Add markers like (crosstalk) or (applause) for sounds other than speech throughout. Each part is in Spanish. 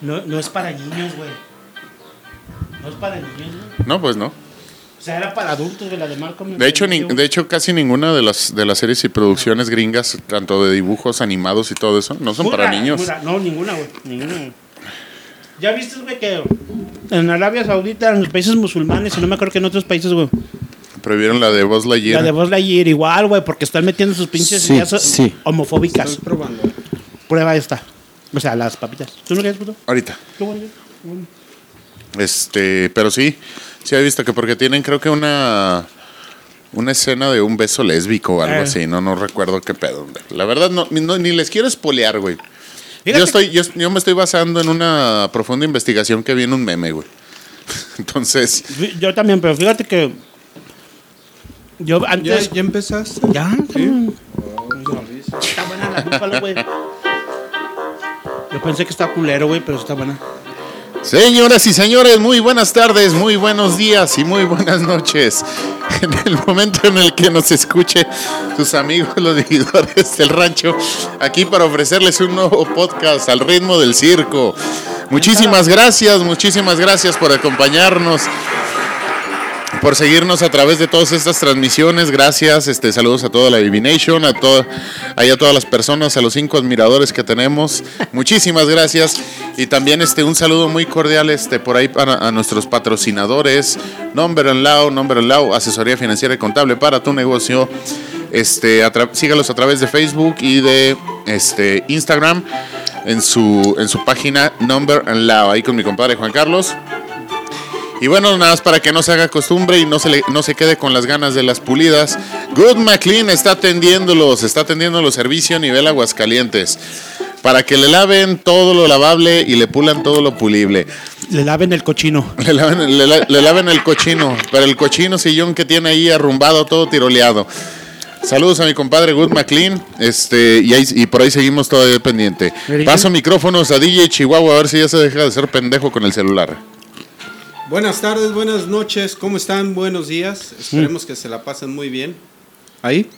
No, no es para niños, güey. No es para niños, güey. No, pues no. O sea, era para adultos, güey, la de Malcolm. De hecho, ni- de hecho casi ninguna de las, de las series y producciones gringas, tanto de dibujos animados y todo eso, no son para niños. no, ninguna, güey. Ninguna, güey. ¿Ya viste, güey, que en Arabia Saudita, en los países musulmanes, y no me acuerdo que en otros países, güey, Prohibieron la de Buzz Lightyear. la de Buzz Lightyear igual, güey, porque están metiendo sus pinches Sí, ideas sí. homofóbicas. Estoy probando. Prueba esta. O sea, las papitas. ¿Tú no quieres, puto? Ahorita. Qué bueno. Este, pero sí, sí he visto que porque tienen creo que una una escena de un beso lésbico o algo Eh. así, no no recuerdo qué pedo. La verdad no, no- ni les quiero espolear, güey. Yo estoy yo, yo me estoy basando en una profunda investigación que vi en un meme, güey. (laughs) Entonces, Yo también, pero fíjate que. Yo ¿Ya, antes. ya empezaste? Ya, cabrón. Está buena la güey. Yo pensé que estaba culero, güey, pero está buena. Señoras y señores, muy buenas tardes, muy buenos días y muy buenas noches. (laughs) En el momento en el que nos escuche sus amigos, los vividores del rancho, aquí para ofrecerles un nuevo podcast al ritmo del circo. Muchísimas gracias, muchísimas gracias por acompañarnos, por seguirnos a través de todas estas transmisiones. Gracias, este, saludos a toda la Divination, a todo, ahí a todas las personas, a los cinco admiradores que tenemos. Muchísimas gracias. Y también este, un saludo muy cordial este, por ahí para a nuestros patrocinadores, Number and Lao, Number and Lao, asesoría financiera y contable para tu negocio. Este, a sígalos a través de Facebook y de este, Instagram en su, en su página Number and Lao, ahí con mi compadre Juan Carlos. Y bueno, nada más para que no se haga costumbre y no se, le- no se quede con las ganas de las pulidas. Good McLean está atendiéndolos, está atendiendo los servicios a nivel Aguascalientes. Para que le laven todo lo lavable y le pulan todo lo pulible. Le laven el cochino. (laughs) Le laven, le la- le laven el cochino, pero el cochino sillón que tiene ahí arrumbado, todo tiroleado. Saludos a mi compadre Good McLean, este, y, ahí- y por ahí seguimos todavía pendiente. Paso micrófonos a DJ Chihuahua a ver si ya se deja de ser pendejo con el celular. Buenas tardes, buenas noches, ¿cómo están? Buenos días. Esperemos que se la pasen muy bien. ¿Ahí?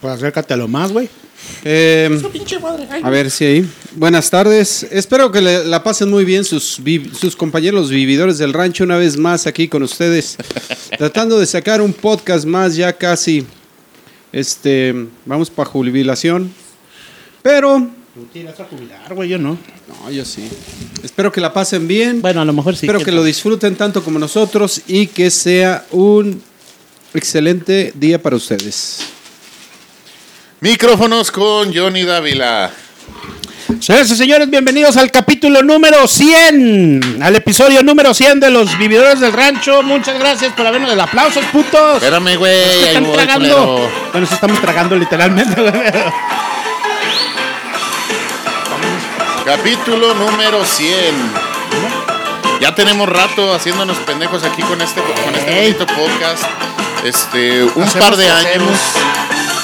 Pues acércatelo más, güey. Eh, a ver si ahí. Buenas tardes. Espero que le- la pasen muy bien sus, vi- sus compañeros vividores del rancho una vez más aquí con ustedes. (laughs) tratando de sacar un podcast más ya casi. Este, vamos para jubilación. Pero, Tú a jubilar, güey, yo no. no, yo sí. Espero que la pasen bien. Bueno, a lo mejor sí. Espero que lo disfruten tanto como nosotros y que sea un excelente día para ustedes. Micrófonos con Johnny Dávila. Señoras y señores, bienvenidos al capítulo número 100. Al episodio número 100 de los vividores del rancho. Muchas gracias por habernos el aplausos, putos. Espérame, güey. Ahí están voy, tragando. culero. Bueno, sí estamos tragando literalmente. güey. Capítulo número 100. Ya tenemos rato haciéndonos pendejos aquí con este, con este bonito podcast. Este, un Hacemos par de años. hacemos.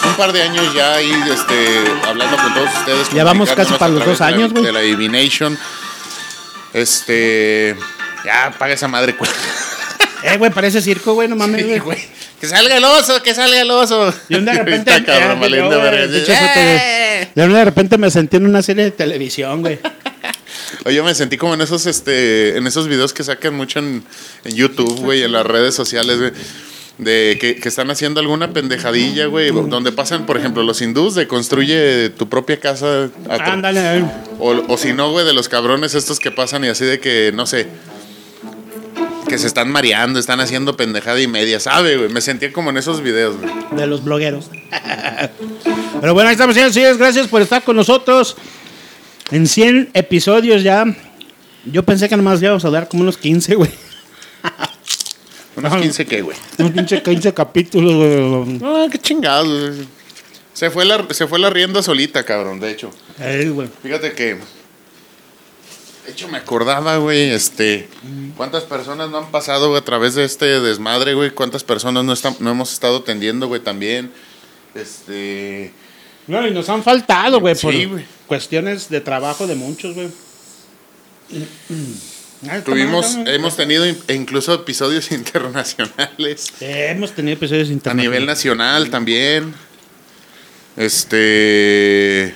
Un par de años ya ahí este, hablando con todos ustedes. Ya vamos casi para los dos años, güey. De la Divination. Este. Ya, paga esa madre, güey. Eh, güey, parece circo, güey, no mames, Sí, güey. Que salga el oso, que salga el oso. Y de (laughs) repente. Está cabrón, eh, yo, de te- de de repente me sentí en una serie de televisión, güey. (laughs) Oye, me sentí como en esos, este, en esos videos que sacan mucho en, en YouTube, güey, en las redes sociales, güey. De que, que están haciendo alguna pendejadilla, güey. Donde pasan, por ejemplo, los hindús de construye tu propia casa. Ándale, o, o si no, güey, de los cabrones estos que pasan y así de que, no sé. Que se están mareando, están haciendo pendejada y media, ¿sabe, güey? Me sentía como en esos videos, güey. de los blogueros. (laughs) Pero bueno, ahí estamos, señores. señores, Gracias por estar con nosotros. En 100 episodios ya. Yo pensé que nomás íbamos a dar como unos 15, güey. (laughs) Unos 15 que, güey. (laughs) Un pinche 15 capítulos, güey. Ah, qué chingados, güey. Se fue la, se fue la rienda solita, cabrón, de hecho. Ey, güey. Fíjate que. De hecho, me acordaba, güey, este. ¿Cuántas personas no han pasado güey, a través de este desmadre, güey? ¿Cuántas personas no, están, no hemos estado atendiendo, güey, también? Este. No, y nos han faltado, güey, por Sí, güey. cuestiones de trabajo de muchos, güey. (clears throat) Ah, Tuvimos, hemos tenido in- incluso episodios (laughs) internacionales. Eh, hemos tenido episodios A internacionales. nivel nacional también. Este.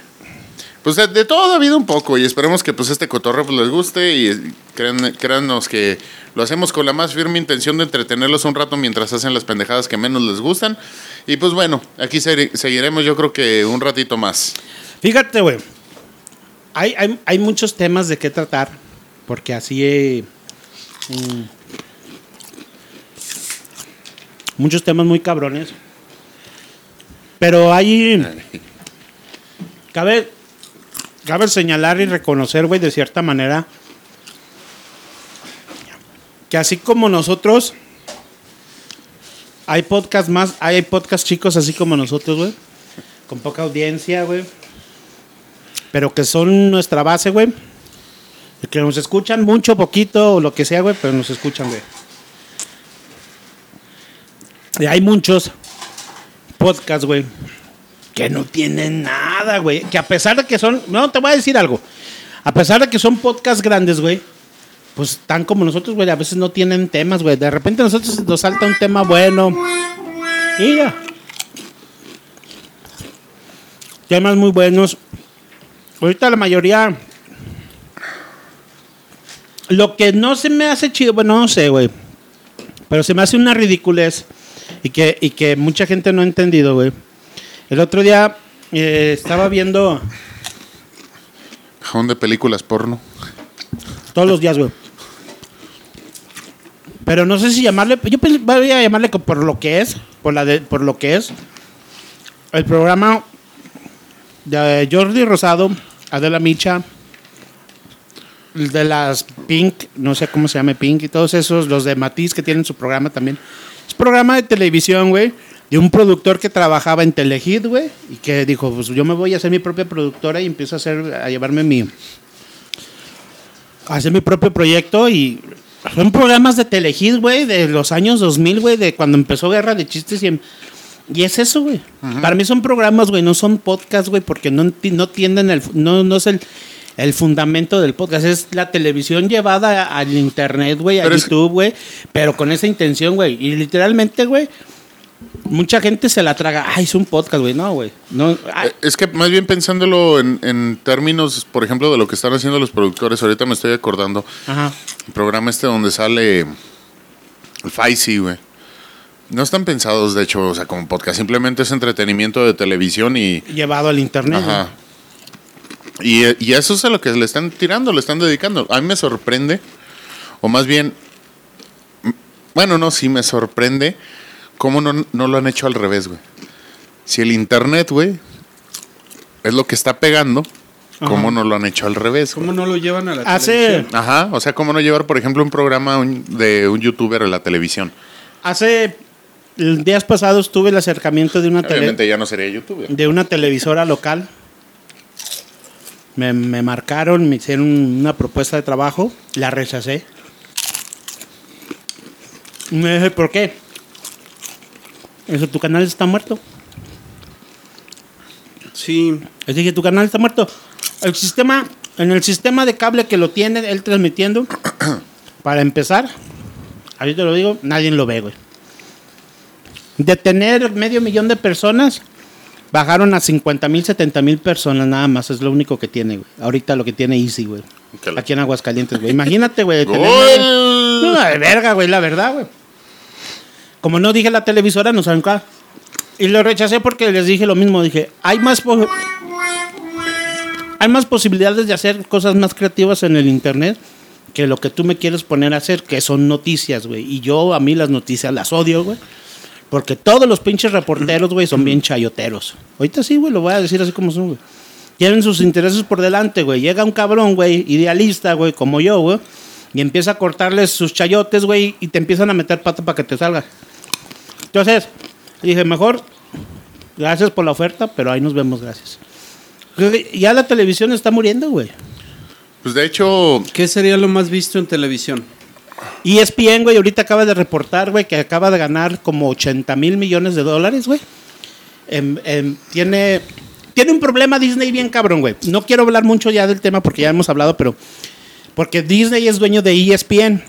Pues de, todo ha habido un poco y esperemos que pues este cotorreo pues, les guste y créan- créannos que lo hacemos con la más firme intención de entretenerlos un rato mientras hacen las pendejadas que menos les gustan. Y pues bueno, aquí se- seguiremos yo creo que un ratito más. Fíjate, güey. Hay, hay, hay muchos temas de qué tratar. Porque así. eh, mm, muchos temas muy cabrones. Pero hay. Cabe, cabe señalar y reconocer, güey, de cierta manera. Que así como nosotros. Hay podcast más. Hay podcast chicos así como nosotros, güey. Con poca audiencia, güey. Pero que son nuestra base, güey. Que nos escuchan mucho, poquito, o lo que sea, güey, pero nos escuchan, güey. Y hay muchos podcasts, güey, que no tienen nada, güey. Que a pesar de que son. No, te voy a decir algo. A pesar de que son podcasts grandes, güey, pues están como nosotros, güey. A veces no tienen temas, güey. De repente a nosotros nos salta un tema bueno. Y ya. Temas muy buenos. Ahorita la mayoría. Lo que no se me hace chido, bueno, no sé, güey. Pero se me hace una ridiculez. Y que, y que mucha gente no ha entendido, güey. El otro día eh, estaba viendo Jón de películas porno. todos los días, güey. Pero no sé si llamarle. Yo pens- voy a llamarle por lo que es. Por, la de- por lo que es. El programa de Jordi Rosado, Adela Micha, el de las Pink, no sé cómo se llama Pink, y todos esos, los de Matiz que tienen su programa también. Es programa de televisión, güey, de un productor que trabajaba en Telehit, güey, y que dijo, pues yo me voy a hacer mi propia productora y empiezo a hacer, a llevarme mi, a hacer mi propio proyecto y son programas de Telehit, güey, de los años 2000, güey, de cuando empezó Guerra de Chistes y, em- y es eso, güey. Para mí son programas, güey, no son podcasts, güey, porque no, no tienden el, no, no es el, el fundamento del podcast, es la televisión llevada al internet, güey, a Pero YouTube, güey, pero con esa intención, güey. Y literalmente, güey, mucha gente se la traga, ay, es un podcast, güey, no, güey. No, ay, Eh, Es que más bien pensándolo en, en términos, por ejemplo, de lo que están haciendo los productores, ahorita me estoy acordando, ajá. el programa este donde sale el Faisy, güey. No están pensados, de hecho, o sea, como podcast, simplemente es entretenimiento de televisión y... Llevado al internet. Ajá. Y, y eso es a lo que le están tirando, le están dedicando. A mí me sorprende, o más bien, bueno, no, sí me sorprende cómo no, no lo han hecho al revés, güey. Si el internet, güey, es lo que está pegando, ¿cómo Ajá. no lo han hecho al revés? güey? ¿Cómo no lo llevan a la Hace, televisión? Ajá, o sea, ¿cómo no llevar, por ejemplo, un programa un- de un youtuber a la televisión? hace días pasados tuve el acercamiento de una, tele- Obviamente ya no sería youtuber. de una televisora local. Me, me marcaron, me hicieron una propuesta de trabajo, la rechacé. Me dije, ¿por qué? Tu canal está muerto. Sí, Les dije, tu canal está muerto. El sistema, en el sistema de cable que lo tiene él transmitiendo, (coughs) para empezar, ahí te lo digo, nadie lo ve, güey. De tener medio millón de personas, bajaron a 50 mil, 70 mil personas nada más. Es lo único que tiene, güey. Ahorita lo que tiene Easy, güey. Aquí en Aguascalientes, güey. Imagínate, güey. (laughs) tener- ¡Gol! No, de verga, güey, la verdad, güey. Como no dije la televisora, no saben cuál. Y lo rechacé porque les dije lo mismo. Dije, hay más, hay más posibilidades de hacer cosas más creativas en el internet que lo que tú me quieres poner a hacer, que son noticias, güey. Y yo a mí las noticias las odio, güey. Porque todos los pinches reporteros, güey, son bien chayoteros. Ahorita sí, güey, lo voy a decir así como son, güey. Tienen sus intereses por delante, güey. Llega un cabrón, güey, idealista, güey, como yo, güey. Y empieza a cortarles sus chayotes, güey, y te empiezan a meter pata para que te salga. Entonces, dije, mejor, gracias por la oferta, pero ahí nos vemos, gracias. Ya la televisión está muriendo, güey. Pues de hecho, ¿qué sería lo más visto en televisión? Y ESPN, güey, ahorita acaba de reportar, güey, que acaba de ganar como 80 mil millones de dólares, güey. Em, em, tiene, tiene un problema Disney bien cabrón, güey. No quiero hablar mucho ya del tema porque ya hemos hablado, pero... Porque Disney es dueño de ESPN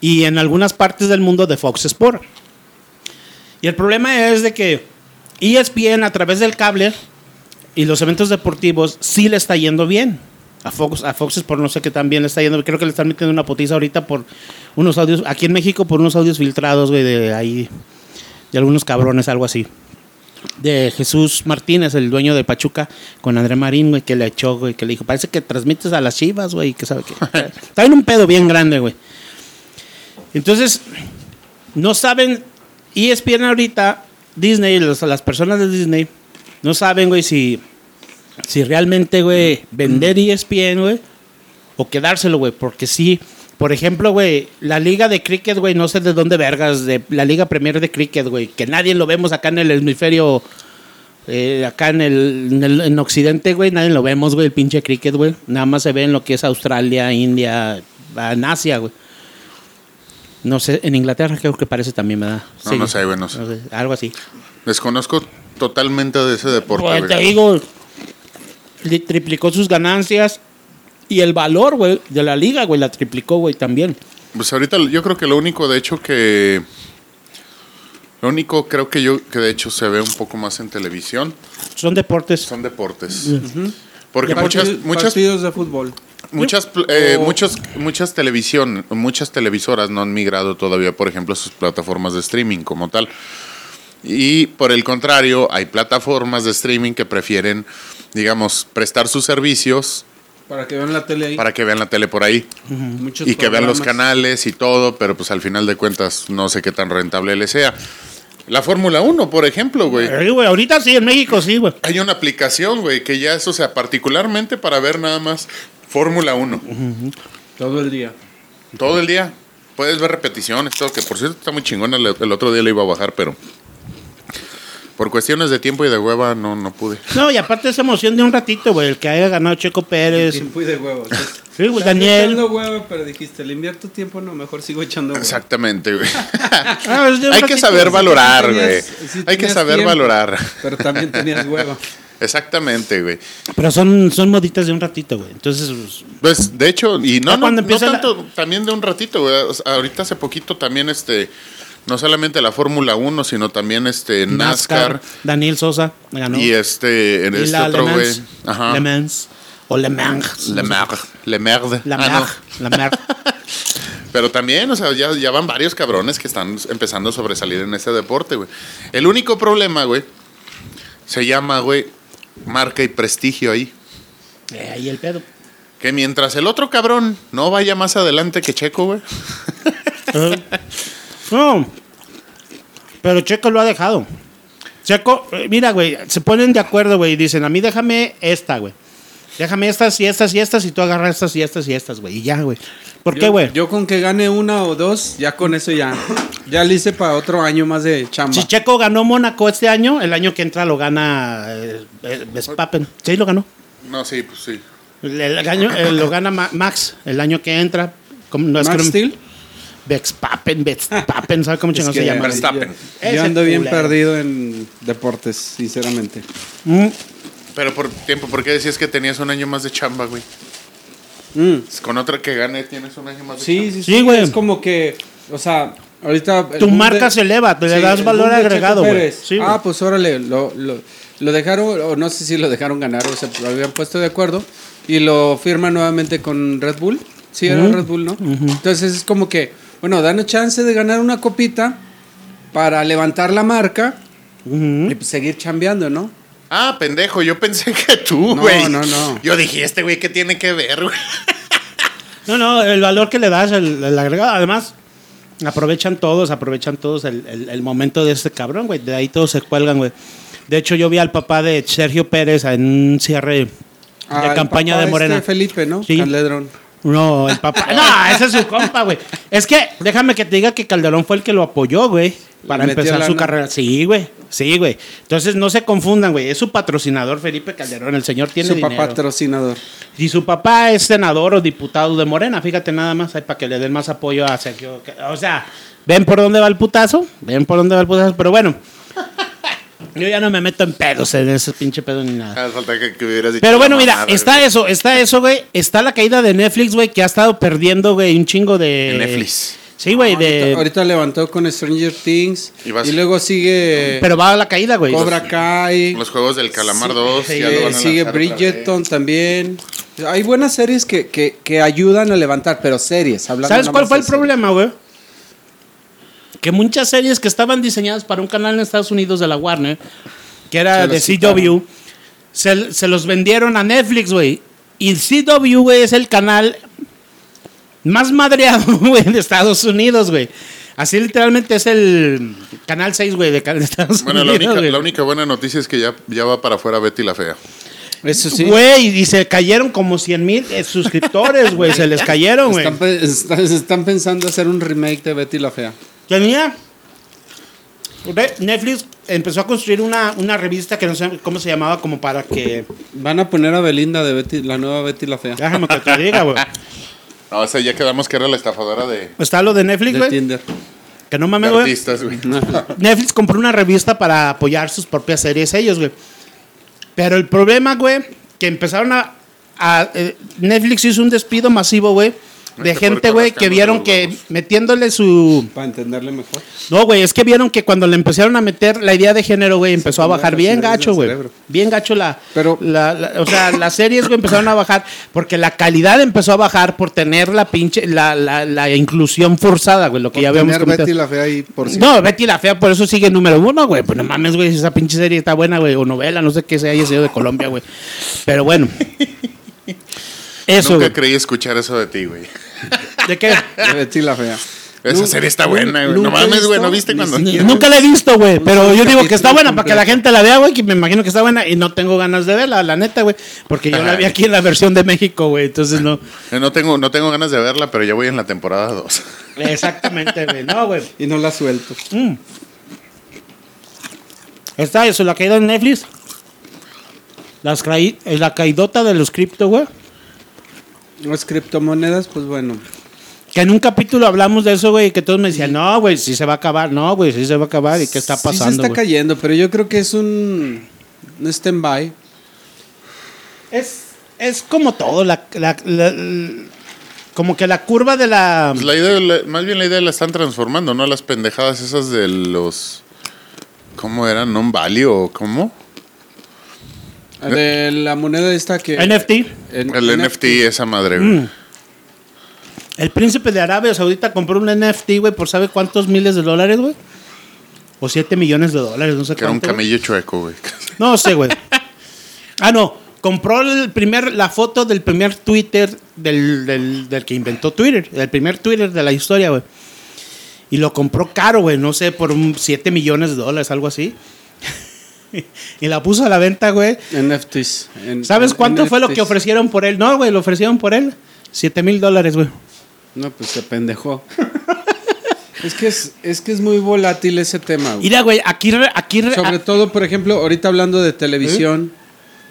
y en algunas partes del mundo de Fox Sport. Y el problema es de que ESPN a través del cable y los eventos deportivos sí le está yendo bien. A Fox, a Fox por no sé qué también le está yendo. Creo que le están metiendo una potiza ahorita por unos audios, aquí en México por unos audios filtrados, güey, de ahí, de algunos cabrones, algo así. De Jesús Martínez, el dueño de Pachuca, con André Marín, güey, que le echó, güey, que le dijo, parece que transmites a las chivas, güey, que sabe qué. (laughs) Está en un pedo bien grande, güey. Entonces, no saben, E ESPN ahorita, Disney, las personas de Disney, no saben, güey, si, si realmente, güey, vender ESPN, güey, o quedárselo, güey, porque sí, por ejemplo, güey, la liga de cricket, güey, no sé de dónde vergas, de la liga premier de cricket, güey, que nadie lo vemos acá en el hemisferio, eh, acá en el, en en Occidente, güey, nadie lo vemos, güey, el pinche cricket, güey, nada más se ve en lo que es Australia, India, en Asia, güey. No sé, en Inglaterra creo que parece también, ¿verdad? No, no sé, güey, no sé. algo así. Desconozco totalmente de ese deporte, Pues te digo, li- triplicó sus ganancias y el valor, güey, de la liga, güey, la triplicó, güey, también. Pues ahorita yo creo que lo único, de hecho, que... Lo único creo que yo, que de hecho se ve un poco más en televisión, Son deportes. son deportes. Porque muchas, muchas, partidos de fútbol. Muchas, pl- eh, O- muchos, muchas televisión, muchas televisoras no han migrado todavía, por ejemplo, a sus plataformas de streaming como tal. Y por el contrario, hay plataformas de streaming que prefieren, digamos, prestar sus servicios Para que vean la tele ahí. para que vean la tele por ahí. Muchos y que vean los canales y todo, pero pues al final de cuentas no sé qué tan rentable le sea. La Fórmula 1, por ejemplo, güey. Eh, güey, ahorita sí, en México sí, güey. Hay una aplicación, güey, que ya es, o sea, particularmente para ver nada más Fórmula 1. Todo el día. Todo el día. Puedes ver repeticiones, todo, que por cierto está muy chingona. El, el otro día le iba a bajar, pero por cuestiones de tiempo y de hueva no, no pude. No, y aparte esa emoción de un ratito, güey, el que haya ganado Checo Pérez. Tiempo y de huevos. (laughs) Sí, güey, Estás Daniel. echando huevo, pero dijiste, le invierto tiempo, no, mejor sigo echando huevo. Exactamente, güey. (laughs) Ah, Hay que saber valorar, güey. sí Hay que saber tiempo, valorar. Pero también tenías huevo. (laughs) Exactamente, güey. Pero son, son moditas de un ratito, güey. Entonces, pues, de hecho, y no, no, no la- tanto, también de un ratito, güey. O sea, ahorita hace poquito también, este, no solamente la Fórmula 1, sino también, este, NASCAR, Daniel Sosa ganó. y este, en Y este la otro, güey. Mans. Ajá. Le Mans. O Le Mans. Le Merde. Le Merde. La Ah, no. La Mer. (laughs) Pero también, o sea, ya, ya van varios cabrones que están empezando a sobresalir en ese deporte, güey. El único problema, güey, se llama, güey, marca y prestigio ahí. Eh, ahí el pedo. Que mientras el otro cabrón no vaya más adelante que Checo, güey. (laughs) No. Pero Checo lo ha dejado. Checo, eh, mira, güey, se ponen de acuerdo, güey, y dicen, a mí déjame esta, güey. Déjame estas y estas y estas y tú agarras estas y estas y estas, güey. Y ya, güey. ¿Por qué, Yo- güey? Yo con que gane una o dos, ya con eso ya. Ya le hice para otro año más de chamba. Si Checo ganó Mónaco este año, el año que entra lo gana eh, eh, Verstappen. Sí, lo ganó. No, sí, pues sí. El, el año, eh, lo gana Ma- Max el año que entra. ¿Cómo- no, es Max que no- Steel. Verstappen, Verstappen, ¿sabes cómo (laughs) chingados se llama? Verstappen. Yo, yo ando bien culero. perdido en deportes, sinceramente. Mm, Pero por tiempo, ¿por qué decías que tenías un año más de chamba, güey? Mm. Con otra que gane tienes un año más de Sí, chamba. sí, Sí, sí. güey. Es como que, o sea, ahorita. el Tu marca de- se eleva, te le das valor agregado, güey. Sí, ah, pues órale, lo, lo, lo dejaron, o no sé si lo dejaron ganar, o se habían puesto de acuerdo, y lo firma nuevamente con Red Bull. Sí, era Ujú, Red Bull, ¿no? Entonces es como que, bueno, danos chance de ganar una copita para levantar la marca Ujú. y pues, seguir chambeando, ¿no? Ah, pendejo, yo pensé que tú, No, güey. no, no. Yo dije, este güey, ¿qué tiene que ver, güey? No, no, el valor que le das, el, el agregado. Además, aprovechan todos, aprovechan todos el, el- el momento de este cabrón, güey. De ahí todos se cuelgan, güey. De hecho, yo vi al papá de Sergio Pérez en un cierre Ah, de el campaña de Morena. este Felipe, ¿no? Sí. Calderón. No, el papá. (laughs) No, ese es su compa, güey. Es que déjame que te diga que Calderón fue el que lo apoyó, güey. Para empezar su carrera. Sí, güey. Sí, güey. Entonces no se confundan, güey. Es su patrocinador, Felipe Calderón. El señor tiene Su dinero. papá patrocinador. Y su papá es senador o diputado de Morena, fíjate nada más, ahí para que le den más apoyo a Sergio. O sea, ven por dónde va el putazo, ven por dónde va el putazo, pero bueno. (laughs) Yo ya no me meto en pedos, en ese pinche pedo ni nada. Falta que, que hubieras dicho Pero bueno, mira, está güey. eso, está eso, güey. Está la caída de Netflix, güey, que ha estado perdiendo, güey, un chingo de... Netflix. Sí, güey, de... ahorita levantó con Stranger Things. Y luego sigue Pero va a la caída, güey. Cobra Kai. Los juegos del Calamar 2. Sí, ya lo van a sigue. Bridgerton también. Hay buenas series que, que, que ayudan a levantar, pero series. Hablando ¿Sabes cuál fue el series. problema, güey? Que muchas series que estaban diseñadas para un canal en Estados Unidos de la Warner, que era Se de CW, se, se los vendieron a Netflix, güey. Y CW, güey, es el canal más madreado, (laughs) güey, de Estados Unidos, güey. Así literalmente es el canal 6, güey, de, Estados Bueno, Unidos. güey. la única buena noticia es que ya, ya va para afuera Betty la Fea. Eso sí. Güey, y se cayeron como 100 mil suscriptores, güey. Se les (laughs) cayeron, güey. Están, pe- están- pensando hacer un remake de Betty la Fea. Tenía. Netflix empezó a construir una, una revista que no sé cómo se llamaba, como para que. Van a poner a Belinda de Betty, la nueva Betty la Fea. Déjame que te diga, güey. (laughs) No, o sea, ya quedamos que era la estafadora de, Está lo de Netflix, De güey. Tinder. Que no mames, güey. artistas, güey. (laughs) Netflix compró una revista para apoyar sus propias series ellos, güey. Pero el problema, güey, que empezaron a... a, eh, Netflix hizo un despido masivo, güey. De Este gente, puerco güey, que vieron que metiéndole su... Para entenderle mejor. No, güey, es que vieron que cuando le empezaron a meter la idea de género, güey, empezó a bajar bien gacho, güey. Bien gacho la, Pero- la- la- O sea, las series, güey, empezaron a bajar porque la calidad empezó a bajar por tener la pinche... La, la, la inclusión forzada, güey, lo que Por ya habíamos tener. Betty la Fea ahí por si. No, Betty la Fea, por eso sigue número uno, güey. Pues no mames, güey, si esa pinche serie está buena, güey. O novela, no sé qué se haya sido de Colombia, güey. Pero bueno. (laughs) Eso, Nunca creí escuchar eso de ti, güey. ¿De qué? de Betty la Fea. Esa serie está buena, güey. No nunca he mames, güey. visto ¿No viste ni cuando.? siquiera- Nunca la he visto, güey. Pero yo digo que está capítulo buena para que la completo. gente la vea, güey. Que me imagino que está buena y no tengo ganas de verla, la neta, güey. Porque yo la vi aquí en la versión de México, güey. Entonces no. Eh, No tengo, no tengo ganas de verla, pero ya voy en la temporada 2. (laughs) Exactamente, güey. No, güey. Y no la suelto. Está eso, la caída en Netflix. Las crai- eh, la caidota de los cripto, güey. Las criptomonedas, pues bueno. Que en un capítulo hablamos de eso, güey, que todos me decían, no, güey, sí se va a acabar, no, güey, sí se va a acabar, ¿y qué está Sí se pasando? está güey? cayendo, pero yo creo que es un, un stand-by. es, es como todo, la, la- la- la- como que la curva de la... Pues la idea, la- más bien la idea la están transformando, ¿no? Las pendejadas esas de los. ¿Cómo eran? ¿Non-value o cómo? De la moneda esta que... NFT, en- El NFT, esa madre, güey. Mm. el príncipe de Arabia Saudita compró un NFT, güey, por sabe cuántos miles de dólares, güey. O 7 millones de dólares, no sé Que era un cuánto. camello chueco, güey. (laughs) No sé, güey. Ah, no. Compró el primer, la foto del primer Twitter del, del, del que inventó Twitter. El primer Twitter de la historia, güey. Y lo compró caro, güey. No sé, por 7 millones de dólares, algo así. (laughs) y la puso a la venta, güey. NFTs. en- ¿Sabes en- cuánto fue lo que ofrecieron por él? No, güey, lo ofrecieron por él. 7 mil dólares, güey. No, pues se pendejó. es, que es, es que es muy volátil ese tema. güey. Mira, güey, aquí... aquí re- Sobre todo, por ejemplo, ahorita hablando de televisión,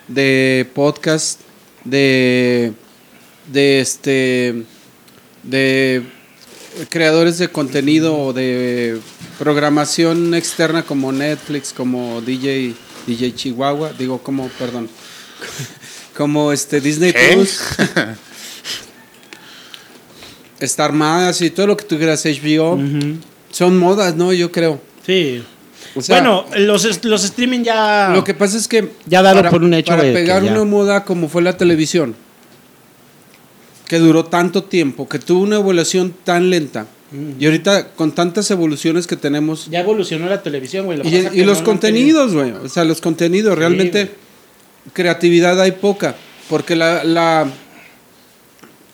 de podcast, de, de este, de creadores de contenido o de programación externa como Netflix, como DJ, DJ Chihuahua, digo como, perdón, (laughs) como este Disney ¿Qué? Plus, (laughs) Star Más y todo lo que tú quieras, HBO, son modas, ¿no? Yo creo. Sí. O sea, bueno, los, los streaming ya... Lo que pasa es que Ya dalo por un hecho para pegar ya- una moda como fue la televisión, que duró tanto tiempo, que tuvo una evolución tan lenta, y ahorita con tantas evoluciones que tenemos, Ya evolucionó la televisión, güey. Lo y, y los no contenidos, güey, o sea, los contenidos, realmente creatividad hay poca, porque la, la,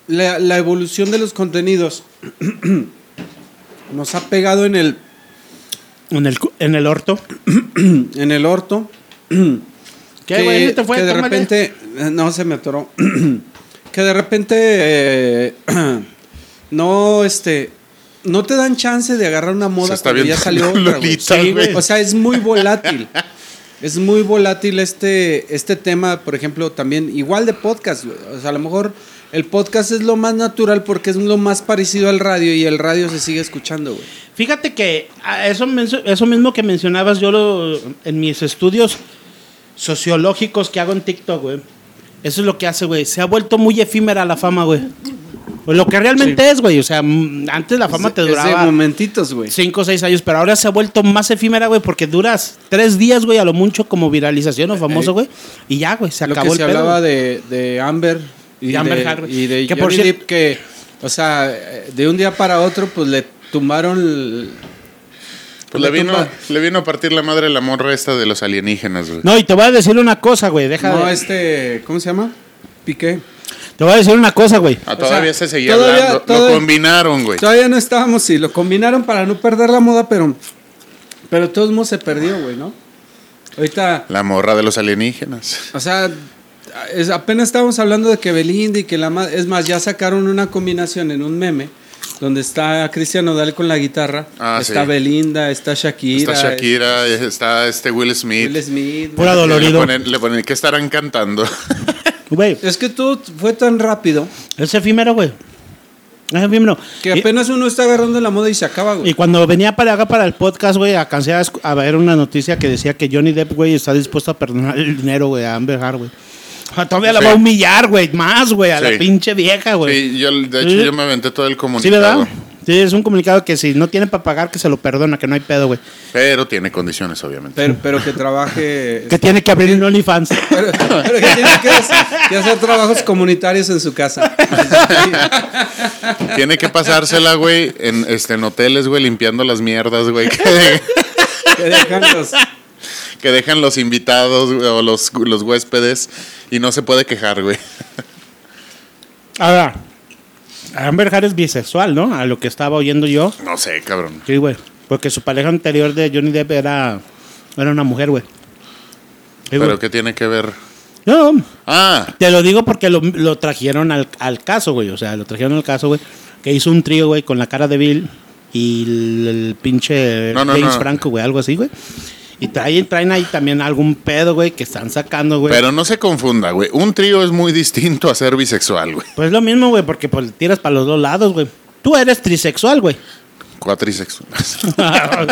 la, la evolución de los contenidos (clears throat) nos ha pegado en el. En el, cu- en el orto. (clears throat) en el orto. (clears throat) ¿Qué, güey? ¿Se te fue? que de Tómale. repente, eh, no se me atoró. Que de repente eh, (clears throat) no, este, no te dan chance de agarrar una moda está cuando ya salió (laughs) otra. güey. Lolita, Sí, güey. O sea, es muy volátil. (laughs) es muy volátil este, este tema, por ejemplo, también igual de podcast. güey. O sea, a lo mejor el podcast es lo más natural porque es lo más parecido al radio y el radio se sigue escuchando, güey. Fíjate que a eso, eso mismo que mencionabas, yo lo, en mis estudios sociológicos que hago en TikTok, güey. Eso es lo que hace, güey. Se ha vuelto muy efímera la fama, güey. Pues lo que realmente es, güey. O sea, mm, antes la fama te Es de duraba momentitos, güey. 5 o 6 años, pero ahora se ha vuelto más efímera, güey, porque duras 3 días, güey, a lo mucho como viralización o famoso, Eh, güey. Y ya, güey, se Lo acabó que el se pedo, hablaba de, de Amber y De Amber de, Heard, y de que por Johnny Depp que, o sea, eh, de un día para otro, pues le tumbaron Pues le vino, le vino a partir la madre la morra esta de los alienígenas, güey. No, y te voy a decir una cosa, güey, deja No, de- este, ¿cómo se llama? Piqué. Te voy a decir una cosa, güey. Ah, todavía sea, se seguía todavía- hablando. todavía- Lo combinaron, güey. Todavía no estábamos, sí, lo combinaron para no perder la moda, pero, pero de todos modos se perdió, güey, ¿no? Ahorita, La morra de los alienígenas. o sea, es- apenas estábamos hablando de que Belinda y que la ma- es más, ya sacaron una combinación en un meme donde está Cristian Nodal con la guitarra, Ah, está sí. Belinda, está Shakira, Está Shakira, está este Will Smith. Will Smith. Pura dolorido. Le ponen, le ponen, ¿qué estarán cantando? (laughs) Güey, Es que todo fue tan rápido es efímero, güey. Es efímero. que Y- apenas uno está agarrando la moda y se acaba, Y güey. cuando venía para acá para el podcast, güey, alcancé a, a ver una noticia que decía que Johnny Depp, güey, está dispuesto a perdonar el dinero, güey, a Amber Heard, güey. (laughs) Todavía la Sí. va a humillar, güey, más, güey, a la Sí. pinche vieja, güey. Sí, yo, de hecho, Sí. yo me aventé todo el Sí, comunicado. ¿verdad? Sí, es un comunicado que si no tiene para pagar, que se lo perdona, que no hay pedo, güey. Pero tiene condiciones, obviamente. Pero, pero que trabaje. (laughs) Que tiene que abrir un OnlyFans. (laughs) Pero, pero que tiene que hacer, que hacer trabajos comunitarios en su casa. Tiene que pasársela, güey, en, este, en hoteles, güey, limpiando las mierdas, güey, que, Que dejan los- que dejan los invitados o los, los huéspedes y no se puede quejar, güey. (laughs) Ahora, Amber Heard es bisexual, ¿no? A lo que estaba oyendo yo. No sé, cabrón. Sí, güey. Porque su pareja anterior de Johnny Depp era, era una mujer, güey. Sí, güey. Pero ¿qué tiene que ver? No, Ah, te lo digo porque lo, lo trajeron al, al caso, güey. O sea, lo trajeron al caso, güey. Que hizo un trío, güey, con la cara de Bill y el, el pinche No, no, James no. Franco, güey, algo así, güey. Y traen, traen ahí también algún pedo, güey, que están sacando, güey. pero no se confunda, güey. Un trío es muy distinto a ser bisexual, güey. Pues lo mismo, güey, porque pues, tiras para los dos lados, güey. Tú eres trisexual, güey. Cuatrisexual. (laughs)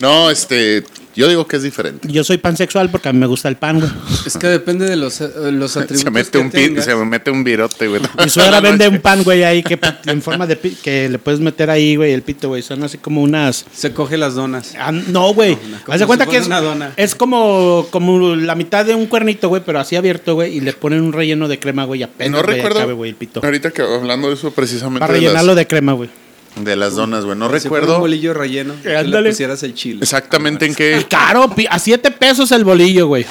no, este, yo digo que es diferente. Yo soy pansexual porque a mí me gusta el pan, güey. Es que depende de los, eh, los atributos. Se mete que un tengas. se mete un virote, güey. Mi suegra (laughs) vende un pan, güey, ahí que en forma de que le puedes meter ahí, güey, el pito, güey. Son así como unas. Se coge las donas. Ah, no, güey. Haz de cuenta que es, una dona. es como, como la mitad de un cuernito, güey, pero así abierto, güey, y le ponen un relleno de crema, güey, apenas No güey, recuerdo. el pito. Ahorita que hablando de eso precisamente Para de las, rellenarlo de crema, güey. De las donas, güey. No Si fuera un recuerdo bolillo relleno. que Ándale. le pusieras el chile. exactamente en qué. caro, a siete pesos el bolillo, güey.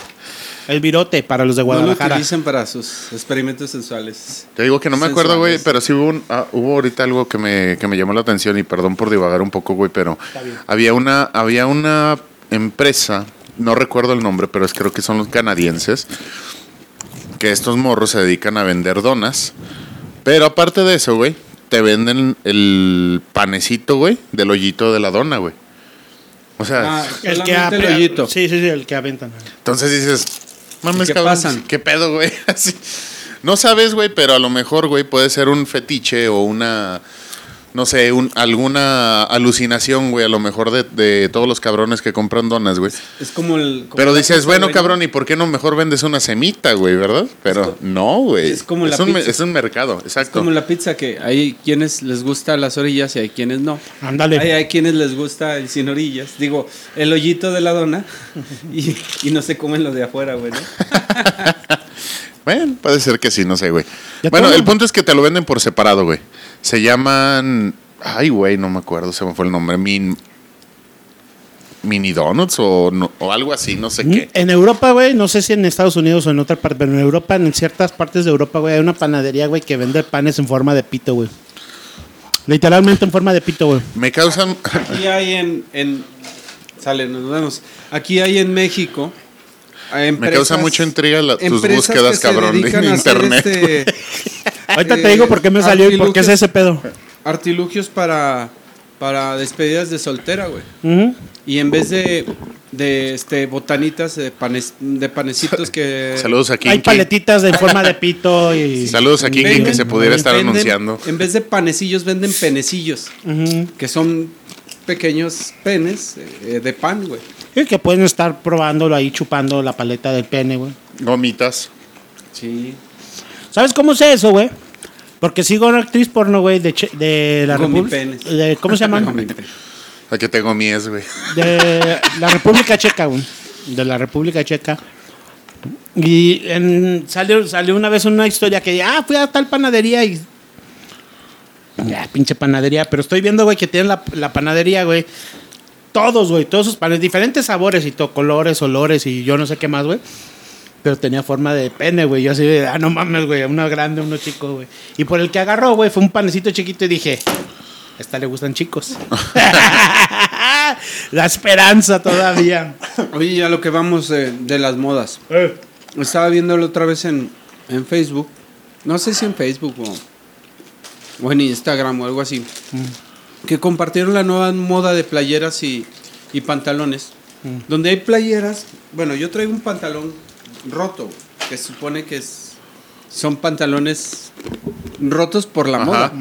El virote para los de No lo Guadalajara. utilicen para sus experimentos sensuales. Te digo que no me acuerdo, güey, pero sí hubo, un- ah, hubo ahorita algo que me, que me llamó la atención y perdón por divagar un poco, güey, pero había una, había una empresa, no recuerdo el nombre, pero es, creo que son los canadienses, que estos morros se dedican a vender donas, pero aparte de eso, güey, te venden el panecito, güey, del hoyito de la dona, güey. O sea, Ah, el que hoyito. Sí, sí, sí, el que aventan. entonces dices, mames, ¿Qué cabrón, pasan? ¿qué pedo, güey? (laughs) Así. No sabes, güey, pero a lo mejor, güey, puede ser un fetiche o una, no sé, un, alguna alucinación, güey, a lo mejor de, de todos los cabrones que compran donas, güey. Es como el. como Pero dices, pizza, bueno, güey. cabrón, ¿y por qué no mejor vendes una semita, güey, verdad? Pero no, güey. es como la un, me- pizza. es un mercado, Es exacto. como la pizza que hay quienes les gusta las orillas y hay quienes no. Ándale. Hay, hay quienes les gusta el sin orillas. Digo, el hoyito de la dona (laughs) y, y no se comen lo de afuera, güey. ¿no? (laughs) Bueno, puede ser que sí, no sé, güey. Bueno, todo. el punto es que te lo venden por separado, güey. Se llaman. Ay, güey, no me acuerdo, se me fue el nombre. Min... Mini Donuts o, no- o algo así, no sé qué. En Europa, güey, no sé si en Estados Unidos o en otra parte, pero en Europa, en ciertas partes de Europa, güey, hay una panadería, güey, que vende panes en forma de pito, güey. Literalmente en forma de pito, güey. Me causan. Aquí hay en, en- Sale, nos vemos. Aquí hay en México. Me causa mucha intriga la- tus búsquedas, cabrón, de internet. este, (laughs) Ahorita eh, te digo por qué me salió y por qué es artilugios- ese pedo. Artilugios para, para despedidas de soltera, güey. Y en vez de, de este, botanitas, de, panes, de panecitos que... Saludos aquí. Hay paletitas de forma de (laughs) pito y. Saludos a Kinky, que se pudiera estar venden- anunciando. En vez de panecillos, venden penecillos, que son pequeños penes eh, de pan, güey. Y que pueden estar probándolo ahí, chupando la paleta del pene, güey. Gomitas. Sí. ¿Sabes cómo sé eso, güey? Porque sigo una actriz porno, güey, de, Che- de la República. ¿Cómo se llama? A que tengo mies, güey. de la República Checa, güey. De la República Checa. Y en- salió, salió una vez una historia que, ah, fui a tal panadería y. Ya, pinche panadería. Pero estoy viendo, güey, que tienen la, la panadería, güey. Todos, güey, todos sus panes, diferentes sabores y todo, colores, olores y yo no sé qué más, güey. Pero tenía forma de pene, güey. Yo así de, ah, no mames, güey, uno grande, uno chico, güey. Y por el que agarró, güey, fue un panecito chiquito y dije, esta le gustan chicos. (laughs) (laughs) La esperanza todavía. Oye, ya lo que vamos de, de las modas. Estaba viéndolo otra vez en, en Facebook. No sé si en Facebook o, o en Instagram o algo así. Que compartieron la nueva moda de playeras y, y pantalones. Donde hay playeras. Bueno, yo traigo un pantalón roto. Que se supone que es, son pantalones rotos por la Ajá. moda.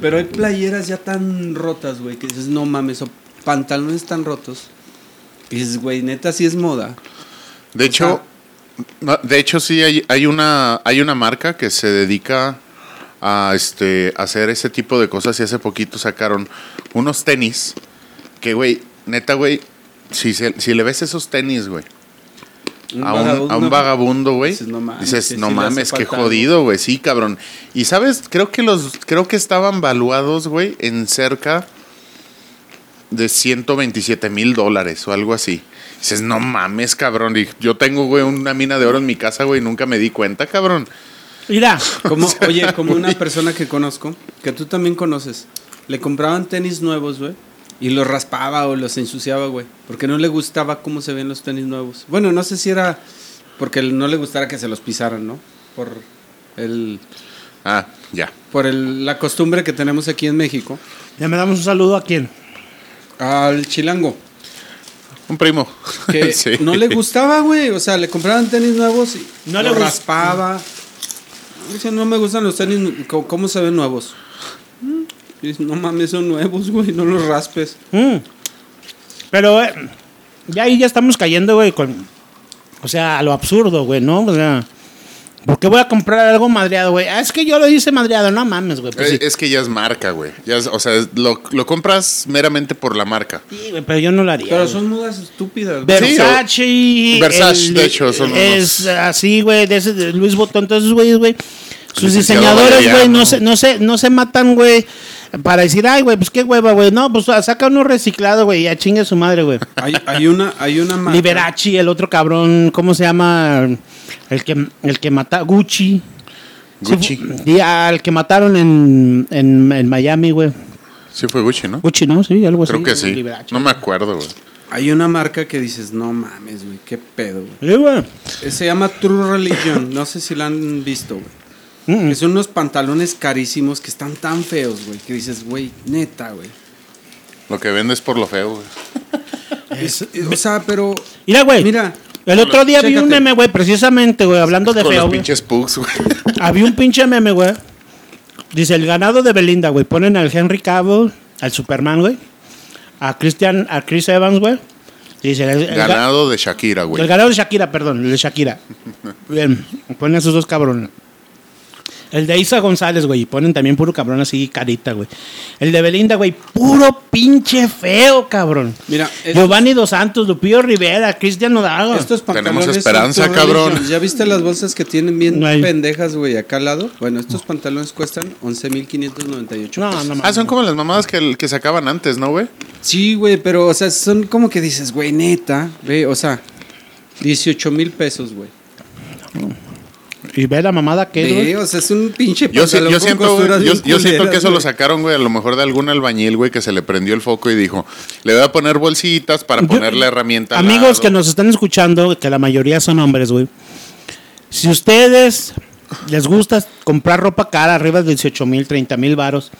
Pero hay playeras ya tan rotas, güey, que dices, no mames, o pantalones tan rotos. Y dices, güey, neta, sí es moda. De hecho, de hecho sí hay, hay una hay una marca que se dedica a este hacer ese tipo de cosas y hace poquito sacaron unos tenis que güey, neta güey, si se- si le ves esos tenis, güey, a un, a un vagabundo, güey. Dices, no mames, Dices, no mames, qué falta algo". jodido, güey. Sí, cabrón. Y sabes, creo que los, creo que estaban valuados, güey, en cerca de 127 mil dólares o algo así. Dices, no mames, cabrón. Y yo tengo, güey, una mina de oro en mi casa, güey, y nunca me di cuenta, cabrón. Mira, Como, (laughs) oye, como una persona que conozco, que tú también conoces, le compraban tenis nuevos, güey, y los raspaba o los ensuciaba, güey, porque no le gustaba cómo se ven los tenis nuevos. Bueno, no sé si era porque no le gustara que se los pisaran, ¿no? Por el Ah, ya. por el- la costumbre que tenemos aquí en México. ya me damos un saludo a quién. Al chilango. Un primo. que (laughs) Sí. no le gustaba, güey. O sea, le compraban tenis nuevos y No no le raspaba. Dice, no me gustan los tenis, ¿cómo se ven nuevos? Dice, no mames, son nuevos, güey, no los raspes. Mm. Pero eh, ya ahí ya estamos cayendo, güey, con. O sea, a lo absurdo, güey, ¿no? O sea. ¿Por qué voy a comprar algo madreado, güey? Ah, es que yo lo hice madreado, no mames, güey. Pues Eh, sí. Es que ya es marca, güey. Ya es- o sea, es- lo, lo compras meramente por la marca. Sí, güey, pero yo no lo haría. Pero güey. son modas estúpidas. güey. Sí, Versace. Versace, el- de hecho, son Es unos- así, güey, de ese de Luis Botón, todos esos güeyes, güey. Sus diseñadores, güey, Valeriano. no se, no, se, no se matan, güey, para decir, ay, güey, pues qué hueva, güey. No, pues saca uno reciclado, güey, ya chingue su madre, güey. Hay, hay una, hay una marca. Liberace, el otro cabrón, ¿cómo se llama? El que, el que mata, Gucci. Gucci. Sí, sí, al que mataron en, en, en Miami, güey. Sí fue Gucci, ¿no? Gucci, ¿no? Sí, algo así. Creo que sí. Liberace. No me acuerdo, güey. Hay una marca que dices, no mames, güey, qué pedo, güey. Sí, güey. Eh, Se llama True Religion, no sé si la han visto, güey. Mm, Que son unos pantalones carísimos que están tan feos, güey, que dices, güey, neta, güey. Lo que vendes por lo feo, güey. (laughs) Es- O sea, pero Mira, güey. Mira, El otro día vi un chécate. meme, güey, precisamente, güey, hablando de Con feo, los güey. pinches pugs, güey. (laughs) Había un pinche meme, güey. Dice, el ganado de Belinda, güey. Ponen al Henry Cavill, al Superman, güey. A Christian, a Chris Evans, güey. Dice, el, el ga- Ganado de Shakira, el güey. ganado de Shakira, perdón, el de Shakira. (laughs) Bien, ponen a esos dos cabrones. El de Isa González, güey, y ponen también puro cabrón así, carita, güey. El de Belinda, güey, puro pinche feo, cabrón. mira, es- Giovanni Dos Santos, Lupillo Rivera, Cristian Nodal. estos Tenemos pantalones son esperanza, cabrón. ¿Ya viste las bolsas que tienen bien No pendejas, güey, acá al lado? Bueno, estos pantalones cuestan 11.598. No, pesos. no mames. Ah, son como las mamadas que, que sacaban antes, ¿no, güey? Sí, güey, pero, o sea, son como que dices, güey, neta, ve, o sea, 18 mil pesos, güey. Y ve la mamada que es, Ve, güey. o sea, es un pinche Yo, sí- yo siento, güey, yo, siento que eso lo sacaron, güey, a lo mejor de algún albañil, güey, que se le prendió el foco y dijo, le voy a poner bolsitas para Yo- ponerle herramienta. Amigos lado". que nos están escuchando, que la mayoría son hombres, güey. Si ustedes les gusta comprar ropa cara arriba de 18 mil, 30 mil varos,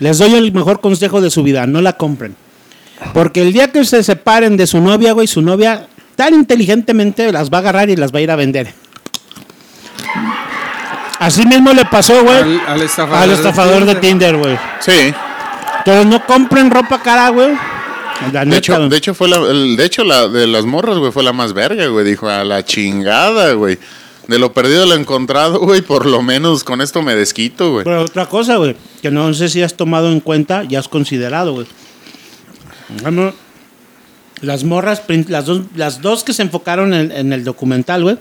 les doy el mejor consejo de su vida, no la compren. Porque el día que se separen de su novia, güey, su novia tan inteligentemente las va a agarrar y las va a ir a vender. Así mismo le pasó, güey, Al, al estafador, al estafador de Tinder, güey. Sí. Entonces no compren ropa cara, güey. La De neta, hecho, de hecho, fue la, el- de hecho, la de las morras, güey, fue la más verga, güey. Dijo, a la chingada, güey. De lo perdido lo encontrado, güey, por lo menos con esto me desquito, güey. Pero otra cosa, güey, que no sé si has tomado en cuenta y has considerado, güey. Bueno, las morras, las dos, las dos que se enfocaron en, en el documental, güey,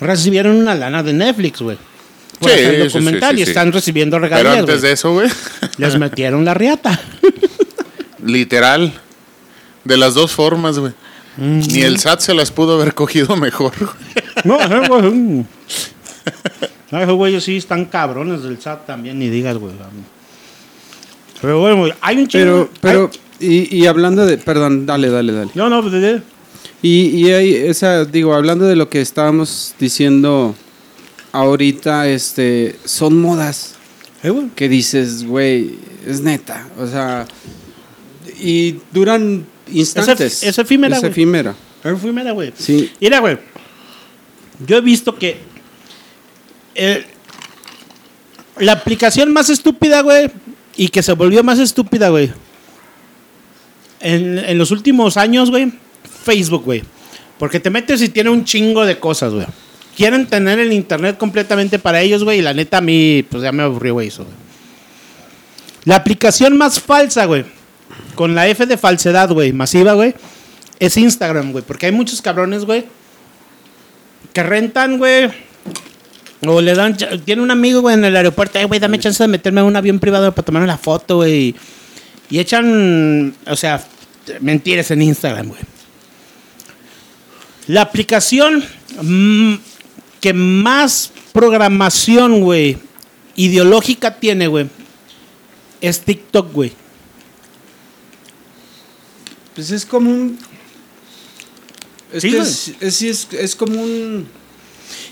recibieron una lana de Netflix, güey. Por Sí, hacer el sí, sí, documental sí, y están recibiendo Pero regalías, antes güey. de eso, güey, (laughs) Les metieron la riata. (laughs) literal, de las dos formas, güey. Ni el SAT se las pudo haber cogido mejor. (laughs) No, güey. mm. No, esos güeyes sí están cabrones del SAT también, ni digas, güey. Pero bueno, hay un chingo. Pero, pero, y, y hablando de, perdón, dale, dale, dale. No, no, pues, de- Y, y hay esa, digo, hablando de lo que estábamos diciendo ahorita, este, son modas eh, que dices, güey, es neta, o sea, y duran instantes. es efímera, Es efímera. Pero fui mera, güey. Sí. Mira, güey. Yo he visto que eh, la aplicación más estúpida, güey, y que se volvió más estúpida, güey, en, en los últimos años, güey, Facebook, güey. Porque te metes y tiene un chingo de cosas, güey. Quieren tener el internet completamente para ellos, güey, y la neta a mí, pues ya me aburrió, güey, eso, güey. La aplicación más falsa, güey, con la F de falsedad, güey, masiva, güey, es Instagram, güey. Porque hay muchos cabrones, güey, que rentan, güey. O le dan. Tiene un amigo, güey, en el aeropuerto. Ay, güey, dame chance de meterme a un avión privado para tomar una foto, güey. Y echan, o sea, mentiras en Instagram, güey. La aplicación mm, que más programación, güey, ideológica tiene, güey, es TikTok, güey. Pues es como un... Es, Sí, que es, es, es- es como un...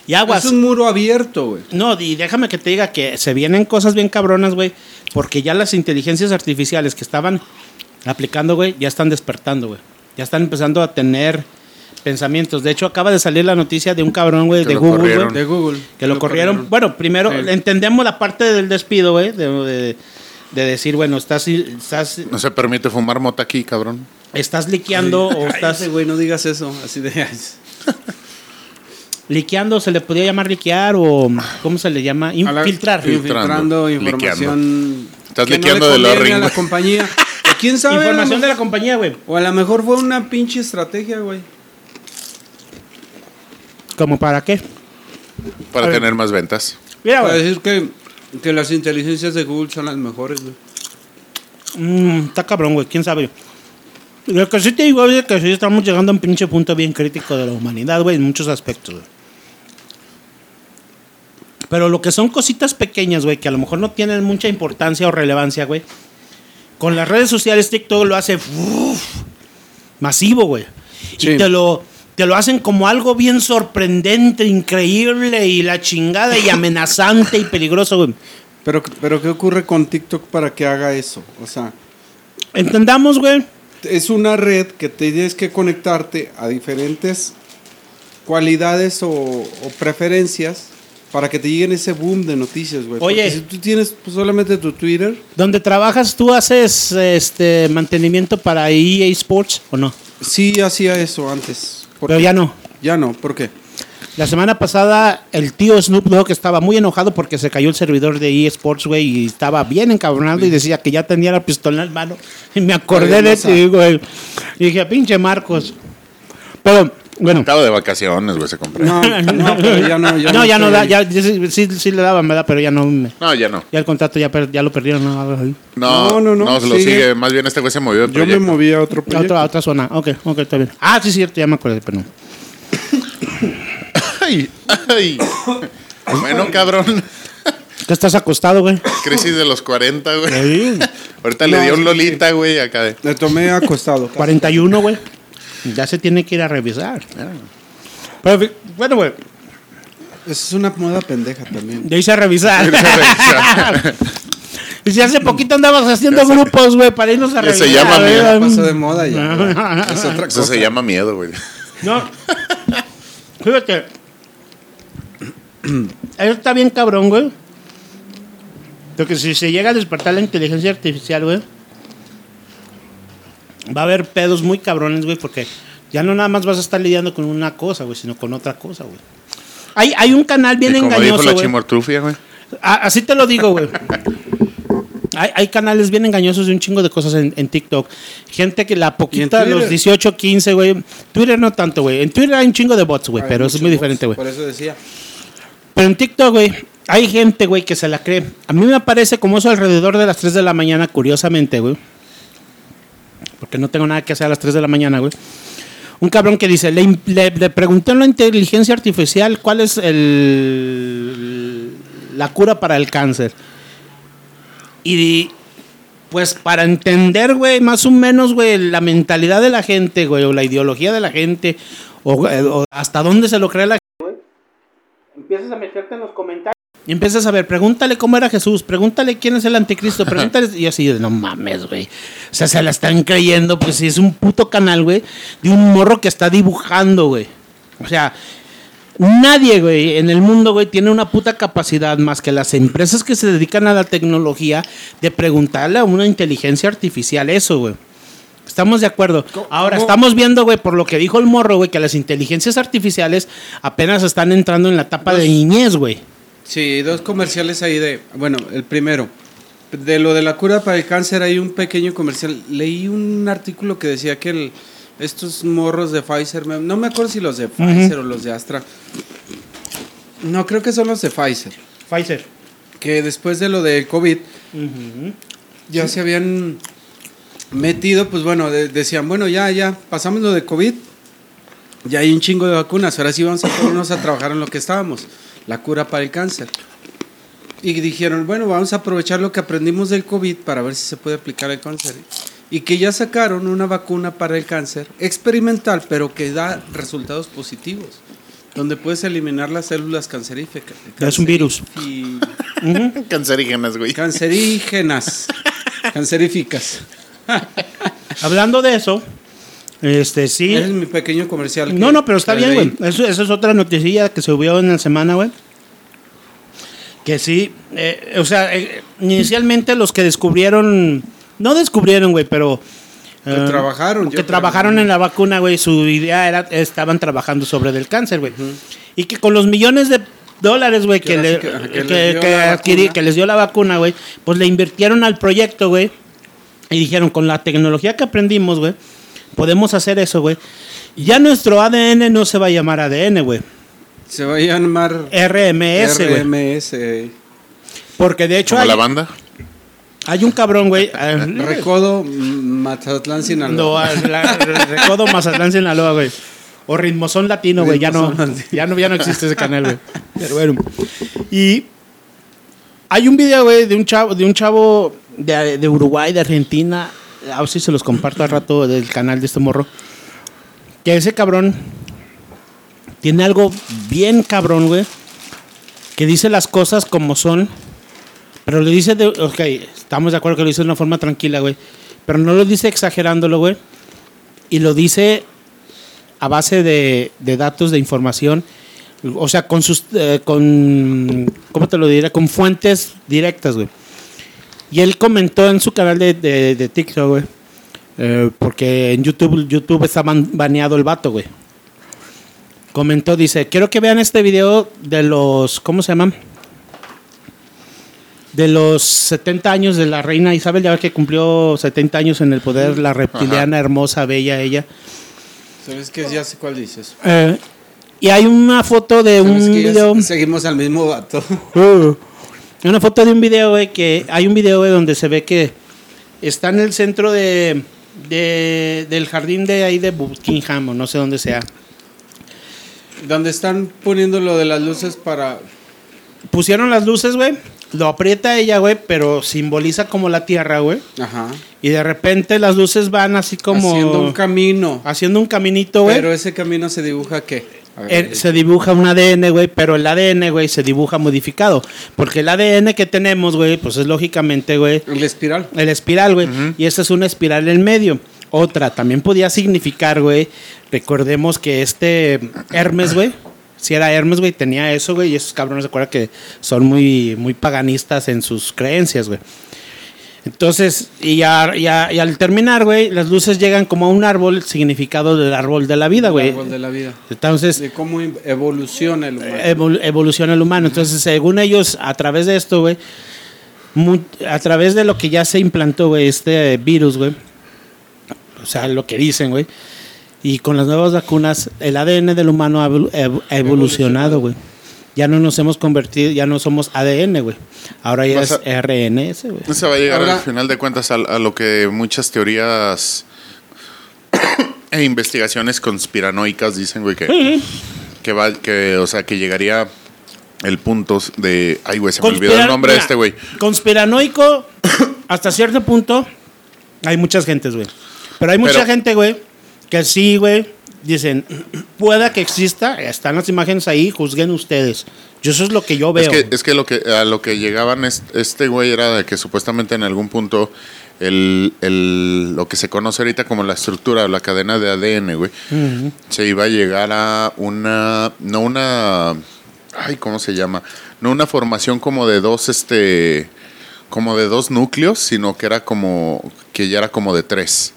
Y aguas. Es un muro abierto, güey. No, y déjame que te diga que se vienen cosas bien cabronas, güey. Porque ya las inteligencias artificiales que estaban aplicando, güey, ya están despertando, güey. Ya están empezando a tener pensamientos. De hecho, acaba de salir la noticia de un cabrón, güey, de Google, güey. De Google. Que lo, corrieron. Bueno, primero Sí. entendemos la parte del despido, güey. De, de- de decir, bueno, estás, estás, No se permite fumar mota aquí, cabrón. estás liqueando o estás güey, no digas eso. Así de... liqueando, se le podía llamar liquear o ¿cómo se le llama? Infiltrar. Infiltrando Liqueando. información. Estás que no liqueando le de la a la compañía. (laughs) Quién sabe. Información de la compañía, güey. O a lo mejor fue una pinche estrategia, güey. ¿Cómo para qué? Para A ver. tener más ventas. Mira, Para güey. decir que, que las inteligencias de Google son las mejores, güey. Mm, está cabrón, güey. ¿Quién sabe? Lo que sí te digo es que sí estamos llegando a un pinche punto bien crítico de la humanidad, güey, en muchos aspectos, güey. Pero lo que son cositas pequeñas, güey, que a lo mejor no tienen mucha importancia o relevancia, güey. Con las redes sociales, TikTok lo hace uf, masivo, güey. Sí. Y te lo, te lo hacen como algo bien sorprendente, increíble y la chingada y amenazante y peligroso, güey. Pero, pero ¿qué ocurre con TikTok para que haga eso? O sea, Entendamos, güey. es una red que tienes que conectarte a diferentes cualidades o, o preferencias para que te lleguen ese boom de noticias, güey. Oye. Porque si tú tienes pues, solamente tu Twitter, Donde trabajas, ¿tú haces este mantenimiento para EA Sports o no? sí hacía eso antes. ¿Por Pero qué? ya no. Ya no, ¿por qué? La semana pasada, el tío Snoop Dogg estaba muy enojado porque se cayó el servidor de EA Sports, güey, y estaba bien encabronado y decía que ya tenía la pistola en mano. Y me acordé de ti, güey. Y dije, pinche Marcos. Pero, bueno. Estaba de vacaciones, güey, se compró. No, No, (laughs) no, pero ya no. Ya no, ya no da, ya sí, sí, sí le daban, ¿verdad? Pero ya no. me- ya no. Ya el contrato ya, per- ya lo perdieron, ¿no? No, No, no, no, no. no, se lo sigue. sigue. Más bien este güey se movió de Yo me moví a otro A proyecto. otra, a otra zona. Ok, ok, está bien. Ah, sí, cierto, ya me acordé, pero no. Ay, ay. Bueno, cabrón. ¿Qué estás acostado, güey? Crisis de los 40, güey. Ahorita le No, dio un Lolita, güey, acá de. Me tomé acostado. 41, güey. Ya se tiene que ir a revisar. Pero, bueno, güey. Esa es una moda pendeja también. Ya hice a revisar. Irse a revisar. (laughs) y si hace poquito andabas haciendo grupos, güey, para irnos a Ya se revisar. llama, mira, Ya pasó de moda ya. (laughs) Es otra Eso cosa. se llama miedo, güey. No. Fíjate. Eso está bien cabrón, güey. Porque si se llega a despertar la inteligencia artificial, güey, va a haber pedos muy cabrones, güey, porque ya no nada más vas a estar lidiando con una cosa, güey, sino con otra cosa, güey. Hay, hay un canal bien Y como dijo engañoso, la güey. chimortrufia, güey. Así te lo digo, güey. Hay, hay canales bien engañosos de un chingo de cosas en, en TikTok. Gente que la poquita, los 18, 15, güey. Twitter no tanto, güey. En Twitter hay un chingo de bots, güey, pero es muy diferente, güey. Por eso decía. Pero en TikTok, güey, hay gente, güey, que se la cree. A mí me aparece como eso alrededor de las 3 de la mañana, curiosamente, güey. Porque no tengo nada que hacer a las 3 de la mañana, güey. Un cabrón que dice, le, pregunté a la inteligencia artificial cuál es el, la cura para el cáncer. Y pues para entender, güey, más o menos, güey, la mentalidad de la gente, güey, o la ideología de la gente, o, o hasta dónde se lo cree la empiezas a meterte en los comentarios. Y empiezas a ver, pregúntale cómo era Jesús, pregúntale quién es el anticristo, pregúntale. Y yo así, no mames, güey. O sea, se la están creyendo, pues si es un puto canal, güey, de un morro que está dibujando, güey. O sea, nadie, güey, en el mundo, güey, tiene una puta capacidad más que las empresas que se dedican a la tecnología de preguntarle a una inteligencia artificial eso, güey. Estamos de acuerdo. Ahora, cómo? estamos viendo, güey, por lo que dijo el morro, güey, que las inteligencias artificiales apenas están entrando en la etapa de niñez, güey. Sí, dos comerciales ahí de. Bueno, el primero. De lo de la cura para el cáncer hay un pequeño comercial. Leí un artículo que decía que el, estos morros de Pfizer, no me acuerdo si los de Pfizer o los de Astra. No, creo que son los de Pfizer. Pfizer. Que después de lo de COVID ya se habían metido, pues bueno, de- decían, bueno, ya, ya, pasamos lo de COVID, ya hay un chingo de vacunas, ahora sí vamos a ponernos a trabajar en lo que estábamos, la cura para el cáncer. Y dijeron, bueno, vamos a aprovechar lo que aprendimos del COVID para ver si se puede aplicar el cáncer. Y que ya sacaron una vacuna para el cáncer experimental, pero que da resultados positivos, donde puedes eliminar las células canceríficas. Es un virus. Y (laughs) Cancerígenas, güey. cancerígenas, (laughs) canceríficas. Hablando de eso, este sí. Ese es mi pequeño comercial. No, no, pero está bien, güey. Eso, eso es otra noticia que se subió en la semana, güey. Que sí, eh, o sea, eh, inicialmente los que descubrieron, no descubrieron, güey, pero... Que eh, trabajaron, Que creo. trabajaron en la vacuna, güey, su idea era, estaban trabajando sobre del cáncer, güey. Y que con los millones de dólares, güey, que, le- que- que les dio que la adquirí- vacuna. que les dio la vacuna, güey, pues le invirtieron al proyecto, güey. Y dijeron, con la tecnología que aprendimos, güey, podemos hacer eso, güey. Ya nuestro ADN no se va a llamar ADN, güey. Se va a llamar RMS, güey. RMS. Porque de hecho Como hay, la banda. hay un cabrón, güey. (laughs) Recodo, Mazatlán, Sinaloa. no, la- Recodo Mazatlán, Sinaloa, güey. O Ritmozón Latino, güey. Ya no, ya, no, ya no existe ese canal, güey. (laughs) Pero bueno. Y hay un video, güey, de un chavo, de un chavo de, de Uruguay, de Argentina. A ver si se los comparto al rato del canal de este morro. Que ese cabrón tiene algo bien cabrón, güey. Que dice las cosas como son. Pero le dice, de, ok, estamos de acuerdo que lo dice de una forma tranquila, güey. Pero no lo dice exagerándolo, güey. Y lo dice a base de, de datos, de información. O sea, con sus. eh, con. ¿Cómo te lo diré? Con fuentes directas, güey. Y él comentó en su canal de, de, de TikTok, güey. eh, porque en YouTube, YouTube está ban- baneado el vato, güey. Comentó, dice, quiero que vean este video de los, ¿cómo se llaman? De los 70 años de la reina Isabel, ya ves que cumplió 70 años en el poder, la reptiliana, hermosa, bella ella. ¿Sabes qué? Ya sé cuál dices. Eh, y hay una foto de ¿Sabes un video... se- seguimos al mismo vato. (laughs) Uh, una foto de un video, güey, que hay un video, güey, donde se ve que está en el centro de, de- del jardín de ahí de Buckingham, o no sé dónde sea. Donde están poniendo lo de las luces para. Pusieron las luces, güey, lo aprieta ella, güey, pero simboliza como la tierra, güey. Ajá. Y de repente las luces van así como... Haciendo un camino. haciendo un caminito, güey. Pero ese camino se dibuja qué? Ver, Eh, se dibuja un ADN, güey, pero el ADN, güey, se dibuja modificado. Porque el ADN que tenemos, güey, pues es lógicamente, güey, el espiral. el espiral, güey. Y esta es una espiral en medio. Otra, también podía significar, güey, recordemos que este Hermes, güey, si era Hermes, güey, tenía eso, güey, y esos cabrones, se acuerdan que son muy, muy paganistas en sus creencias, güey. Entonces, y, ya, ya- y al terminar, güey, las luces llegan como a un árbol, significado del árbol de la vida, El güey. árbol de la vida. Entonces, De cómo evoluciona el humano. evol- evoluciona el humano. Entonces, según ellos, a través de esto, güey, a través de lo que ya se implantó, güey, este virus, güey, o sea, lo que dicen, güey, y con las nuevas vacunas, el ADN del humano ha evolucionado, güey. Ya no nos hemos convertido, ya no somos ADN, güey. Ahora ya Vas es a- RNS, güey. Se va a llegar Ahora- al final de cuentas a, a lo que muchas teorías (coughs) e investigaciones conspiranoicas dicen, güey, que, que va, que, o sea, que llegaría el punto de, ay, güey, se me olvidó el nombre de este, güey. Conspiranoico, hasta cierto punto, hay muchas gentes, güey. Pero hay mucha Pero- gente, güey, que sí, güey, dicen, pueda que exista, están las imágenes ahí, juzguen ustedes. Yo eso es lo que yo veo. Es que, es que lo que a lo que llegaban es- este güey era de que supuestamente en algún punto el, el- lo que se conoce ahorita como la estructura o la cadena de ADN, güey, se iba a llegar a una, no una, ay, ¿cómo se llama? No una formación como de dos, este, como de dos núcleos, sino que era como, que ya era como de tres.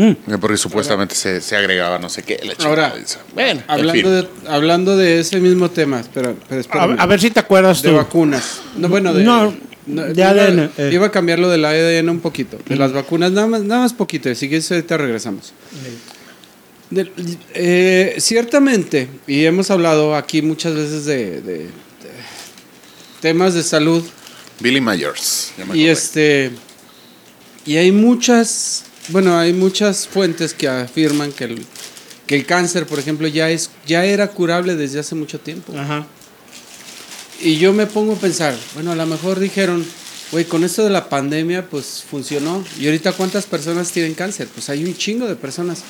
Eh, Porque supuestamente se, se agregaba no sé qué. la Ahora, bueno, en Hablando fin. de, hablando de ese mismo tema, espera, espera, a, ver si te acuerdas de tú. vacunas. No, bueno, de, No, de iba- ADN, eh. Iba a cambiarlo del ADN un poquito. De las vacunas, nada más, nada más poquito. Así que ahorita regresamos. De- eh, ciertamente, y hemos hablado aquí muchas veces de, de- de temas de salud, Billy Myers. ya me y este y hay muchas bueno hay muchas fuentes que afirman que el, que el cáncer por ejemplo ya es ya era curable desde hace mucho tiempo. Ajá. y yo me pongo a pensar bueno a lo mejor dijeron güey con esto de la pandemia pues funcionó. Y ahorita cuántas personas tienen cáncer pues hay un chingo de personas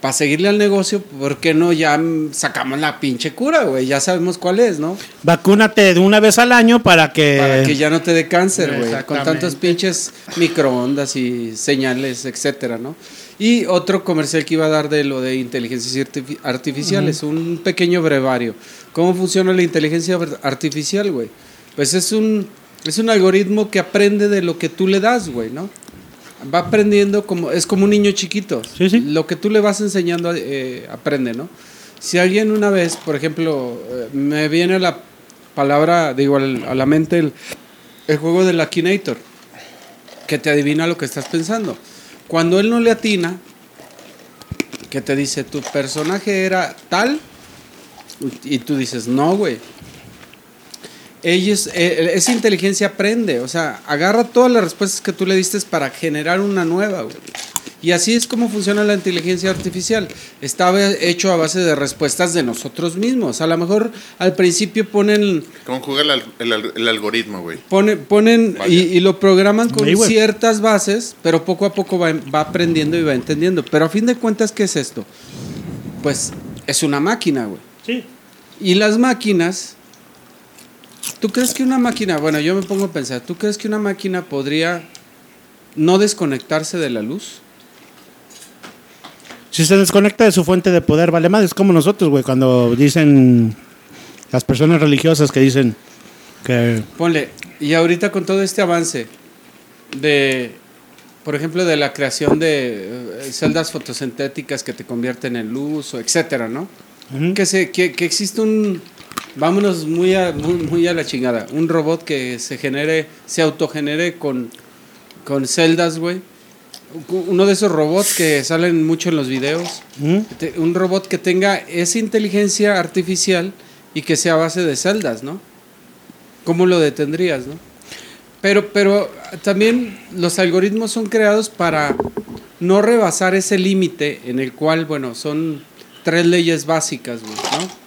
para seguirle al negocio ¿por qué no ya sacamos la pinche cura güey ya sabemos cuál es no Vacúnate de una vez al año para que... para que ya no te dé cáncer, güey. Con tantos pinches microondas y señales, etcétera, ¿no? Y otro comercial que iba a dar de lo de inteligencias artifi- artificiales, un pequeño brevario. ¿Cómo funciona la inteligencia ar- artificial, güey? Pues es un, es un algoritmo que aprende de lo que tú le das, güey, ¿no? Va aprendiendo como, es como un niño chiquito. Sí, sí. Lo que tú le vas enseñando, eh, aprende, ¿no? Si alguien una vez, por ejemplo, eh, me viene la palabra, digo, al- a la mente el, el juego del Akinator, que te adivina lo que estás pensando. Cuando él no le atina, que te dice, tu personaje era tal, y tú dices, no, güey. Ellos, eh, esa inteligencia aprende, o sea, agarra todas las respuestas que tú le diste para generar una nueva, güey. Y así es como funciona la inteligencia artificial. Estaba hecho a base de respuestas de nosotros mismos. A lo mejor al principio ponen Conjuga el, el al- el algoritmo, güey. Pone- ponen y, y lo programan con Ahí, ciertas bases, pero poco a poco va, va aprendiendo y va entendiendo. Pero a fin de cuentas, ¿qué es esto? Pues es una máquina, güey. Sí. Y las máquinas, ¿tú crees que una máquina, bueno, yo me pongo a pensar, ¿tú crees que una máquina podría no desconectarse de la luz? Si se desconecta de su fuente de poder, vale más. Es como nosotros, güey, cuando dicen las personas religiosas que dicen que Ponle, y ahorita con todo este avance de, por ejemplo, de la creación de eh, celdas fotosintéticas que te convierten en luz, o etcétera, ¿no? Ujú. que, se, que, que existe un, vámonos muy a, muy, muy a la chingada, un robot que se genere, se autogenere con, con celdas, güey. Uno de esos robots que salen mucho en los videos. Te- Un robot que tenga esa inteligencia artificial y que sea a base de celdas, ¿no? ¿Cómo lo detendrías, no? Pero, pero también los algoritmos son creados para no rebasar ese límite en el cual, bueno, son tres leyes básicas, güey, ¿no?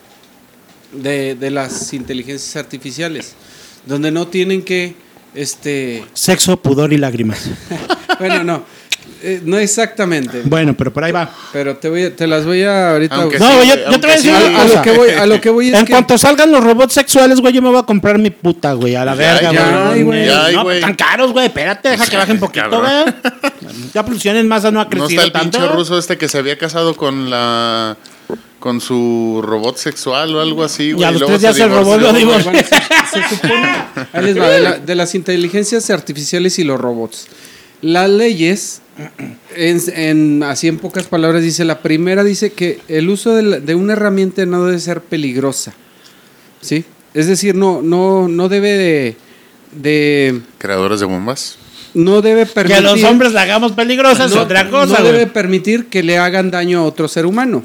De, de las inteligencias artificiales, donde no tienen que, este, sexo, pudor y lágrimas. (laughs) bueno, no, eh, no exactamente, Bueno, pero por ahí va. pero te, voy a- te las voy a ahorita... Aunque No, sí, yo- yo te voy a decir a, lo que voy, a lo que voy es En que... cuanto salgan los robots sexuales, güey, yo me voy a comprar mi puta, güey, a la Ya, verga, ya güey. güey. Ya no, güey. tan caros, güey. Espérate, deja que bajen (laughs) poquito, Cabrón. güey. Ya producción en masa no ha No crecido está el tanto. pinche ruso este que se había casado con la con su robot sexual o algo así, güey. Y a los luego tres días se el robot lo divorció. se, se supone, ahí les va, de, la- de las inteligencias artificiales y los robots. Las leyes, en, en- así en pocas palabras, dice, la primera dice que el uso de, la- de una herramienta no debe ser peligrosa. ¿Sí? Es decir, no, no, no debe de, de- Creadores de bombas. no debe Que permitir... los hombres la hagamos peligrosas es no, otra cosa, no debe permitir que le hagan daño a otro ser humano.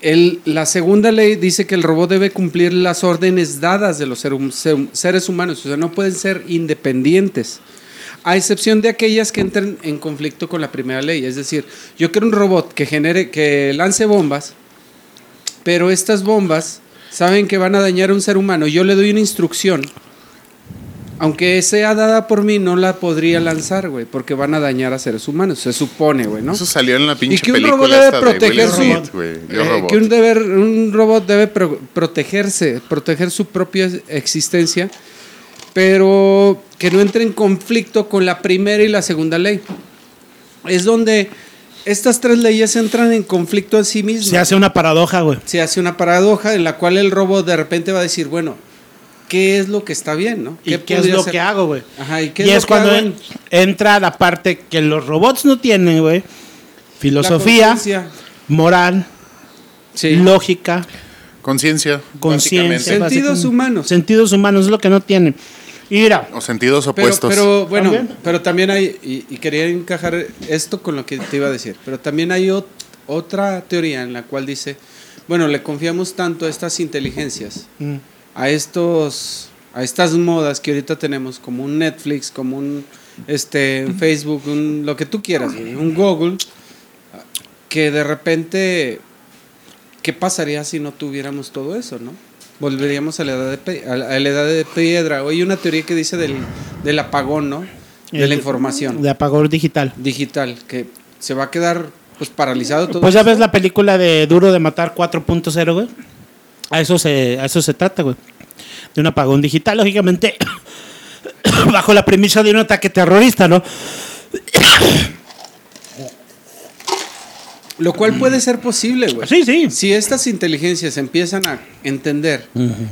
El- la segunda ley dice que el robot debe cumplir las órdenes dadas de los ser seres humanos, o sea, no pueden ser independientes, a excepción de aquellas que entren en conflicto con la primera ley. Es decir, yo quiero un robot que genere, que lance bombas, pero estas bombas saben que van a dañar a un ser humano. Yo le doy una instrucción, aunque sea dada por mí, no la podría lanzar, güey, porque van a dañar a seres humanos, se supone, güey, ¿no? Eso salió en la pinche Y que un robot debe de su Smith, eh, Robot. que un, deber, un robot debe pro- protegerse, proteger su propia existencia, pero que no entre en conflicto con la primera y la segunda ley. Es donde estas tres leyes entran en conflicto en sí mismas. Se hace una paradoja, güey. Se hace una paradoja en la cual el robot de repente va a decir, bueno, ¿qué es lo que está bien, no? ¿Y qué es lo que hago, güey? Ajá, ¿y qué Y es, es lo que cuando hago en- en entra la parte que los robots no tienen, güey. Filosofía, moral, Sí. lógica, Conciencia. conciencia. Sentidos humanos. Sentidos humanos es lo que no tienen. Y mira, O sentidos opuestos. pero bueno, También. pero también hay, y, y quería encajar esto con lo que te iba a decir, pero también hay ot- otra teoría en la cual dice, bueno, le confiamos tanto a estas inteligencias, mm, a estos, a estas modas que ahorita tenemos, como un Netflix, como un este un Facebook, un, lo que tú quieras, un Google, que de repente, ¿qué pasaría si no tuviéramos todo eso, no? Volveríamos a la edad de, a la, edad de piedra. Hay una teoría que dice del, del apagón, ¿no? De la información de apagón digital. digital, que se va a quedar pues paralizado todo. Pues ya ves la película de Duro de Matar 4.0, güey. A eso se, a eso se trata, güey. De un apagón digital, lógicamente, (coughs) bajo la premisa de un ataque terrorista, ¿no? (coughs) Lo cual puede ser posible, güey. Sí, sí. Si estas inteligencias empiezan a entender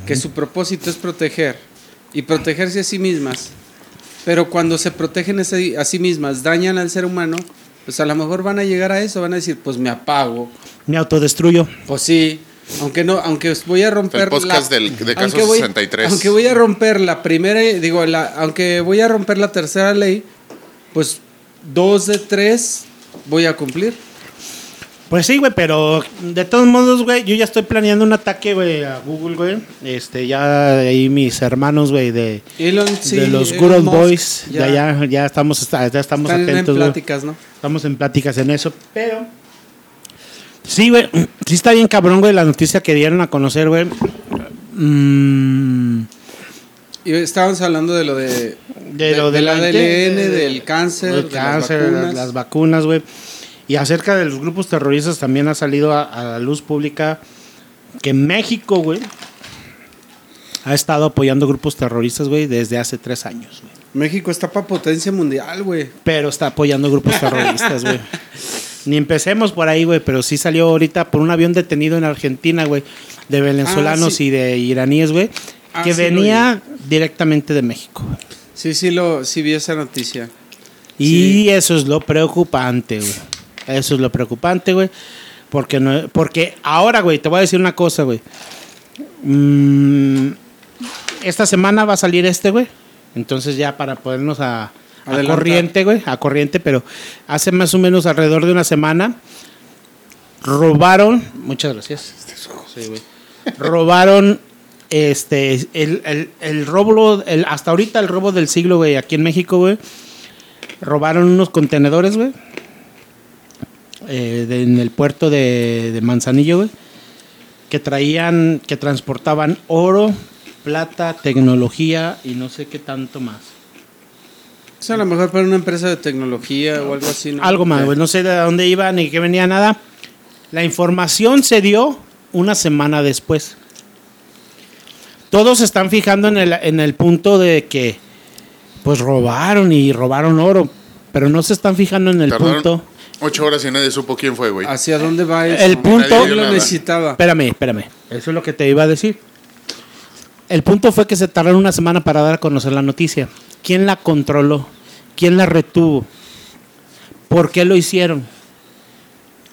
que su propósito es proteger y protegerse a sí mismas, pero cuando se protegen a sí mismas dañan al ser humano, pues a lo mejor van a llegar a eso, van a decir, pues me apago, Me autodestruyo. pues sí, aunque no, aunque voy a romper El podcast del- de Caso aunque voy- 63. aunque voy a romper la primera, digo, la, aunque voy a romper la tercera ley, pues dos de tres voy a cumplir. Pues sí, güey, pero de todos modos, güey, yo ya estoy planeando un ataque, güey, a Google, güey. Este, ya ahí mis hermanos, güey, de, Elon, sí, de los Elon Good Old Musk, Boys, ya, ya, ya estamos, ya estamos están en atentos, güey. pláticas, ¿no? Estamos en pláticas en eso, pero... Sí, güey, sí está bien cabrón, güey, la noticia que dieron a conocer, güey. Mm, Y estábamos hablando de lo de, de lo del la ADN, inte- del cáncer, del de cáncer, las las vacunas. las vacunas, güey. Y acerca de los grupos terroristas también ha salido a, a la luz pública que México, güey, ha estado apoyando grupos terroristas, güey, desde hace tres años, güey. México está para potencia mundial, güey. Pero está apoyando grupos terroristas, güey. Ni empecemos por ahí, güey, pero sí salió ahorita por un avión detenido en Argentina, güey, de venezolanos Ah, sí. y de iraníes, güey, Ah, que sí, venía directamente de México. Sí, sí, lo, sí vi esa noticia. Y Sí. eso es lo preocupante, güey. Eso es lo preocupante, güey. Porque, no, porque ahora, güey, te voy a decir una cosa, güey. Mm, esta semana va a salir este, güey. Entonces ya para ponernos a, a corriente, güey. A corriente, pero hace más o menos alrededor de una semana robaron... Muchas gracias. Sí, güey. robaron este el, el, el robo, el, hasta ahorita el robo del siglo, güey, aquí en México, güey. Robaron unos contenedores, güey. Eh, de- en el puerto de, de Manzanillo, güey. Que traían, que transportaban oro, plata, tecnología y no sé qué tanto más. O sea, a lo mejor para una empresa de tecnología o algo así, ¿no? Algo más, güey. No sé de dónde iba ni qué venía nada. La información se dio una semana después. Todos se están fijando en el, en el punto de que, pues robaron y robaron oro. Pero no se están fijando en el Tardaron- punto Ocho horas y nadie supo quién fue, güey. ¿Hacia dónde va eso? El punto- Nadie lo necesitaba. Espérame, espérame. Eso es lo que te iba a decir. El punto fue que se tardaron una semana para dar a conocer la noticia. ¿Quién la controló? ¿Quién la retuvo? ¿Por qué lo hicieron?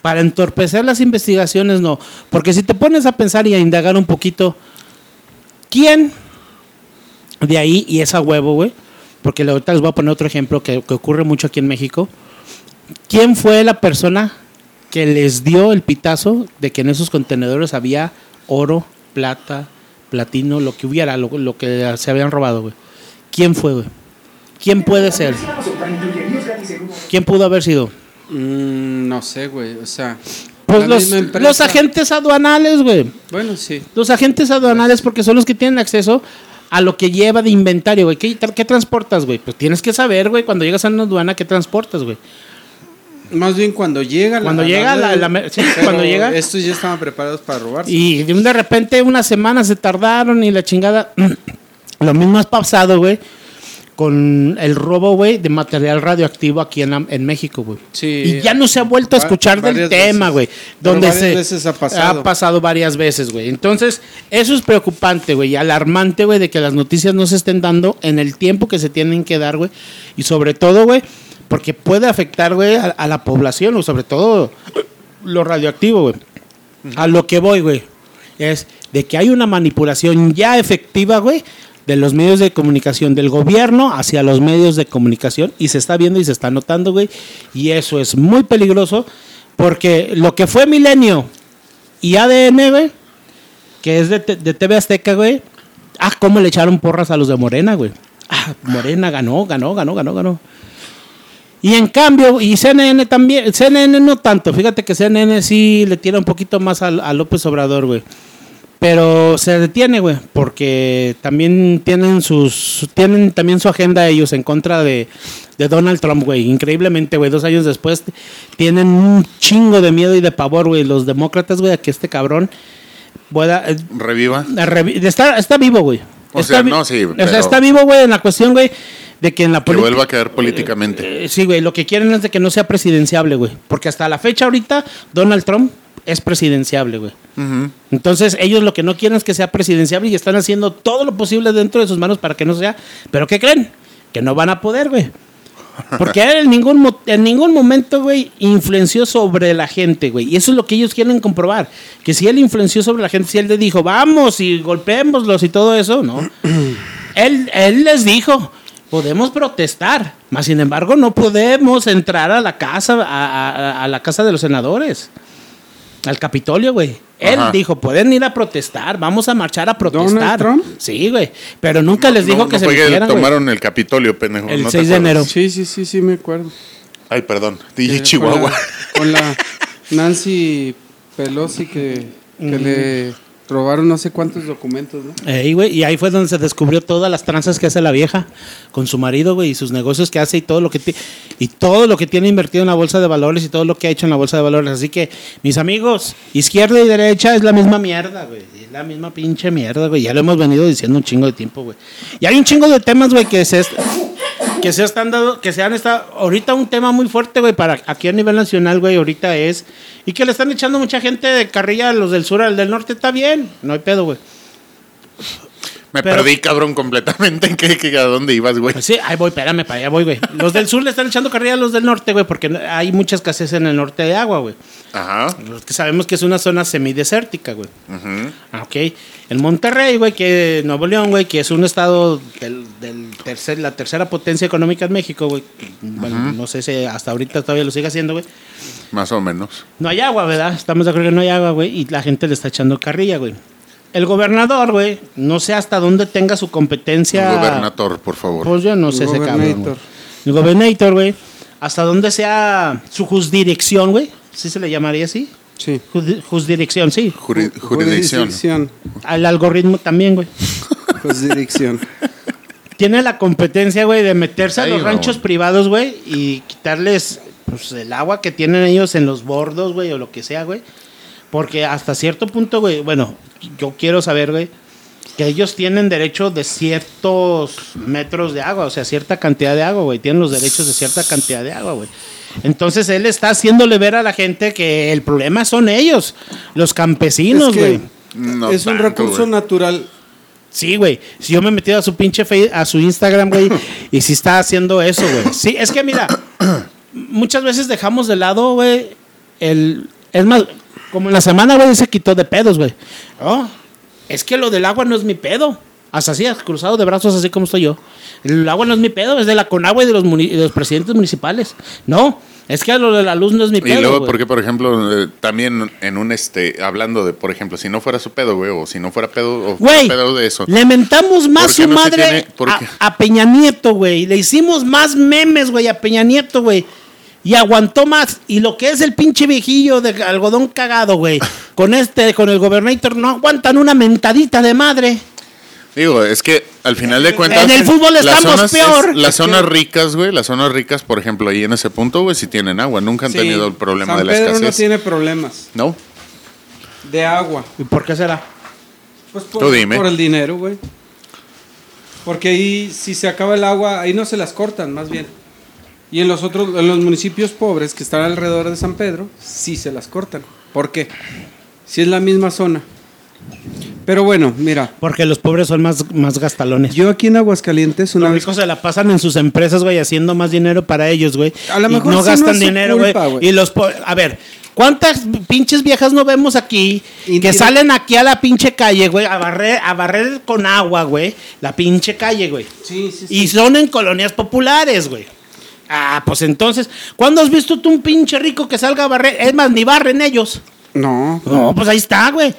Para entorpecer las investigaciones, no. Porque si te pones a pensar y a indagar un poquito, ¿quién de ahí, y es a huevo, güey? Porque ahorita les voy a poner otro ejemplo que, que ocurre mucho aquí en México. ¿Quién fue la persona que les dio el pitazo de que en esos contenedores había oro, plata, platino, lo que hubiera, lo, lo que se habían robado, güey? ¿Quién fue, güey? ¿Quién puede ser? ¿Quién pudo haber sido? Mm, no sé, güey. O sea. Pues empresa- los agentes aduanales, güey. Bueno, sí. Los agentes aduanales porque son los que tienen acceso a lo que lleva de inventario, güey. ¿Qué, qué transportas, güey? Pues tienes que saber, güey, cuando llegas a una aduana, ¿qué transportas, güey? Más bien cuando llega Cuando llega la- la- sí, cuando llega- Estos ya estaban preparados para robarse. Y de un de repente unas semanas se tardaron y la chingada. (clears throat) Lo mismo ha pasado, güey, con el robo, güey, de material radioactivo aquí en, en México, güey. Sí. y ya no se ha vuelto a escuchar del tema, güey. Donde varias se veces ha pasado. ha pasado varias veces, güey. Entonces, eso es preocupante, güey, y alarmante, güey, de que las noticias no se estén dando en el tiempo que se tienen que dar, güey. Y sobre todo, güey, porque puede afectar, güey, a, a la población, o sobre todo lo radioactivo, güey. A lo que voy, güey, es de que hay una manipulación ya efectiva, güey, de los medios de comunicación, del gobierno hacia los medios de comunicación, y se está viendo y se está notando, güey, y eso es muy peligroso, porque lo que fue Milenio y ADN, güey, que es de, de TV Azteca, güey, ah, cómo le echaron porras a los de Morena, güey. Ah, Morena ganó, ganó, ganó, ganó, ganó. Y en cambio, y CNN también, CNN no tanto, fíjate que CNN sí le tira un poquito más al- a, López Obrador, güey. Pero se detiene, güey, porque también tienen sus tienen también su agenda ellos en contra de, de Donald Trump, güey. Increíblemente, güey, dos años después tienen un chingo de miedo y de pavor, güey, los demócratas, güey, a que este cabrón pueda... eh, Reviva. revi- está, está vivo, güey. O Está sea, no, sí, O sea, está vivo, güey, en la cuestión, güey, de que en la Que política... vuelva a quedar políticamente. Eh, sí, güey, lo que quieren es de que no sea presidenciable, güey. Porque hasta la fecha ahorita, Donald Trump es presidenciable, güey. Entonces, ellos lo que no quieren es que sea presidenciable y están haciendo todo lo posible dentro de sus manos para que no sea. Pero ¿qué creen? Que no van a poder, güey. Porque él (laughs) en ningún, en ningún momento, güey, influenció sobre la gente, güey. Y eso es lo que ellos quieren comprobar. Que si él influenció sobre la gente, si él le dijo, vamos y golpeémoslos y todo eso, no. (clears throat) él, él les dijo, podemos protestar, mas sin embargo no podemos entrar a la casa, a, a- a la casa de los senadores. Al Capitolio, güey. Él Ajá. dijo, pueden ir a protestar, vamos a marchar a protestar. Trump? Sí, güey. Pero nunca les dijo No, que no se metieran, güey. tomaron el Capitolio, pendejo. El ¿no te 6 de acuerdas? enero. Sí, sí, sí, sí, me acuerdo. Ay, perdón. Dije Eh, Chihuahua. Con la, con la (laughs) Nancy Pelosi que, que le robaron no sé cuántos documentos. Ey, güey, y ahí fue donde se descubrió todas las tranzas que hace la vieja con su marido, güey, y sus negocios que hace y todo lo que y todo lo que tiene invertido en la bolsa de valores y todo lo que ha hecho en la bolsa de valores. Así que, mis amigos, izquierda y derecha es la misma mierda, güey. Es la misma pinche mierda, güey. Ya lo hemos venido diciendo un chingo de tiempo, güey. Y hay un chingo de temas, güey, que se est- que se están dando, que se han estado, ahorita un tema muy fuerte, güey, para aquí a nivel nacional, güey, ahorita es, y que le están echando mucha gente de carrilla a los del sur al del norte, está bien, no hay pedo, güey. Me pero- perdí, cabrón, completamente. ¿En (laughs) qué, qué- a dónde ibas, güey? Pues sí, ahí voy, espérame, para allá voy, güey. Los del sur le están echando carrilla a los del norte, güey, porque hay mucha escasez en el norte de agua, güey. Ajá. Los que sabemos que es una zona semidesértica, güey. Ujú. Ah, Ok. El Monterrey, güey, que Nuevo León, güey, que es un estado del, del tercer, la tercera potencia económica en México, güey. Bueno, no sé si hasta ahorita todavía lo sigue haciendo, güey. Más o menos. No hay agua, ¿verdad? Estamos de acuerdo que no hay agua, güey, y la gente le está echando carrilla, güey. El gobernador, güey, no sé hasta dónde tenga su competencia. Gobernador, por favor. Pues yo no sé ese cabrón. güey. El gobernator, güey. Hasta dónde sea su jurisdicción, güey. ¿Sí se le llamaría así? Sí. Jurisdicción, sí. Juri- jurisdicción. Jurisdicción. Al algoritmo también, güey. (laughs) Jurisdicción. Tiene la competencia, güey, de meterse a los ranchos privados, güey, y quitarles pues, el agua que tienen ellos en los bordos, güey, o lo que sea, güey. Porque hasta cierto punto, güey, bueno, yo quiero saber, güey, que ellos tienen derecho de ciertos metros de agua, o sea, cierta cantidad de agua, güey. Tienen los derechos de cierta cantidad de agua, güey. Entonces él está haciéndole ver a la gente que el problema son ellos, los campesinos, Es que güey. No es un recurso natural. Sí, güey. Si yo me metí a su pinche fe- a su Instagram, güey, (laughs) y si está haciendo eso, güey. Sí, es que mira, muchas veces dejamos de lado, güey, el es más como en la semana, güey, se quitó de pedos, güey. Oh, es que lo del agua no es mi pedo. Hasta así, cruzado de brazos, así como estoy yo. El agua no es mi pedo, es de la Conagua y de los, muni- de los presidentes municipales. No, es que lo de la luz no es mi Y pedo. luego, güey. porque por ejemplo, eh, también en un este, hablando de, por ejemplo, si no fuera su pedo, güey, o si no fuera pedo, o fuera pedo de eso. le mentamos más ¿Por qué su no madre tiene- a, a Peña Nieto, güey. Le hicimos más memes, güey, a Peña Nieto, güey. Y aguantó más. Y lo que es el pinche viejillo de algodón cagado, güey. Con este, con el gobernador, no aguantan una mentadita de madre. Digo, es que al final de cuentas. En el fútbol las estamos zonas- peor. es- las zonas ricas, güey, las zonas ricas, por ejemplo, ahí en ese punto, güey, sí tienen agua. Nunca han Sí, tenido el problema San de la Pedro escasez. no tiene problemas No, de agua. ¿Y por qué será? Pues por, Tú dime. por el dinero, güey. Porque ahí, si se acaba el agua, ahí no se las cortan, más bien. Y en los otros, en los municipios pobres que están alrededor de San Pedro, sí se las cortan. ¿Por qué? Si es la misma zona. Pero bueno, mira, Porque los pobres son más, más gastalones. yo aquí en Aguascalientes una Los vez ricos se la pasan en sus empresas, güey, haciendo más dinero para ellos, güey. A lo Y mejor no sí gastan no dinero, güey. Y los po- a ver, ¿cuántas pinches viejas no vemos aquí Y que salen aquí a la pinche calle, güey, a barrer, a barrer con agua, güey, la pinche calle, güey? Sí, sí, sí. Y son en colonias populares, güey. Ah, pues entonces, ¿cuándo has visto tú un pinche rico que salga a barrer? Es más, ni barren ellos. No, No, pues ahí está, güey.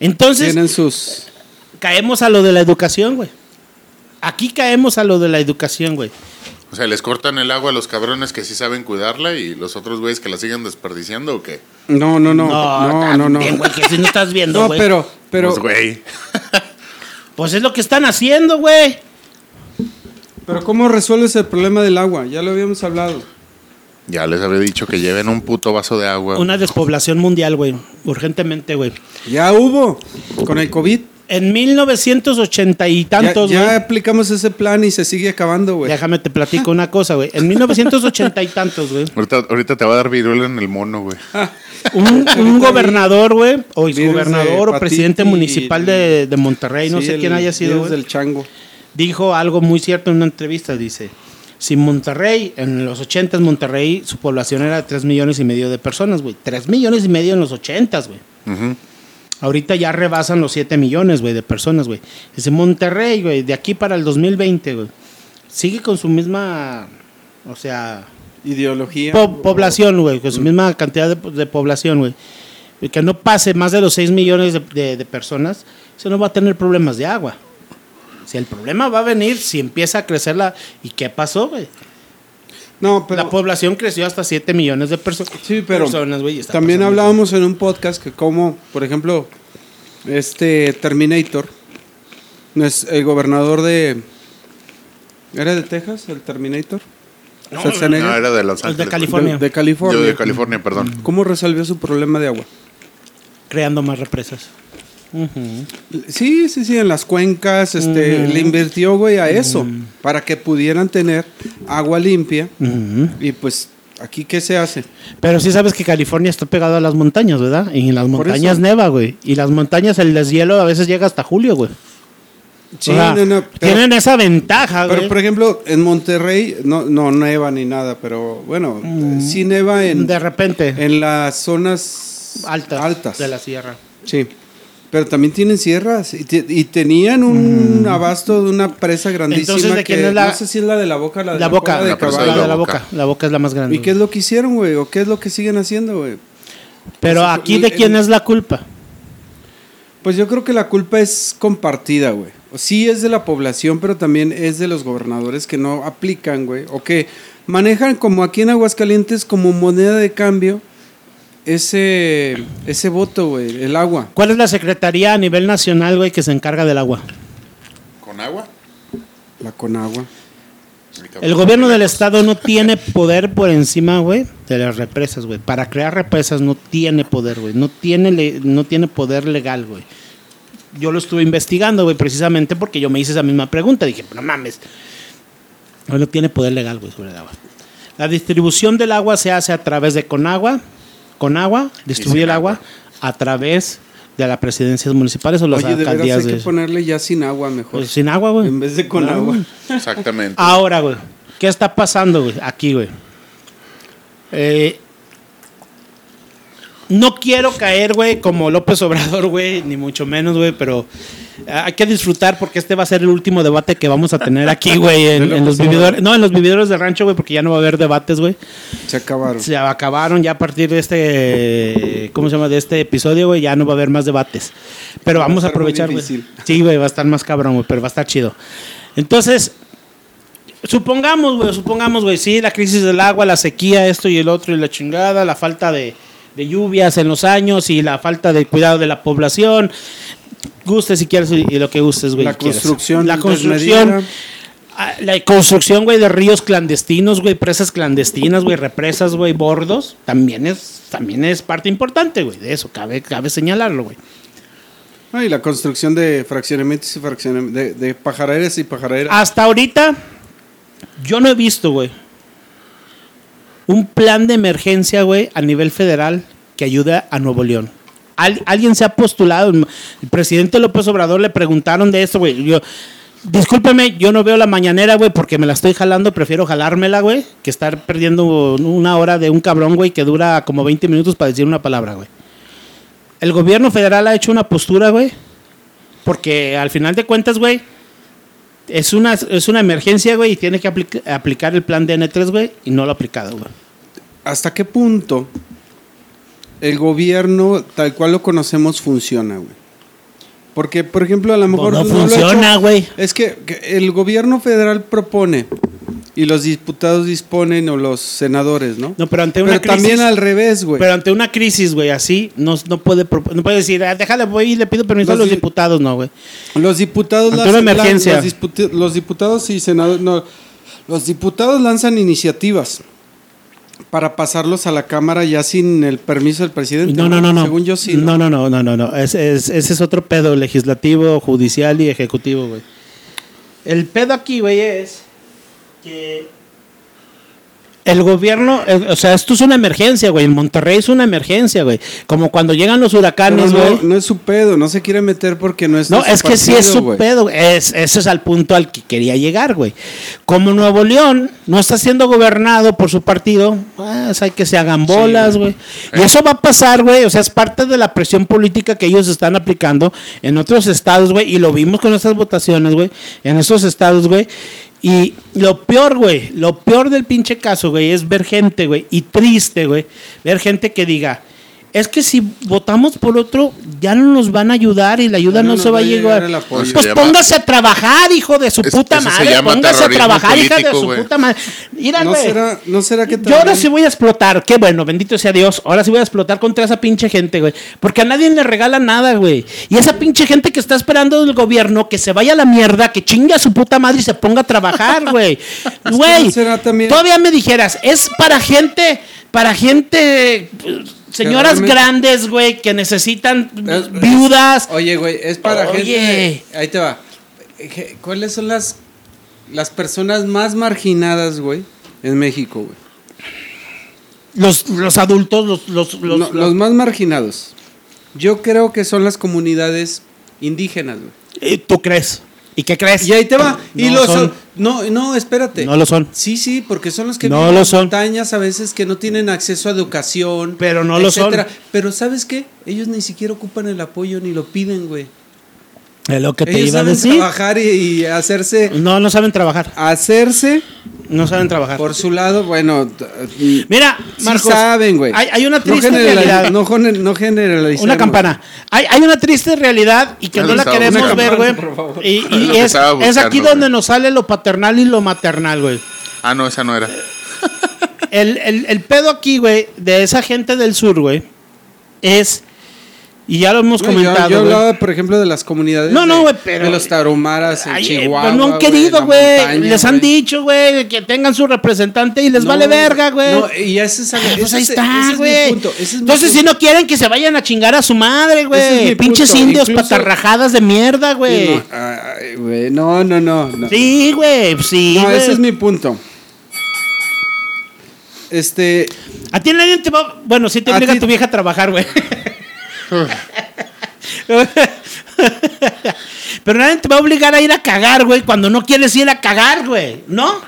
Entonces, tienen sus... caemos a lo de la educación, güey. Aquí caemos a lo de la educación, güey. o sea, les cortan el agua a los cabrones que sí saben cuidarla y los otros güeyes que la siguen desperdiciando o qué. No, no, no, no, no, no. Bien, güey, que si no estás viendo, No, güey. pero, pero, Pues, güey. Pues es lo que están haciendo, güey. Pero ¿cómo resuelves el problema del agua? Ya lo habíamos hablado. Ya les había dicho que lleven un puto vaso de agua. Una despoblación mundial, güey. Urgentemente, güey. Ya hubo con el COVID. En 1980 y Ya, tantos, ya güey. aplicamos ese plan y se sigue acabando, güey. Déjame te (laughs) platico una cosa, güey. En 1980 y tantos, güey. Ahorita, ahorita te va a dar viruela en el mono, güey. Un, un (laughs) gobernador, güey, o exgobernador o presidente municipal de, de Monterrey, no Sí, sé el quién haya sido, güey. del chango. Dijo algo muy cierto en una entrevista. Dice, si Monterrey, en los 80 Monterrey, su población era 3 millones y medio de personas, güey. 3 millones y medio en los 80, güey. Ahorita ya rebasan los 7 millones, güey, de personas, güey. Dice, Monterrey, güey, de aquí para el 2020, güey, sigue con su misma, o sea, Ideología. po- población, güey, con su misma cantidad de, de población, güey. Y Que no pase más de los 6 millones de, de- de personas, se no va a tener problemas de agua. Si el problema va a venir si empieza a crecer la... ¿Y qué pasó, güey? No, pero la población creció hasta 7 millones de perso- Sí, pero personas, güey. también hablábamos en un podcast que como, por ejemplo, este Terminator, no es el gobernador de... ¿Era de Texas, el Terminator? No. No, era de Los El de. California. De, de California. Yo de California, perdón. ¿Cómo resolvió su problema de agua? Creando más represas. Sí, sí, sí, en las cuencas, este, le invirtió, güey, a eso, para que pudieran tener agua limpia. Y pues, ¿aquí qué se hace? Pero sí sabes que California está pegado a las montañas, ¿verdad? Y en las montañas neva, güey. Y las montañas, el deshielo a veces llega hasta julio, güey. Sí, O sea, no, no, pero- tienen esa ventaja, güey. Pero, por ejemplo, en Monterrey, no, no neva ni nada, pero bueno, sí neva en, de repente, en las zonas altas, altas. de la sierra. Sí. Pero también tienen sierras y, te- y tenían un abasto de una presa grandísima. Entonces, ¿de quién que es la- no sé si es la de la boca, la de La boca, de La de la boca. La boca es la más grande. ¿Y qué es lo que hicieron, güey? ¿O qué es lo que siguen haciendo, güey? Pero Pues, aquí, el- ¿de quién el- es la culpa? Pues yo creo que la culpa es compartida, güey. Sí es de la población, pero también es de los gobernadores que no aplican, güey. O que manejan como aquí en Aguascalientes como moneda de cambio ese, ese voto, güey, el agua. ¿Cuál es la secretaría a nivel nacional, güey, que se encarga del agua? ¿Con agua? La Conagua. El gobierno del estado no tiene poder por encima, güey, de las represas, güey. Para crear represas no tiene poder, güey. No tiene, le- no tiene poder legal, güey. yo lo estuve investigando, güey, precisamente porque yo me hice esa misma pregunta. Dije, no mames. No tiene poder legal, güey, sobre el agua. La distribución del agua se hace a través de Conagua. Conagua distribuye el agua a través de las presidencias municipales o las Oye, de veras alcaldías. hay que de- ponerle ya sin agua mejor. Pues sin agua, güey. En vez de con No, agua. (laughs) Exactamente. Ahora, güey, ¿qué está pasando, güey? Aquí, güey. Eh, no quiero caer, güey, como López Obrador, güey, ni mucho menos, güey, pero hay que disfrutar porque este va a ser el último debate que vamos a tener aquí, güey, en, (laughs) en los vividores. No, en los vividores de rancho, güey, porque ya no va a haber debates, güey. Se acabaron. Se acabaron ya a partir de este, ¿cómo se llama? De este episodio, güey, ya no va a haber más debates. Pero Va vamos a aprovechar, güey. Sí, güey, va a estar más cabrón, güey, pero va a estar chido. Entonces, supongamos, güey, supongamos, güey, sí, la crisis del agua, la sequía, esto y el otro y la chingada, la falta de, de lluvias en los años y la falta de cuidado de la población. Gustes si quieres y lo que gustes, güey. La construcción La construcción. Ah, La construcción, güey, de ríos clandestinos, güey, presas clandestinas, güey, represas, güey, bordos, también es, también es parte importante, güey, de eso, cabe, cabe señalarlo, güey. Ah, y la construcción de fraccionamientos y fraccionamientos, de, de pajareras y pajareras. Hasta ahorita, yo no he visto, güey, un plan de emergencia, güey, a nivel federal que ayude a Nuevo León. Al- alguien se ha postulado, el presidente López Obrador le preguntaron de esto, güey. Yo, discúlpeme, yo no veo la mañanera, güey, porque me la estoy jalando, prefiero jalármela, güey, que estar perdiendo una hora de un cabrón, güey, que dura como 20 minutos para decir una palabra, güey. El gobierno federal ha hecho una postura, güey, porque al final de cuentas, güey, es una, es una emergencia, güey, y tiene que aplica- aplicar el plan DN3, güey, y no lo ha aplicado, güey. ¿Hasta qué punto el gobierno, tal cual lo conocemos, funciona, güey? Porque, por ejemplo, a lo mejor Pues no lo ha funciona, güey. Es que, que el gobierno federal propone y los diputados disponen o los senadores, ¿no? No, pero ante una Pero crisis. también al revés, güey. Pero ante una crisis, güey, así, no, no, puede, no puede decir, ah, déjale, voy y le pido permiso Los a los di- diputados, no, güey. Los diputados Ante una emergencia. los, diputados y senadores no, los diputados lanzan iniciativas para pasarlos a la cámara ya sin el permiso del presidente. No, no, no, no. Según yo sí. No, no, no, no, no, no. Es- es- ese es otro pedo legislativo, judicial y ejecutivo, güey. El pedo aquí, güey, es que el gobierno, o sea, esto es una emergencia, güey. En Monterrey es una emergencia, güey. Como cuando llegan los huracanes, no, güey. no es su pedo, no se quiere meter porque no es. No, es que sí es partido, su güey. pedo. Es, ese es al punto al que quería llegar, güey. Como Nuevo León no está siendo gobernado por su partido, pues hay que se hagan bolas, güey. Y eso va a pasar, güey. O sea, es parte de la presión política que ellos están aplicando en otros estados, güey. Y lo vimos con estas votaciones, güey. En esos estados, güey. Y lo peor, güey, lo peor del pinche caso, güey, es ver gente, güey, y triste, güey, ver gente que diga, es que si votamos por otro, ya no nos van a ayudar y la ayuda no, no se va a va a llegar. Pues Se llama- póngase a trabajar, hijo de su Es- puta madre. Póngase a trabajar, hija de político, su puta madre. Mira, ¿No será, ¿No será que Yo ahora también- sí voy a explotar. Qué bueno, bendito sea Dios. Ahora sí voy a explotar contra esa pinche gente, güey. Porque a nadie le regala nada, güey. Y esa pinche gente que está esperando del gobierno que se vaya a la mierda, que chingue a su puta madre y se ponga a trabajar, (laughs) güey. Güey, también- todavía me dijeras, es para gente, para gente, señoras realmente- grandes, güey, que necesitan Es- viudas. Oye, güey, es para Oye. gente. Ahí te va. ¿Cuáles son las, las personas más marginadas, güey, en México, güey? Los, los adultos, los, los, los- No, los más marginados. Yo creo que son las comunidades indígenas, güey. Eh, ¿Tú crees? ¿Y qué crees? Y ahí te va. y los son. no, no, espérate. No lo son. Sí, sí, porque son los que No viven en lo las son. montañas a veces que no tienen acceso a educación. Pero no lo son. Pero ¿sabes qué? Ellos ni siquiera ocupan el apoyo ni lo piden, güey. Es lo que te Ellos iba a saben decir. trabajar y, y hacerse No, no saben trabajar. hacerse No saben trabajar. por su lado, bueno, t- Mira, sí Marcos. saben, güey. Hay, hay una No triste generaliz- realidad. No, no generalicemos. una campana. Hay, hay una triste realidad y que no la queremos ver, güey. Y, y Es es, aquí donde nos sale lo paternal y lo maternal, güey. Ah, no, esa no era. El, el- el pedo aquí, güey, de esa gente del sur, güey, es Y ya lo hemos No, comentado. Yo, hablaba, por ejemplo, de las comunidades No, no, güey, pero- de los tarumaras en Ay, eh, Chihuahua. pero no han querido, güey. Les han dicho, güey, que tengan su representante y les No, vale verga, güey. No, y ese es, Ah, ese pues ahí está, güey. es Entonces, si punto. no quieren que se vayan a chingar a su madre, es güey. Pinches punto. indios Incluso- patarrajadas de mierda, güey. No, no, no, no. Sí, güey, sí. No, ese es mi punto. Este, A ti nadie te va. Bueno, sí te obliga tu vieja a trabajar, güey. (laughs) (laughs) Pero nadie te va a obligar a ir a cagar, güey, cuando no quieres ir a cagar, güey. ¿No?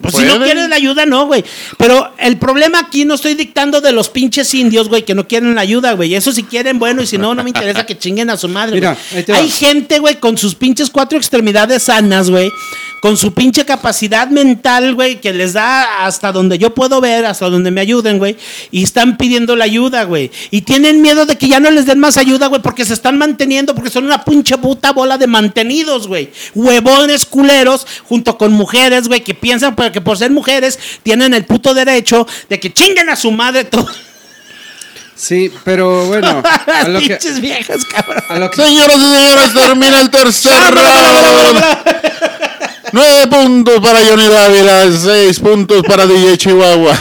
Pues si no quieres la ayuda, no, güey. Pero el problema aquí no estoy dictando de los pinches indios, güey, que no quieren la ayuda, güey. Eso si quieren, bueno, y si no, no me interesa que chinguen a su madre. Mira. Hay gente, güey, con sus pinches cuatro extremidades sanas, güey. Con su pinche capacidad mental, güey, que les da hasta donde yo puedo ver, hasta donde me ayuden, güey. Y están pidiendo la ayuda, güey. Y tienen miedo de que ya no les den más ayuda, güey, porque se están manteniendo, porque son una pinche puta bola de mantenidos, güey. Huevones culeros, junto con mujeres, güey, que piensan que por ser mujeres tienen el puto derecho de que chinguen a su madre todo. Sí, pero bueno, (laughs) a lo que, pinches viejas, cabrón. a lo que- Señoras y señores, termina el tercer (laughs) round. Nueve puntos para Johnny Dávila, seis puntos para DJ Chihuahua.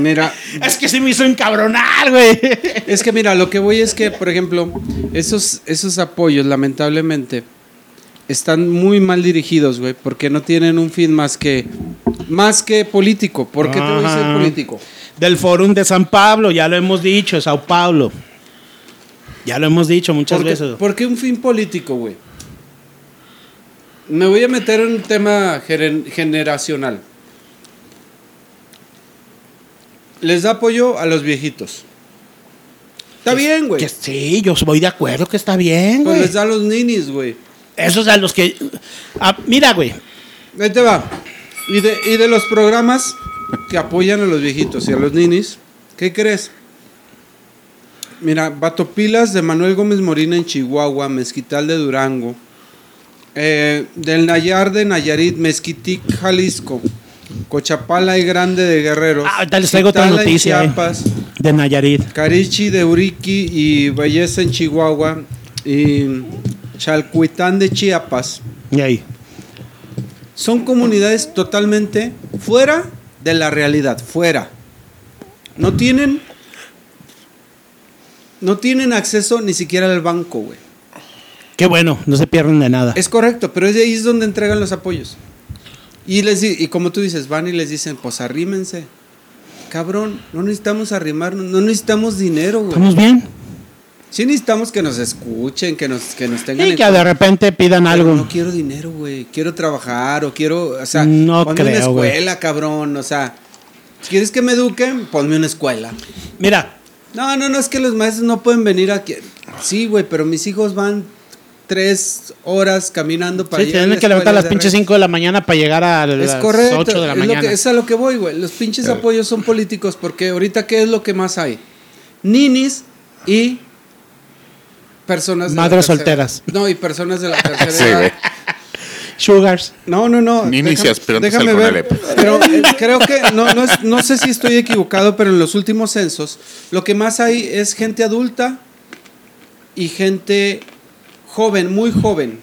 mira, Es que sí me hizo encabronar, güey. es que mira, lo que voy es que, por ejemplo, esos, esos apoyos, lamentablemente, están muy mal dirigidos, güey, porque no tienen un fin más que, más que político. ¿Por qué te voy a decir Ajá. político? Del Fórum de San Pablo, ya lo hemos dicho, Sao Paulo. Ya lo hemos dicho muchas ¿Por qué, veces. por qué un fin político, güey? Me voy a meter en un tema generacional. Les da apoyo a los viejitos. Está bien, güey. Que sí, yo voy de acuerdo que está bien, Pues güey. les da a los ninis, güey. Esos a los que... ah, mira, güey. Ahí te va. Y de, y de los programas que apoyan a los viejitos y a los ninis, ¿qué crees? Mira, Batopilas de Manuel Gómez Morina en Chihuahua, Mezquital de Durango, eh, del Nayar de Nayarit, Mezquitic, Jalisco, Cochapala y Grande de Guerrero, Ah, les traigo otra noticia, eh. Chiapas, De Nayarit. Carichi de Uriqui y Belleza en Chihuahua, y Chalcuitán de Chiapas. Y ahí. Son comunidades totalmente fuera de la realidad, fuera. No tienen no tienen acceso ni siquiera al banco, güey. Qué bueno, no se pierden de nada. Es correcto, pero es ahí es donde entregan los apoyos. Y les y como tú dices, van y les dicen, "Pues arrímense." Cabrón, no necesitamos arrimarnos, no necesitamos dinero, güey. ¿Estamos bien? Sí necesitamos que nos escuchen, que nos que nos tengan Y que de repente pidan algo. No quiero dinero, güey. Quiero trabajar o quiero, o sea, No ponme una creo, escuela, cabrón. O sea, si quieres que me eduquen, ponme una escuela. Mira, No, no, no, es que los maestros no pueden venir aquí. Sí, güey, pero mis hijos van tres horas caminando para sí, llegar tienen que levantar a las pinches. 5 de la mañana para llegar a Es las correcto. 8 de la es, lo mañana. que, es a lo que voy, güey. Los pinches apoyos son políticos porque ahorita, ¿qué es lo que más hay? Ninis y personas Madres solteras. No, y personas de la (laughs) tercera Sí, edad. güey. Sugars. No, no, no. Ninis y Déjame- ver. Conalep. Pero eh, creo que, no, no, es- no sé si estoy equivocado, pero en los últimos censos, lo que más hay es gente adulta y gente joven, muy joven.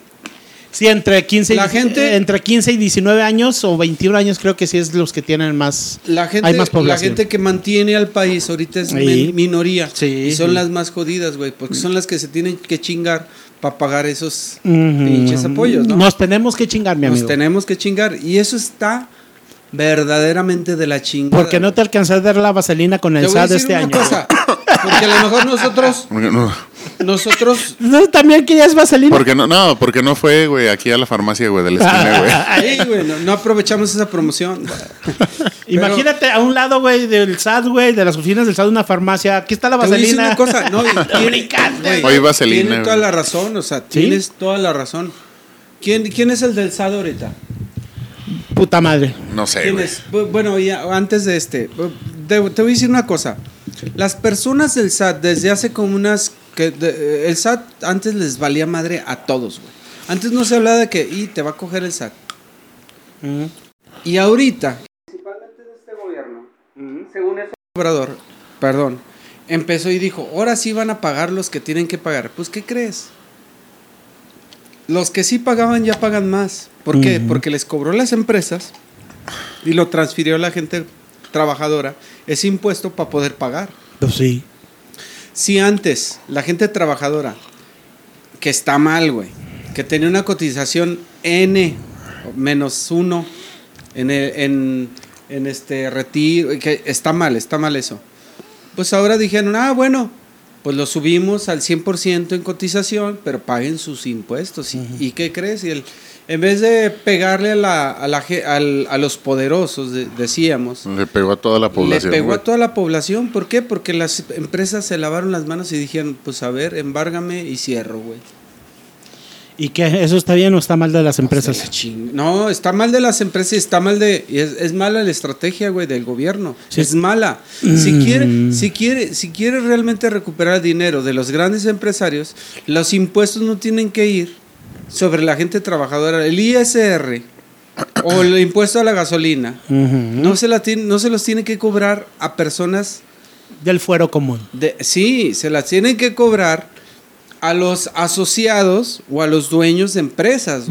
Sí, entre 15, y, La gente- entre 15 y 19 años o 21 años creo que sí es los que tienen más... La gente, Hay más la población. gente que mantiene al país ahorita es Sí. minoría. Sí, y son sí. las más jodidas, güey, porque son las que se tienen que chingar para pagar esos pinches apoyos, ¿no? Nos tenemos que chingar, mi Nos amigo. tenemos que chingar. Y eso está verdaderamente de la chingada. Porque no te alcancé a dar la vaselina con el decir este una año. cosa, porque a lo mejor nosotros, (laughs) nosotros, (laughs) ¿No, ¿También querías vaselina? porque no, no, porque no fue, güey, aquí a la farmacia, güey, de la esquina, güey. (laughs) ahí, güey, no, no aprovechamos esa promoción. (laughs) Imagínate a un lado, güey, del SAT, güey, de las oficinas del SAT, una farmacia. Aquí está la vaselina. una cosa, no, y tiene- Lubricante. güey, Oye, vaselina, Tienes toda la razón, o sea, ¿Sí? tienes toda la razón. ¿Quién, quién es el del SAD ahorita? Puta madre. No sé, ¿Quién es? Bueno, ya, antes de este, te, te voy a decir una cosa. Las personas del SAT desde hace como unas... que de- el SAT antes les valía madre a todos, güey. Antes no se hablaba de que, y te va a coger el SAT. Y ahorita... Principalmente de este gobierno, según ese obrador, perdón, empezó y dijo, ahora sí van a pagar los que tienen que pagar. Pues, ¿qué crees? Los que sí pagaban ya pagan más. ¿Por qué? Porque les cobró las empresas y lo transfirió a la gente trabajadora ese impuesto para poder pagar. Pues sí. Si antes la gente trabajadora, que está mal, güey, que tenía una cotización N menos uno en, el- en, en este retiro, que está mal, está mal eso. Pues ahora dijeron, ah, bueno, pues lo subimos al 100% en cotización, pero paguen sus impuestos. ¿Y, ¿y qué crees? Y el, en vez de pegarle a, la, a, la al- a los poderosos, de- decíamos, Le pegó a toda la población. le pegó güey. a toda la población. ¿Por qué? Porque las empresas se lavaron las manos y dijeron, pues a ver, embárgame y cierro, güey. ¿Y qué? ¿Eso está bien o está mal de las La empresas? No, está mal de las empresas y está mal de... y Es, es mala la estrategia, güey, del gobierno. Sí. Es mala. Si Mm. quiere, si, quiere, si quiere realmente recuperar dinero de los grandes empresarios, los impuestos no tienen que ir sobre la gente trabajadora. El ISR o el impuesto a la gasolina no, se la tiene- no se los tiene que cobrar a personas Del fuero común. De- sí, se las tienen que cobrar a los asociados o a los dueños de empresas.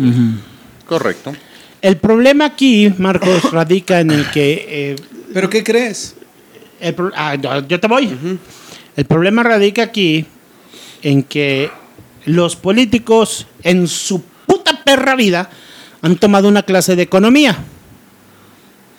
Correcto. El problema aquí, Marcos, radica en el que... eh, ¿Pero qué crees? el ah, yo- yo te voy. El problema radica aquí en que los políticos en su puta perra vida han tomado una clase de economía.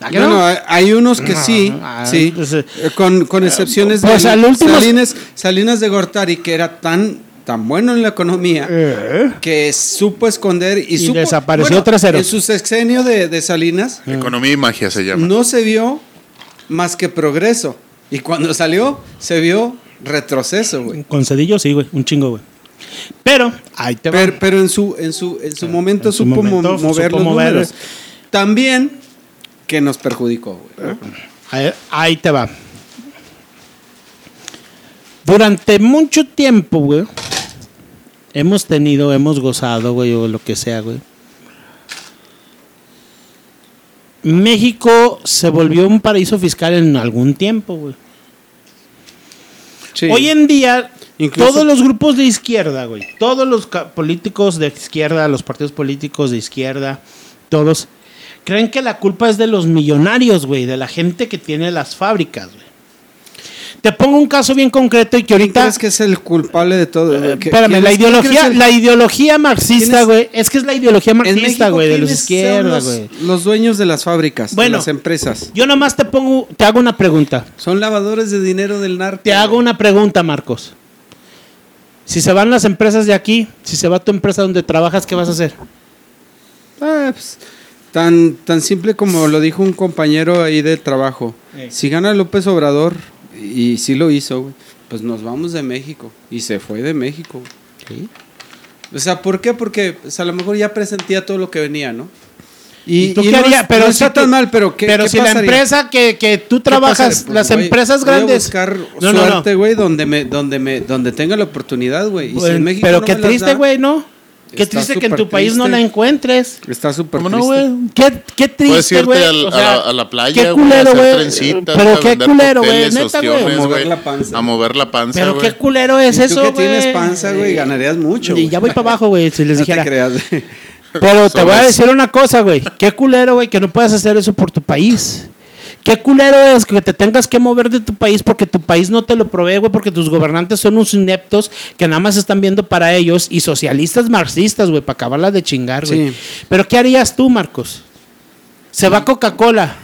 ¿A que no? Bueno, hay, unos que sí, Ah, sí, pues, eh, eh, con, con excepciones pues, de al último- Salinas, Salinas de Gortari, que era tan, tan bueno en la economía, Eh. que supo esconder y, Y supo... desapareció trasero. En su sexenio de, de Salinas, Economía y magia se llama. no se vio más que progreso. Y cuando salió, se vio retroceso, güey. Con cedillo sí, güey, un chingo, güey. Pero, ahí te va. Pero, pero en su, en su, en su momento en su supo mo- momento mover supo los números. También que nos perjudicó, güey. Ahí, ahí te va. Durante mucho tiempo, güey, hemos tenido, hemos gozado, güey, o lo que sea, güey. México se volvió un paraíso fiscal en algún tiempo, güey. Sí. Hoy en día, Incluso- todos los grupos de izquierda, güey, todos los políticos de izquierda, los partidos políticos de izquierda, todos creen que la culpa es de los millonarios, güey, de la gente que tiene las fábricas, güey. Te pongo un caso bien concreto y que ¿Quién ahorita crees que es el culpable de todo? eh, ¿Qué- espérame, la ideología, el- la ideología marxista, ¿Quién es- güey, es que es la ideología marxista, güey, de los ¿quiénes son izquierdas, los, güey. los dueños de las fábricas, Bueno. de las empresas. Yo nomás te pongo, te hago una pregunta. Son lavadores de dinero del narco. Te hago una pregunta, Marcos. Si se van las empresas de aquí, si se va tu empresa donde trabajas, ¿qué vas a hacer? Ah, pues, tan, tan simple como lo dijo un compañero ahí de trabajo. Eh. Si gana López Obrador, y sí lo hizo, pues nos vamos de México. Y se fue de México. O sea, ¿por qué? Porque pues, a lo mejor ya presentía todo lo que venía, ¿no? ¿Y, tú y qué no harías? es- Pero no si está tú- tan mal, pero ¿qué Pero qué si la pasaría? empresa que, que tú ¿Qué trabajas? Pues las voy- empresas voy a grandes. buscar No, no, no. suerte, güey, donde me, donde me, donde tenga la oportunidad, güey. Y si Pues, en México pero no qué triste, güey, ¿no? Qué Está triste que en tu país no triste. la encuentres. Está súper ¿Cómo no, triste. güey? Qué, qué Puedes triste, irte güey. al- O a sea, la- a la playa, Qué güey, a culero, hacer güey. trencitas, Pero a qué culero, güey. Neta, güey. A mover güey. la panza. A mover la panza, Pero güey. qué culero es Y tú eso, que güey. tienes panza, güey, ganarías mucho. Y ya voy para abajo, güey, si les (laughs) No te dijera. creas. Pero (laughs) te voy a decir una cosa, güey. Qué culero, güey, que no puedas hacer eso por tu país. Qué culero es que te tengas que mover de tu país porque tu país no te lo provee, güey, porque tus gobernantes son unos ineptos que nada más están viendo para ellos y socialistas marxistas, güey, para acabarla de chingar, güey. Sí. Pero ¿qué harías tú, Marcos? Se va Coca-Cola.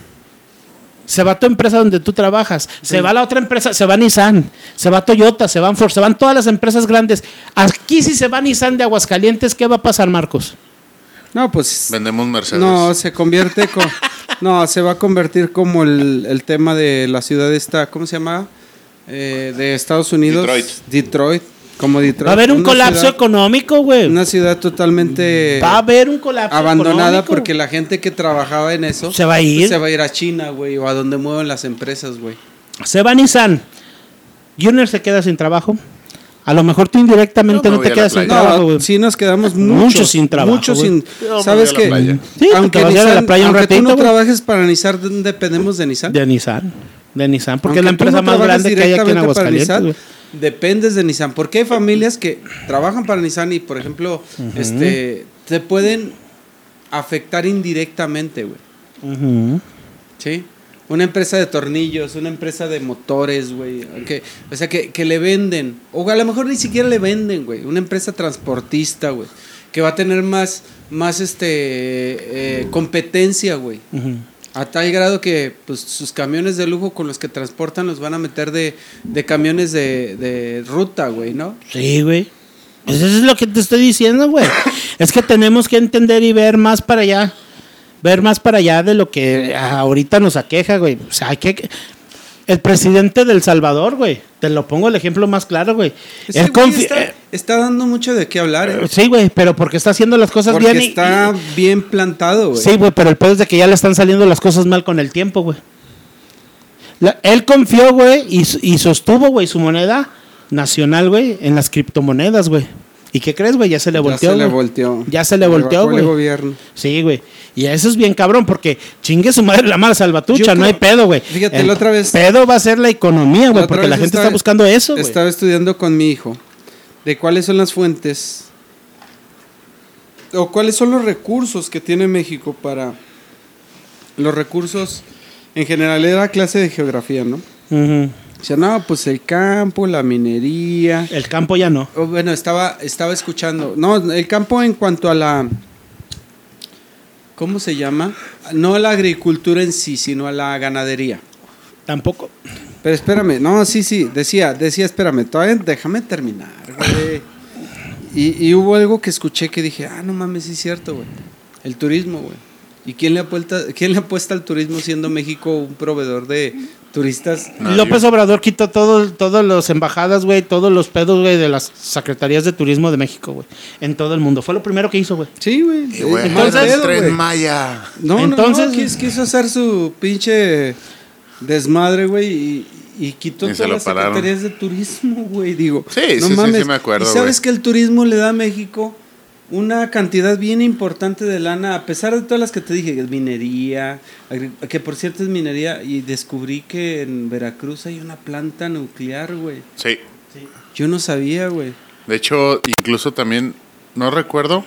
Se va tu empresa donde tú trabajas. Se va la otra empresa, se va Nissan, se va Toyota, se van Ford, se van todas las empresas grandes. Aquí si se va Nissan de Aguascalientes, ¿qué va a pasar, Marcos? No, pues. Vendemos Mercedes. No, se convierte con. (laughs) No, se va a convertir como el, el tema de la ciudad esta, ¿cómo se llama? Eh, de Estados Unidos. Detroit. Detroit. Como Detroit. Va a haber un Una colapso ciudad- económico, güey. Una ciudad totalmente Va a haber un colapso abandonada económico. porque la gente que trabajaba en eso Se va a ir. pues, se va a ir a China, güey, o a donde mueven las empresas, güey. Se va Nissan. Junior se queda sin trabajo. A lo mejor tú indirectamente no te quedas sin trabajo, No, güey. sí nos quedamos Muchos muchos, sin trabajo, Muchos sin. Yo ¿Sabes qué? Sí, aunque vas a la Nissan- playa un aunque tú ratito, no trabajes para Nissan, dependemos de Nissan. De Nissan. De Nissan, porque Aunque es la empresa no más grande que hay aquí en directamente para Aguascalientes. Nissan. Dependes de Nissan. Porque hay familias que trabajan para Nissan y, por ejemplo, este, te pueden afectar indirectamente, güey. Ujú. ¿Sí? Una empresa de tornillos, una empresa de motores, güey. que- o sea, que, que le venden. O a lo mejor ni siquiera le venden, güey. Una empresa transportista, güey. Que va a tener más, más este, eh, competencia, güey. A tal grado que pues, sus camiones de lujo con los que transportan los van a meter de, de camiones de, de ruta, güey, ¿no? Sí, güey. Pues eso es lo que te estoy diciendo, güey. es que tenemos que entender y ver más para allá. Ver más para allá de lo que ahorita nos aqueja, güey. O sea, hay que... El presidente del Salvador, güey. Te lo pongo el ejemplo más claro, güey. Ese Él güey confi- está, eh, está dando mucho de qué hablar, ¿eh? Sí, güey, pero porque está haciendo las cosas Porque bien. y- está bien plantado, güey. Sí, güey, pero el pedo es de que ya le están saliendo las cosas mal con el tiempo, güey. La- él confió, güey, y, y sostuvo, güey, su moneda nacional, güey, en las criptomonedas, güey. ¿Y qué crees, güey? Ya se le Ya volteó. se le volteó. Ya se le volteó, güey. gobierno. Sí, güey. Y eso es bien cabrón, porque chingue su madre la mala salvatucha, no hay pedo, güey. fíjate, El la otra vez- pedo va a ser la economía, güey, porque la gente estaba- está buscando eso, güey. Estaba estudiando con mi hijo de cuáles son las fuentes o cuáles son los recursos que tiene México para los recursos en general era clase de geografía, ¿no? Sea, no, pues el campo, la minería. El campo ya no. Bueno, estaba estaba escuchando. No, el campo en cuanto a la ¿Cómo se llama? No a la agricultura en sí, sino a la ganadería. Tampoco. Pero espérame, no, sí, sí, decía, decía, espérame, todavía déjame terminar, güey. Y, y hubo algo que escuché que dije, ah, no mames, sí es cierto, güey. El turismo, güey. ¿Y quién le, apuesta, quién le apuesta al turismo siendo México un proveedor de turistas? Nadie. López Obrador quitó todo, todas las embajadas, güey, todos los pedos, güey, de las secretarías de turismo de México, güey. En todo el mundo. Fue lo primero que hizo, güey. Sí, güey. Entonces- Tren. Maya. No, Entonces- no, no, quis- quiso hacer su pinche desmadre, güey, y, y quitó Y todas las pararon. secretarías de turismo, güey, digo. Sí, no sí, sí, mames. sí me acuerdo, ¿Y sabes que el turismo le da a México una cantidad bien importante de lana, a pesar de todas las que te dije, que es minería, que por cierto es minería, y descubrí que en Veracruz hay una planta nuclear, güey. Sí. Yo no sabía, güey. De hecho, incluso también, no recuerdo.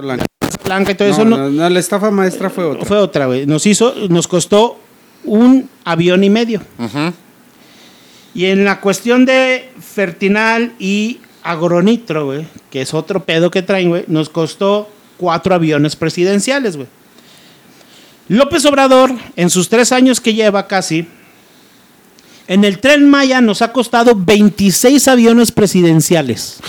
Blanca. Blanca y todo No, eso no, no, no, la estafa maestra fue otra. fue otra, güey. Nos hizo, nos costó un avión y medio. Ujú. Y en la cuestión de Fertinal y Agronitro, güey, que es otro pedo que traen, güey, nos costó cuatro aviones presidenciales, güey. López Obrador, en sus tres años que lleva casi, en el tren Maya nos ha costado 26 aviones presidenciales.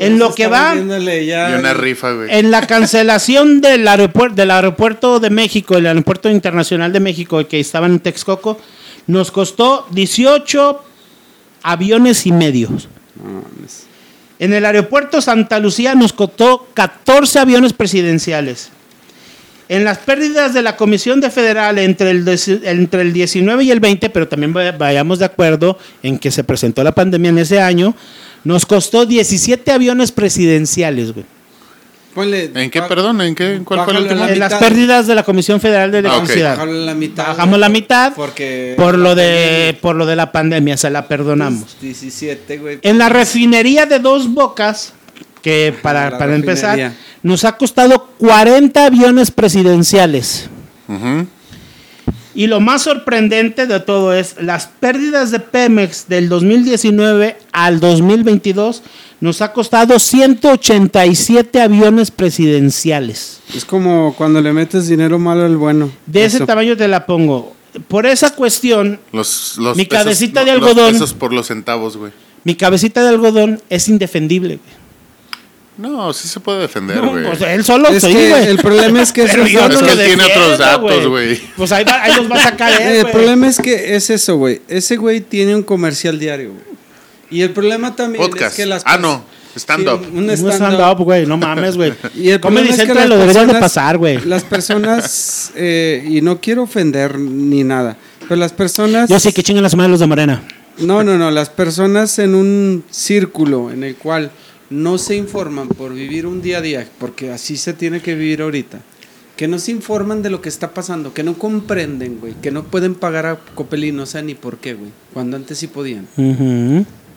En lo que va, viéndole ya- Y una rifa, güey. en la cancelación del aeropuerto, del aeropuerto de México, el aeropuerto internacional de México, que estaba en Texcoco, nos costó 18 aviones y medios. No mames. En el aeropuerto Santa Lucía nos costó 14 aviones presidenciales. En las pérdidas de la Comisión de Federal entre el, entre el 19 y el 20, pero también vaya- vayamos de acuerdo en que se presentó la pandemia en ese año, nos costó 17 aviones presidenciales, güey. Ponle. ¿En qué, perdón? ¿En qué? ¿En ¿Cuál fue el último? la En las pérdidas de la Comisión Federal de Ah. Electricidad. Bájale la mitad. Bajamos la mitad Porque. por lo de por lo de la pandemia, se la perdonamos. 17, güey. En la refinería de Dos Bocas, que para, para empezar, nos ha costado 40 aviones presidenciales. Ujú. Y lo más sorprendente de todo es las pérdidas de Pemex del 2019 al 2022 nos ha costado 187 aviones presidenciales. Es como cuando le metes dinero malo al bueno. De ese tamaño te la pongo. Por esa cuestión, Los, los Mi pesos- cabecita de los algodón. pesos por los centavos, güey. mi cabecita de algodón es indefendible. güey. No, sí se puede defender, No, güey. pues él solo Es sí, que güey. el problema es que esos yo Es no que tiene otros datos, güey. Pues ahí, va- ahí los va a sacar él, (laughs) El problema es que es eso, güey. Ese güey tiene un comercial diario, güey. Y el problema también Podcast. es que las Ah, no. Stand-up. Sí, un No stand-up. güey, no mames, güey. (laughs) Y el Comedy problema es que lo deberían de pasar, güey. Las personas, (laughs) eh, y no quiero ofender ni nada, pero las personas... Yo sí que chingan las los de Morena. No, no, no, las personas en un círculo en el cual no se informan por vivir un día a día, porque así se tiene que vivir ahorita, que no se informan de lo que está pasando, que no comprenden, güey, que no pueden pagar a Copelín, no sé ni por qué, güey, cuando antes sí podían.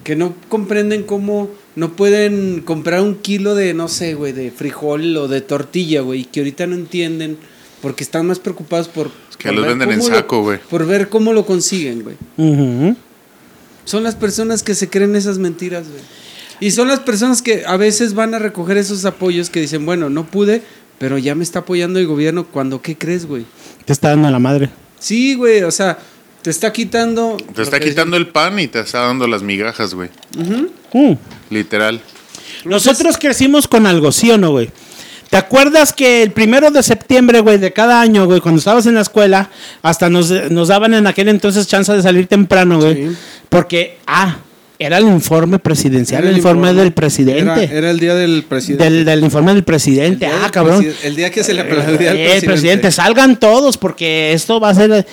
Que no comprenden cómo no pueden comprar un kilo de, no sé, güey, de frijol o de tortilla, güey, y que ahorita no entienden porque están más preocupados por... que por los ver venden en cómo lo- saco, güey. Por ver cómo lo consiguen, güey. Son las personas que se creen esas mentiras, güey. Y son las personas que a veces van a recoger esos apoyos que dicen, bueno, no pude, pero ya me está apoyando el gobierno. Cuando, ¿qué crees, güey? Te está dando la madre. Sí, güey, o sea, te está quitando... Te está quitando el pan y te está dando las migajas, güey. Mm. Literal. Nosotros crecimos con algo, ¿sí o no, güey? ¿Te acuerdas que el primero de septiembre, güey, de cada año, güey, cuando estabas en la escuela, hasta nos, nos daban en aquel entonces chance de salir temprano, güey? Sí. Porque, ah, era el informe presidencial, el informe, del presidente. Era, era el día del presidente. Del, del informe del presidente. Ah, del cabrón. El día que se le aplaudía al Eh, presidente. presidente, salgan todos porque esto va a ser...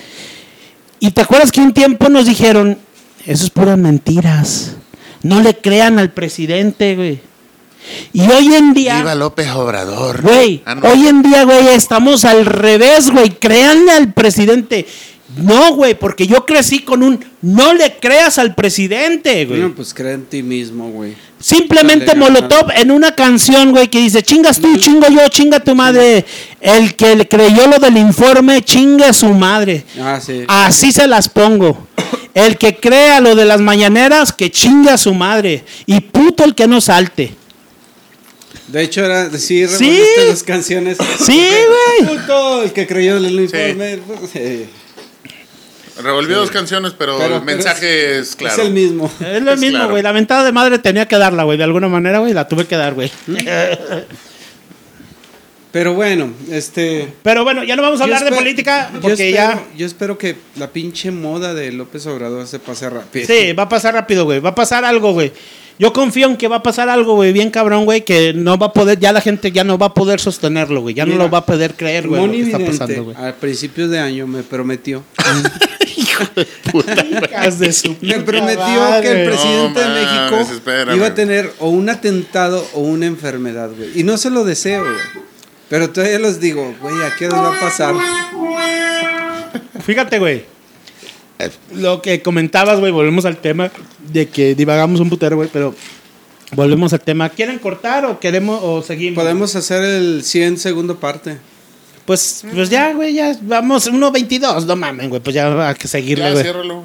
Y te acuerdas que un tiempo nos dijeron, eso es puras mentiras. No le crean al presidente, güey. Y hoy en día... Viva López Obrador. Güey, Ah, no. hoy en día, güey, estamos al revés, güey. Créanle al presidente. No, güey, porque yo crecí con un no le creas al presidente, güey. Bueno, pues cree en ti mismo, güey. Simplemente Dale, Molotov en una canción, güey, que dice, chingas tú, chingo yo, chinga tu madre. El que le creyó lo del informe, chingue su madre. Ah, sí. Así se las pongo. El que crea lo de las mañaneras, que chinga a su madre. Y puto el que no salte. De hecho, era, sí, Sí. las canciones. Sí, güey. Puto, el que creyó el uniforme. Sí. Revolvió dos canciones, pero, Pero- el mensaje es claro. Es el mismo. Es lo Es mismo, claro. güey. La mentada de madre tenía que darla, güey. De alguna manera, güey, la tuve que dar, güey. (laughs) Pero bueno, este. Pero bueno, ya no vamos a yo hablar de política yo porque espero- ya... Yo espero que la pinche moda de López Obrador se pase rápido. Sí, va a pasar rápido, güey. Va a pasar algo, güey. Yo confío en que va a pasar algo, güey, bien cabrón, güey, que no va a poder, ya la gente ya no va a poder sostenerlo, güey. Ya no lo va a poder creer, güey, lo que está pasando, güey. al principio de año me prometió. (laughs) Hijas de su Me prometió madre. que el presidente No de México espérame. iba a tener o un atentado o una enfermedad, güey. Y no se lo deseo, güey. Pero todavía les digo, güey, ¿a qué hora va a pasar? Fíjate, güey. Lo que comentabas, güey, volvemos al tema de que divagamos un putero, güey, pero volvemos al tema. ¿Quieren cortar o queremos o seguimos? Podemos hacer el 100 segundo parte. Pues, pues ya, güey, ya vamos 1.22, no mamen, güey, pues ya hay que seguirle, Ya, güey. ciérralo.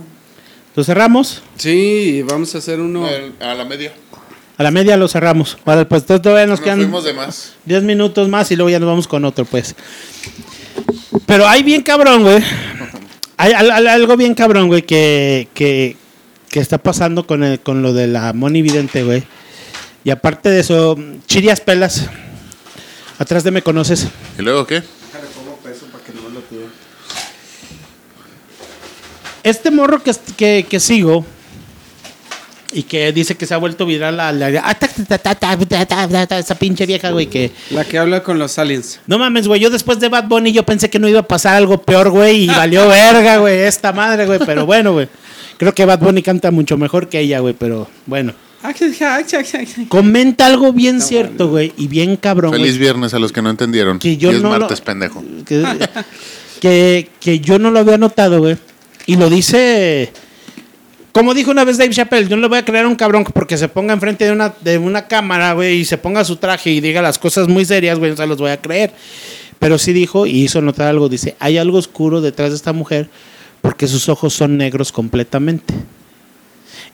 ¿Lo cerramos? Sí, vamos a hacer uno. El- A la media. A la media lo cerramos. Vale, pues entonces todavía nos Nos quedan fuimos de más. 10 minutos más y luego ya nos vamos con otro, pues. Pero hay bien cabrón, güey. Hay al- al- algo bien cabrón, güey, que, que, que está pasando con, el, con lo de la Moni Vidente, güey. Y aparte de eso, Chirias Pelas. Atrás de me conoces. ¿Y luego qué? Este morro que, que, sigo y que dice que se ha vuelto viral la, la, la esa pinche vieja, güey, que la que habla con los aliens. No mames, güey, yo después de Bad Bunny yo pensé que no iba a pasar algo peor, güey, y valió (laughs) verga, güey, esta madre, güey, pero bueno, güey. Creo que Bad Bunny canta mucho mejor que ella, güey, pero bueno. Comenta algo bien cierto, güey, y bien cabrón. Feliz viernes a los que no entendieron. Y es martes, pendejo. Que, que yo no lo había notado, güey y lo dice. Como dijo una vez Dave Chappelle, yo no le voy a creer a un cabrón porque se ponga enfrente de una, de una cámara, güey, y se ponga su traje y diga las cosas muy serias, güey, no se los voy a creer. Pero sí dijo y hizo notar algo. Dice: hay algo oscuro detrás de esta mujer porque sus ojos son negros completamente.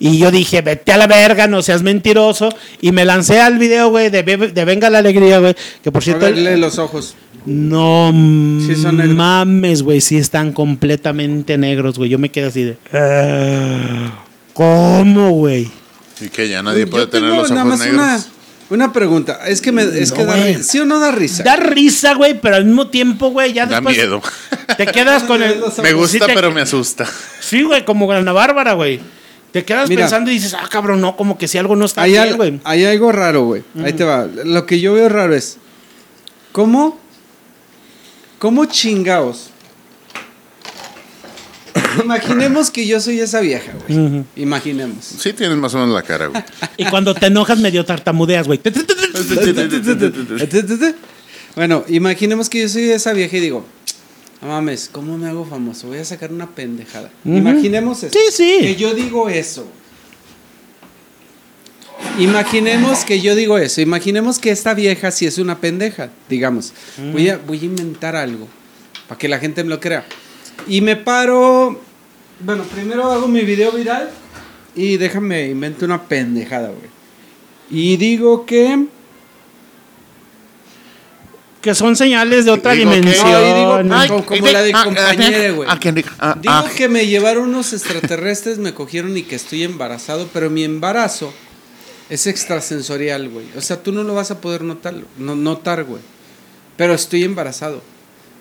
Y yo dije, vete a la verga, no seas mentiroso. Y me lancé al video, güey, de, Ve- de Venga la Alegría, güey. Que por cierto, lee los ojos. No Sí son negros. mames, güey, sí están completamente negros, güey. Yo me quedé así de. "Ah, ¿Cómo, güey? Y que ya nadie Yo puede tener tengo los nada ojos más negros. Una, una pregunta. Es que, me, es No, que da güey. ¿Sí o no da risa? Da risa, güey, pero al mismo tiempo, güey, ya Da después. miedo. Te quedas con el. (laughs) Me gusta, Sí te- pero me asusta. Sí, güey, como Ana Bárbara, güey. Te quedas Mira. pensando y dices, ah, cabrón, no, como que si algo no está bien, güey. hay algo raro, güey. Ahí te va. Lo que yo veo raro es. ¿Cómo? ¿Cómo chingaos? Imaginemos que yo soy esa vieja, güey. Imaginemos. Sí tienes más o menos la cara, güey. Y cuando te enojas, medio tartamudeas, güey. Bueno, imaginemos que yo soy esa vieja y digo, no mames, ¿cómo me hago famoso? Voy a sacar una pendejada. Imaginemos eso. Sí, sí. Que yo digo eso. Imaginemos que yo digo eso. Imaginemos que esta vieja sí es una pendeja, digamos. Voy, a, voy a inventar algo para que la gente me lo crea. Y me paro. Bueno, primero hago mi video viral y déjame invento una pendejada, güey. Y digo que. Que son señales de otra Digo que- dimensión. No, y digo, Ay, como, la de ah, compañera, güey. ah, que- ah, Digo ah. que me llevaron unos extraterrestres, me cogieron y que estoy embarazado, pero mi embarazo es extrasensorial, güey. O sea, tú no lo vas a poder notar, no, notar, güey. Pero estoy embarazado.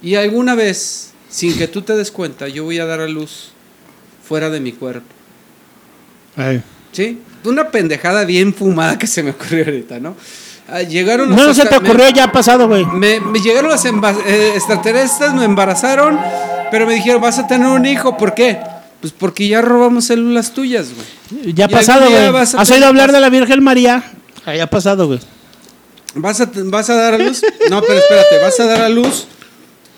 Y alguna vez, sin que tú te des cuenta, yo voy a dar a luz fuera de mi cuerpo. Ay. ¿Sí? Una pendejada bien fumada que se me ocurrió ahorita, ¿no? Ah, llegaron No, los se te extra- me- ocurrió, ya ha pasado, güey. me, me llegaron los eh, extraterrestres, me embarazaron, pero me dijeron, vas a tener un hijo. ¿Por qué? Pues porque ya robamos células tuyas, güey. Ya ha pasado, güey. ¿Has oído hablar de la Virgen María? Ah, Ya ha pasado, güey. ¿Vas a, ¿Vas a dar a luz? No, pero espérate, vas a dar a luz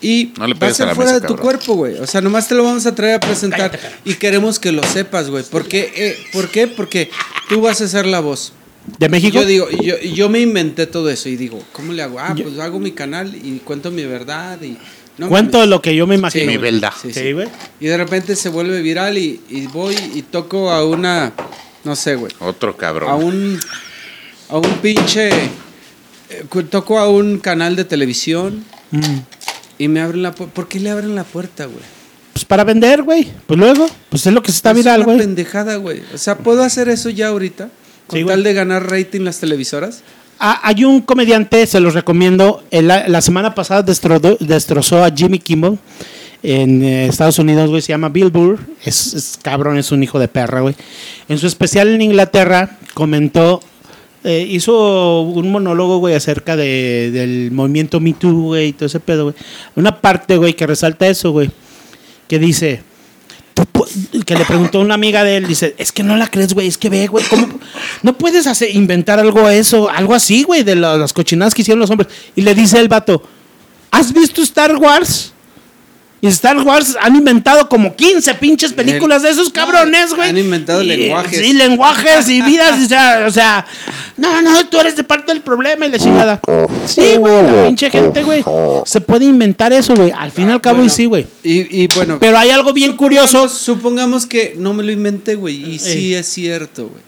y No le va a ser la fuera mesa, de tu cabrón. cuerpo, güey. O sea, nomás te lo vamos a traer a presentar y queremos que lo sepas, güey. ¿Por qué? Eh, ¿Por qué? Porque tú vas a ser la voz. ¿De México? Yo digo, yo, yo me inventé todo eso y digo, ¿cómo le hago? Ah, pues hago mi canal y cuento mi verdad y... no Cuento mames. lo que yo me imagino. Mi verdad. Sí, sí. Sí, güey. Y de repente se vuelve viral y, y voy y toco a una, no sé, güey, Otro cabrón. a un, a un pinche, eh, toco a un canal de televisión Mm. y me abren la puerta. ¿Por qué le abren la puerta, güey? Pues para vender, güey. Pues luego, pues es lo que se está Es viral, una güey. pendejada, güey. O sea, ¿puedo hacer eso ya ahorita? Con tal de ganar rating las televisoras. Ah, hay un comediante, se los recomiendo. la, semana pasada destrozó, a Jimmy Kimmel en eh, Estados Unidos, güey. Se llama Bill Burr. Es, cabrón, es un hijo de perra, güey. En su especial en Inglaterra comentó, eh, hizo un monólogo, güey, acerca de, del movimiento Me Too, güey, y todo ese pedo. Una parte, güey, que resalta eso, güey. Que dice, que le preguntó una amiga de él, dice, es que no la crees, güey, es que ve, güey, ¿cómo? No puedes inventar algo eso, algo así, güey, de la- las cochinadas que hicieron los hombres. Y le dice el vato, ¿has visto Star Wars? Y Star Wars han inventado como 15 pinches películas de esos cabrones, güey. Han inventado Y, lenguajes. Sí, lenguajes y vidas, o sea, o sea, no, no, tú eres de parte del problema y la chingada. Sí, güey, la pinche gente, güey. Se puede inventar eso, güey. Al fin y al cabo, y sí, güey. Y, y bueno, Pero hay algo bien curioso. supongamos, que no me lo inventé, güey. Y sí es cierto, güey.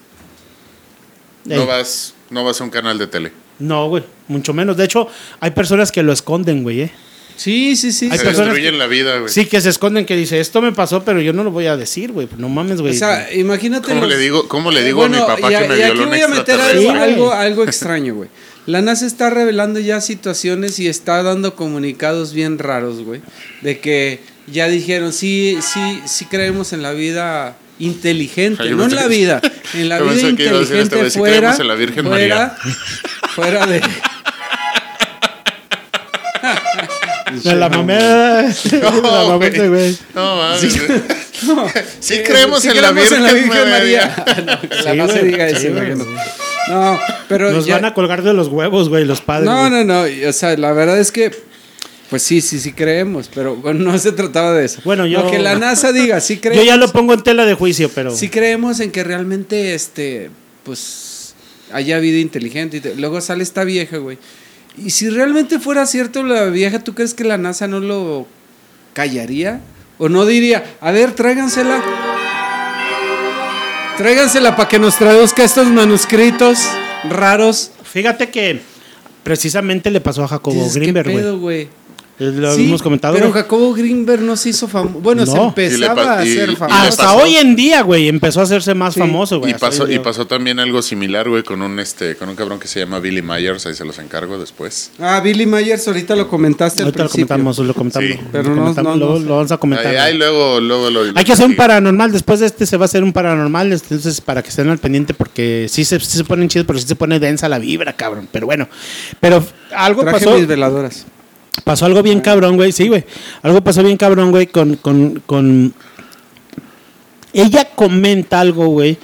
No vas, no vas a un canal de tele. No, güey, mucho menos. De hecho, hay personas que lo esconden, güey, ¿eh? Sí, sí, sí. Hay Se personas destruyen que- la vida, güey. Sí, que se esconden, que dice, esto me pasó, pero yo no lo voy a decir, güey. No mames, güey. O sea, imagínate. ¿Cómo los- le digo, cómo le digo a mi papá y que me y aquí violó un voy a meter algo, extraño, güey. La NASA está revelando ya situaciones y está dando comunicados bien raros, güey. De que ya dijeron, sí, sí, sí creemos en la vida inteligente, Ay, no en la vida, (laughs) en la vida pensé que iba a decir este inteligente fuera, creemos en la Virgen fuera, fuera de... (laughs) (laughs) De la mamé. (laughs) No, la mamé, güey. güey. No mames. Sí creemos en la creemos Virgen María. (laughs) No, la Sí, no se diga eso, güey. no. No, pero Nos ya- van a colgar de los huevos, güey, los padres. No, no, no. O sea, la verdad es que, pues sí, sí, sí creemos, pero bueno, no se trataba de eso. Bueno, yo- Lo que la (laughs) NASA diga, sí Yo creemos. ya lo pongo en tela de juicio, pero. Sí creemos en que realmente, este, pues, haya vida inteligente. y te- Luego sale esta vieja, güey. Y si realmente fuera cierto la vieja, ¿tú crees que la NASA no lo callaría? ¿O no diría, a ver, tráigansela? Tráigansela para que nos traduzca estos manuscritos raros. Fíjate que precisamente le pasó a Jacobo Dices, ¿qué Greenberg, güey. Lo Sí, hemos comentado. Pero güey. Jacobo Greenberg no se hizo famoso. Bueno, se empezaba a ser famoso. Hasta pasó- hoy en día, güey, empezó a hacerse más famoso, güey. Y pasó, y pasó también algo similar, güey, con un este, con un cabrón que se llama Billy Myers, ahí se los encargo después. Ah, Billy Myers, ahorita lo comentaste al Ahorita lo comentamos, lo comentamos. Sí. Pero lo, no- comentamos, no- lo- no- lo vamos a comentar. Ahí luego, luego lo. Hay que hacer un paranormal. Después de este se va a hacer un paranormal. Entonces, para que estén al pendiente, porque sí se, sí se ponen chidos, pero sí se pone densa la vibra, cabrón. Pero bueno. Pero algo Traje pasó. mis veladoras. Pasó algo bien cabrón, güey. Sí, güey. Algo pasó bien cabrón, güey, con, con, con... Ella comenta algo, güey,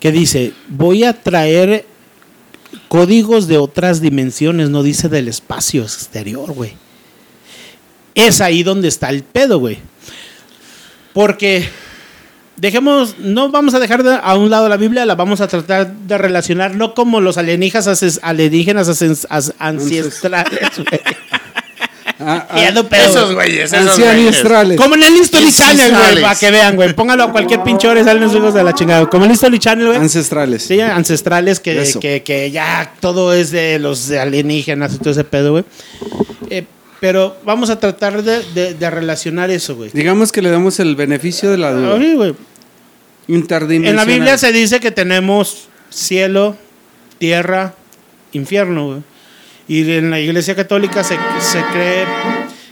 que dice, voy a traer códigos de otras dimensiones, no dice del espacio exterior, güey. Es ahí donde está el pedo, güey. Porque dejemos, no vamos a dejar de- a un lado la Biblia, la vamos a tratar de relacionar no como los alienígenas, alienígenas ancestrales, güey. (laughs) Ah, (laughs) Y ah, ando pedo, Esos güey. güeyes, esos güeyes. ancianistrales. Como en el History Channel, güey, para que vean, güey. Póngalo a cualquier pinche hora y salen los hijos de la chingada. Como en el History Channel, güey. Ancestrales. Sí, ancestrales que, que, que ya todo es de los alienígenas y todo ese pedo, güey. Eh, pero vamos a tratar de, de- de relacionar eso, güey. Digamos que le damos el beneficio de la duda. Sí, güey. Interdimensional. En la Biblia se dice que tenemos cielo, tierra, infierno, güey. Y en la Iglesia Católica se, se cree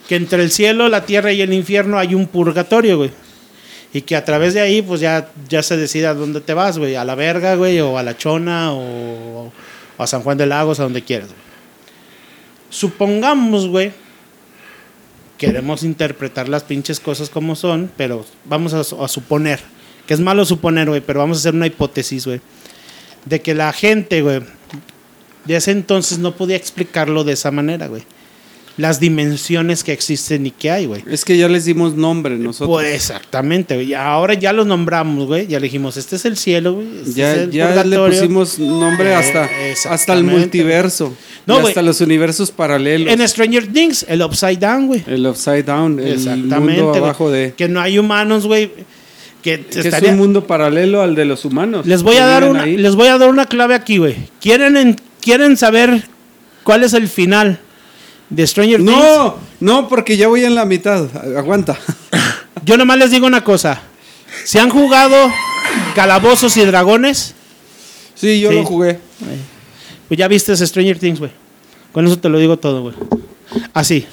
que entre el cielo, la tierra y el infierno hay un purgatorio, güey. Y que a través de ahí, pues ya, ya se decide a dónde te vas, güey. A la verga, güey, o a la chona, o, a San Juan de Lagos, a donde quieras, güey. Supongamos, güey, queremos interpretar las pinches cosas como son, pero vamos a, a suponer, que es malo suponer, güey, pero vamos a hacer una hipótesis, güey, de que la gente, güey, de ese entonces no podía explicarlo de esa manera, güey. Las dimensiones que existen y que hay, güey. Es que ya les dimos nombre nosotros. Pues exactamente, güey. Ahora ya los nombramos, güey. Ya le dijimos, este es el cielo, güey. este ya es el ya le pusimos nombre Eh, hasta, hasta el multiverso. No, y güey. hasta los universos paralelos. En Stranger Things, el Upside Down, güey. el Upside Down, el Exactamente. mundo abajo de... Que no hay humanos, güey. Que, Que estaría- es un mundo paralelo al de los humanos. Les voy a dar una, ahí. les voy a dar una clave aquí, güey. ¿Quieren, en- ¿Quieren saber cuál es el final de Stranger Things? No, no, porque ya voy en la mitad. Aguanta. (laughs) Yo nomás les digo una cosa. Si han jugado Calabozos y Dragones, Sí, yo Sí. lo jugué. pues ya viste Stranger Things, güey. Con eso te lo digo todo, güey. Así.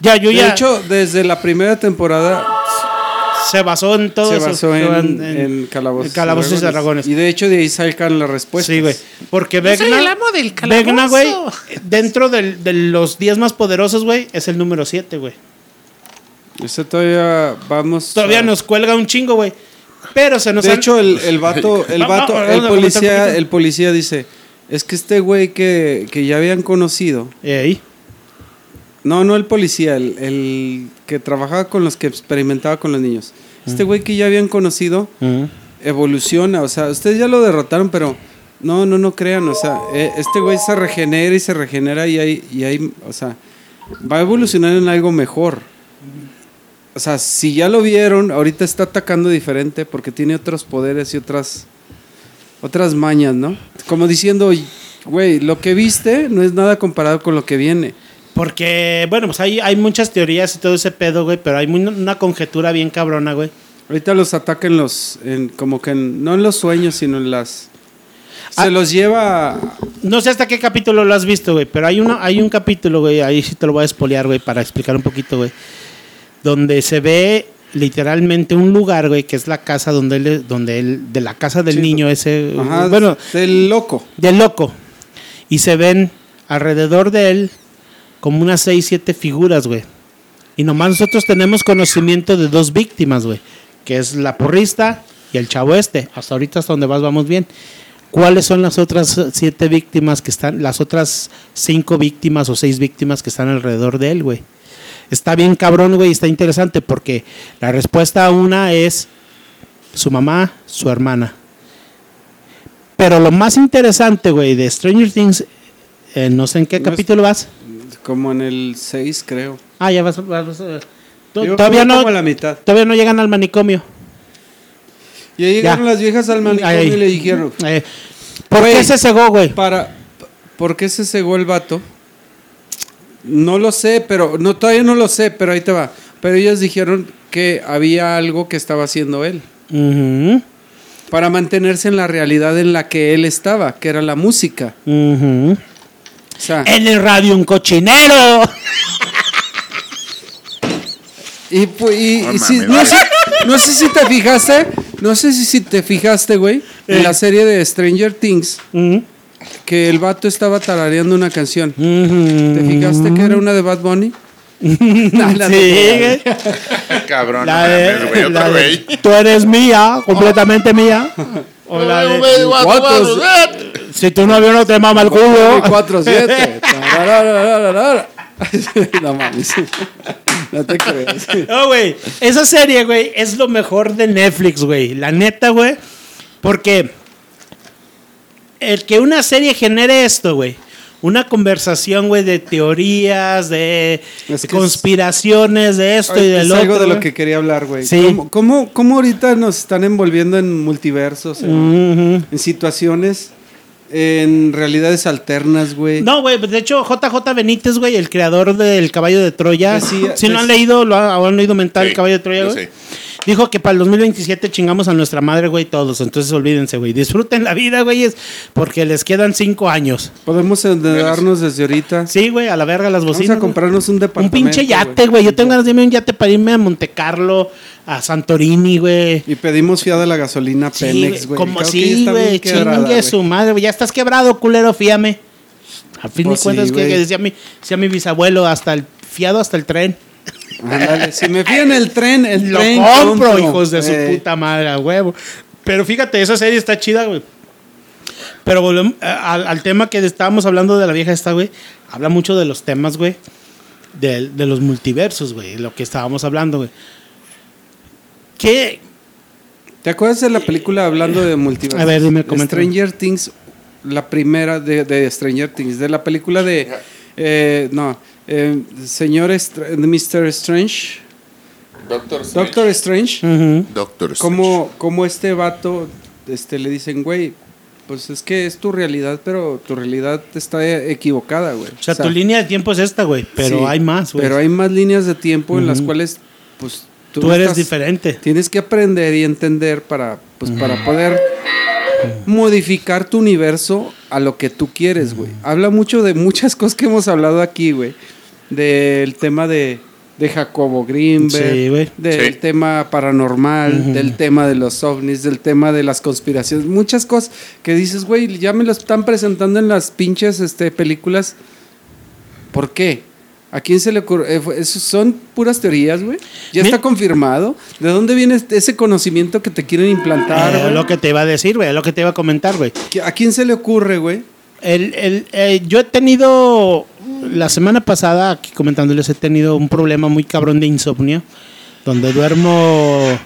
Ya, yo De ya hecho, desde la primera temporada se basó en todo se eso. basó Se en, van- en Calabozos, en Calabozos y Dragones. Y de hecho de ahí sacan las respuestas. Sí, güey. Porque Yo soy el amo del calabozo. Vecna, güey, dentro del- de los 10 más poderosos, güey, es el número 7, güey. Ese todavía vamos... Todavía a- nos cuelga un chingo, güey. Pero se nos De han- hecho, el, el vato, (laughs) el Va- vato, va- el policía, el policía dice, es que este güey que, que ya habían conocido, Ey. no, no el policía, el, el que trabajaba con los que experimentaba con los niños, este güey que ya habían conocido Mm. evoluciona, o sea, ustedes ya lo derrotaron, pero no, no, no crean, o sea, eh, este güey se regenera y se regenera y hay, y hay, o sea, va a evolucionar en algo mejor. O sea, si ya lo vieron, ahorita está atacando diferente porque tiene otros poderes y otras otras mañas, ¿no? Como diciendo, güey, lo que viste no es nada comparado con lo que viene. Porque, bueno, pues hay, hay muchas teorías y todo ese pedo, güey, pero hay muy- una conjetura bien cabrona, güey. Ahorita los ataca en los, en, como que en- no en los sueños, sino en las... Se Ah. los lleva... No sé hasta qué capítulo lo has visto, güey, pero hay, una, hay un capítulo, güey, ahí sí te lo voy a espolear, güey, para explicar un poquito, güey, donde se ve literalmente un lugar, güey, que es la casa donde él, donde él, de la casa del niño ese, Ajá, bueno, del loco. del loco. Y se ven alrededor de él como unas seis, siete figuras, güey. Y nomás nosotros tenemos conocimiento de dos víctimas, güey. que es la porrista y el chavo este. Hasta ahorita hasta donde vas vamos bien. ¿Cuáles son las otras siete víctimas que están, las otras cinco víctimas o seis víctimas que están alrededor de él, güey? Está bien cabrón, güey, está interesante porque la respuesta a una es su mamá, su hermana. Pero lo más interesante, güey, de Stranger Things, eh, no sé en qué No es- capítulo vas. Como en el 6, creo. Ah, ya vas, vas- vas Yo Todavía no, como a la mitad. todavía no llegan al manicomio. Y ahí llegaron Ya. las viejas al manicomio Ahí. y le dijeron, Eh, ¿Por qué se cegó, güey? para, ¿por qué se cegó el vato? No lo sé, pero no todavía no lo sé, pero ahí te va. Pero ellas dijeron que había algo que estaba haciendo él Ujú, para mantenerse en la realidad en la que él estaba, que era la música. O sea, En el radio un cochinero. y, pu- y- si- no, sé, no sé si te fijaste, no sé si, si te fijaste, güey, en la serie de Stranger Things, Ujú, que el vato estaba tarareando una canción. ujú. ¿Te fijaste que era una de Bad Bunny? (laughs) No, la Sí, de- güey. Cabrón, La no de- mames, güey, la otra de, vez. Tú eres mía, completamente mía. (laughs) O la de, Cuatro- si tu novio no te mama el culo. 4-7. Tararararara. (laughs) No mames. No te creas. No, güey. Esa serie, güey, es lo mejor de Netflix, güey. La neta, güey. Porque el que una serie genere esto, güey. Una conversación, güey, de teorías, de Es que conspiraciones, de esto y Es del otro. algo de lo que quería hablar, güey. Sí. ¿Cómo, cómo, cómo ahorita nos están envolviendo en multiversos, en, situaciones, en realidades alternas, güey? No, güey, de hecho, JJ Benítez, güey, el creador del Caballo de Troya. Decía- si no han leído, lo han, han oído mentar Sí, el Caballo de Troya, güey. Dijo que para el 2027 chingamos a nuestra madre, güey, todos. Entonces olvídense, güey. Disfruten la vida, güey, porque les quedan cinco años. Podemos endeudarnos desde ahorita. Sí, güey, a la verga las Vamos bocinas. a comprarnos un güey. un departamento. pinche yate, güey. Yo tengo ganas de irme a un yate para irme a Monte Carlo, a Santorini, güey. Y pedimos fiada la gasolina Sí, Pemex, güey. Como sí, güey. Chingue su madre, güey. Ya estás quebrado, culero, fíame. Al fin Pues de cuentas, sí, que, que decía mi, decía mi bisabuelo, hasta el fiado hasta el tren. Ándale, si me fían el tren, el Lo tren. compro, hijos de su Eh, puta madre, a huevo. Pero fíjate, esa serie está chida, güey. Pero volvemos eh, al, al tema que estábamos hablando de la vieja esta, güey. Habla mucho de los temas, güey. De, de los multiversos, güey. Lo que estábamos hablando, güey. ¿Qué? ¿Te acuerdas de la película hablando de multiverso? A ver, dime, coméntame. Stranger Things, la primera de, de Stranger Things, de la película de. eh, no, eh, señor Mr. Strange. Doctor Strange. Doctor Strange. Doctor Strange. Como, como este vato este, le dicen, güey, pues es que es tu realidad, pero tu realidad está equivocada, güey. O sea, tu línea de tiempo es esta, güey. Pero sí, hay más, güey. Pero hay más líneas de tiempo en las cuales, pues. Tú eres estás- diferente. Tienes que aprender y entender para, pues, para poder modificar tu universo a lo que tú quieres, güey. Habla mucho de muchas (laughs) cosas que hemos hablado aquí, güey. Del tema de, de Jacobo Greenberg, Sí, güey. del Sí. tema paranormal, del tema de los ovnis, del tema de las conspiraciones. Muchas cosas que dices, güey, ya me lo están presentando en las pinches este, películas. ¿Por qué? ¿A quién se le ocurre? Eh, son puras teorías, güey. Ya está confirmado. ¿De dónde viene este- ese conocimiento que te quieren implantar, Eh, lo que te iba a decir, güey. Lo que te iba a comentar, güey. ¿Qui- ¿A quién se le ocurre, güey? El, el, eh, yo he tenido, la semana pasada, aquí comentándoles, he tenido un problema muy cabrón de insomnio, donde duermo,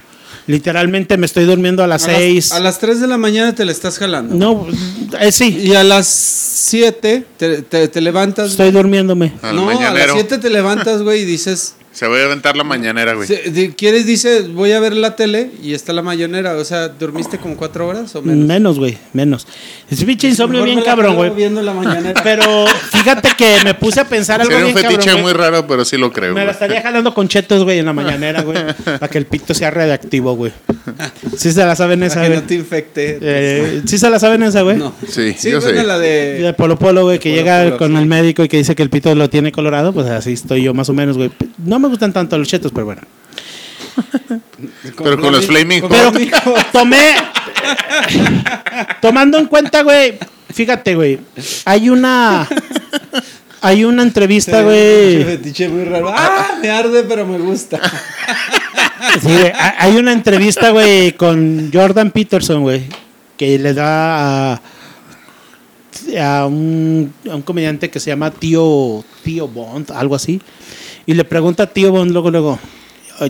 literalmente me estoy durmiendo a las A las- 6. A las 3 de la mañana te la estás jalando. No, eh, sí, Y a las 7 te, te- te levantas. estoy durmiéndome. Al no, a las mañanero. 7 te levantas, güey, y dices. Se voy a aventar la mañanera, güey. ¿Quieres? Dices, voy a ver la tele y está la mañanera. O sea, ¿dormiste como 4 horas o menos? Menos, güey, menos. Es pinche insomnio bien cabrón, güey. viendo la mañanera. (laughs) Pero fíjate que me puse a pensar algo Sería un bien fetiche cabrón, muy güey. raro, pero sí lo creo. Me la güey. estaría jalando con chetos, güey, en la mañanera, güey. (laughs) Para que el pito sea reactivo, güey. Sí se la saben esa, Para que güey. no te infecte. Eh, ¿Sí se la saben esa, güey? no. Sí, Sí, yo bueno, sé. la De de. Polo Polo, güey, que Polo llega Polo, con sí. el médico y que dice que el pito lo tiene colorado, pues así estoy yo más o menos, güey. No me gustan tanto los chetos, pero bueno. (laughs) Pero con los Flaming Pero (laughs) tomé. Tomando en cuenta, güey. Fíjate, güey. Hay una. Hay una entrevista, güey. fetiche muy raro. ¡Ah! Me arde, pero me gusta. (laughs) Sí, güey. Ha- Hay una entrevista, güey, con Jordan Peterson, güey, que le da a, a un, a un comediante que se llama Tío, Tío Bond, algo así. Y le pregunta a Tío Bond luego, luego,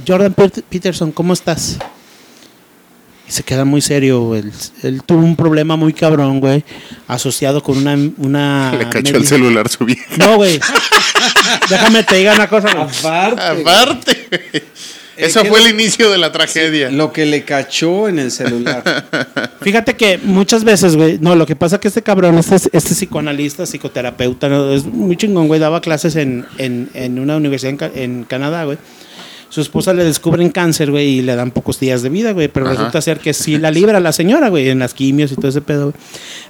Jordan Pet- Peterson, ¿cómo estás? Y se queda muy serio, güey. Él, él tuvo un problema muy cabrón, güey, asociado con una... una (laughs) Le cachó el celular su vieja. No, güey. (laughs) Déjame te diga una cosa. Aparte, Aparte, güey. Eso que fue el inicio de la tragedia. lo que le cachó en el celular. (laughs) Fíjate que muchas veces, güey, no, lo que pasa que este cabrón, este, este psicoanalista, psicoterapeuta, ¿no? es muy chingón, güey, daba clases en, en, en una universidad en, en Canadá, güey. Su esposa le descubren cáncer, güey, y le dan pocos días de vida, güey, pero Ajá. resulta ser que sí la libra la señora, güey, en las quimios y todo ese pedo, güey.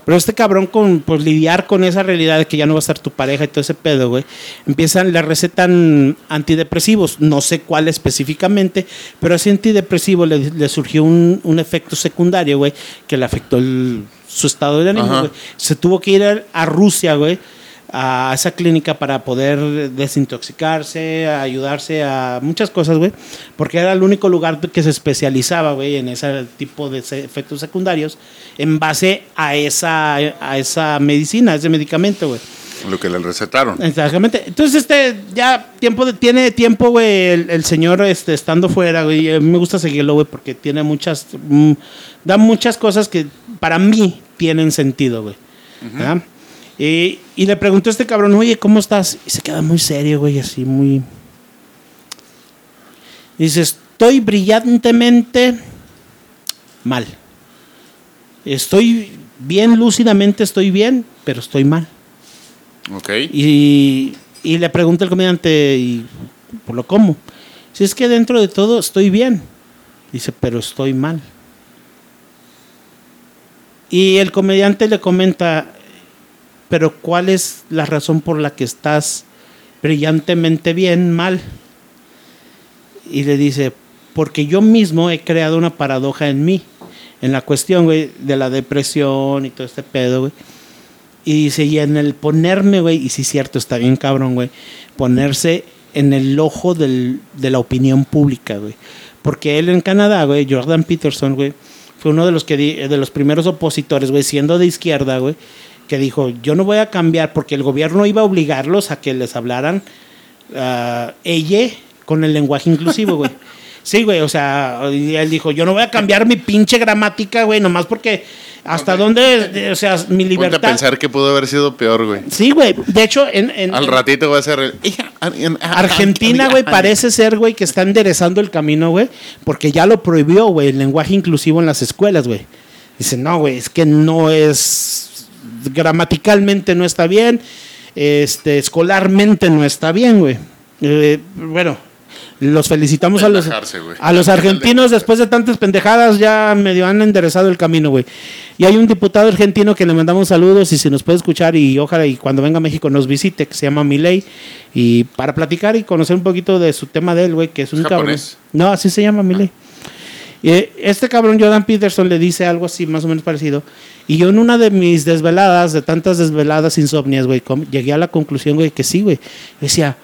Pero este cabrón con, pues, lidiar con esa realidad de que ya no va a estar tu pareja y todo ese pedo, güey, empiezan, le recetan antidepresivos, no sé cuál específicamente, pero ese antidepresivo le, le surgió un, un efecto secundario, güey, que le afectó el- su estado de ánimo, güey. Se tuvo que ir a, a Rusia, güey, a esa clínica para poder desintoxicarse, a ayudarse a muchas cosas, güey, porque era el único lugar que se especializaba, güey, en ese tipo de efectos secundarios en base a esa, a esa medicina, a ese medicamento, güey. Lo que le recetaron. Exactamente. Entonces, este, ya tiempo de- tiene tiempo, güey, el, el señor este, estando fuera, güey. a mí me gusta seguirlo, güey, porque tiene muchas, mm, da muchas cosas que para mí tienen sentido, güey. Y, y le preguntó a este cabrón, oye, ¿cómo estás? Y se queda muy serio, güey, así muy... Dice, estoy brillantemente mal. Estoy bien, lúcidamente estoy bien, pero estoy mal. Ok. Y, y le pregunta el comediante, ¿y por lo cómo? Si es que dentro de todo estoy bien. Dice, pero estoy mal. Y el comediante le comenta, pero ¿cuál es la razón por la que estás brillantemente bien, mal? Y le dice, porque yo mismo he creado una paradoja en mí, en la cuestión, güey, de la depresión y todo este pedo, güey. Y dice, y en el ponerme, güey, y sí cierto, está bien cabrón, güey, ponerse en el ojo del- de la opinión pública, güey. Porque él en Canadá, güey, Jordan Peterson, güey, fue uno de los, que de los primeros opositores, güey, siendo de izquierda, güey, que dijo, yo no voy a cambiar porque el gobierno iba a obligarlos a que les hablaran ah, ella con el lenguaje inclusivo, güey. (laughs) Sí, güey, o sea, él dijo, yo no voy a cambiar mi pinche gramática, güey, nomás porque hasta dónde, de- o sea, mi Ponte a libertad. pensar que pudo haber sido peor, güey. Sí, güey, de hecho, en, en- Al ratito va a ser el... Argentina, güey, parece ser, güey, que está enderezando el camino, güey, porque ya lo prohibió, güey, el lenguaje inclusivo en las escuelas, güey. Dice, no, güey, es que no es, gramaticalmente no está bien, este, escolarmente no está bien, güey. Eh, bueno, los felicitamos a los, a los (laughs) argentinos después de tantas pendejadas ya medio han enderezado el camino, güey. Y hay un diputado argentino que le mandamos saludos y si nos puede escuchar y ojalá y cuando venga a México nos visite, que se llama Milei, y para platicar y conocer un poquito de su tema de él, güey, que es un cabrón. japonés? No, así se llama Milei. Eh, este cabrón Jordan Peterson le dice algo así, más o menos parecido. Y yo en una de mis desveladas, de tantas desveladas insomnias, güey, llegué a la conclusión, güey, que sí, güey. Decía,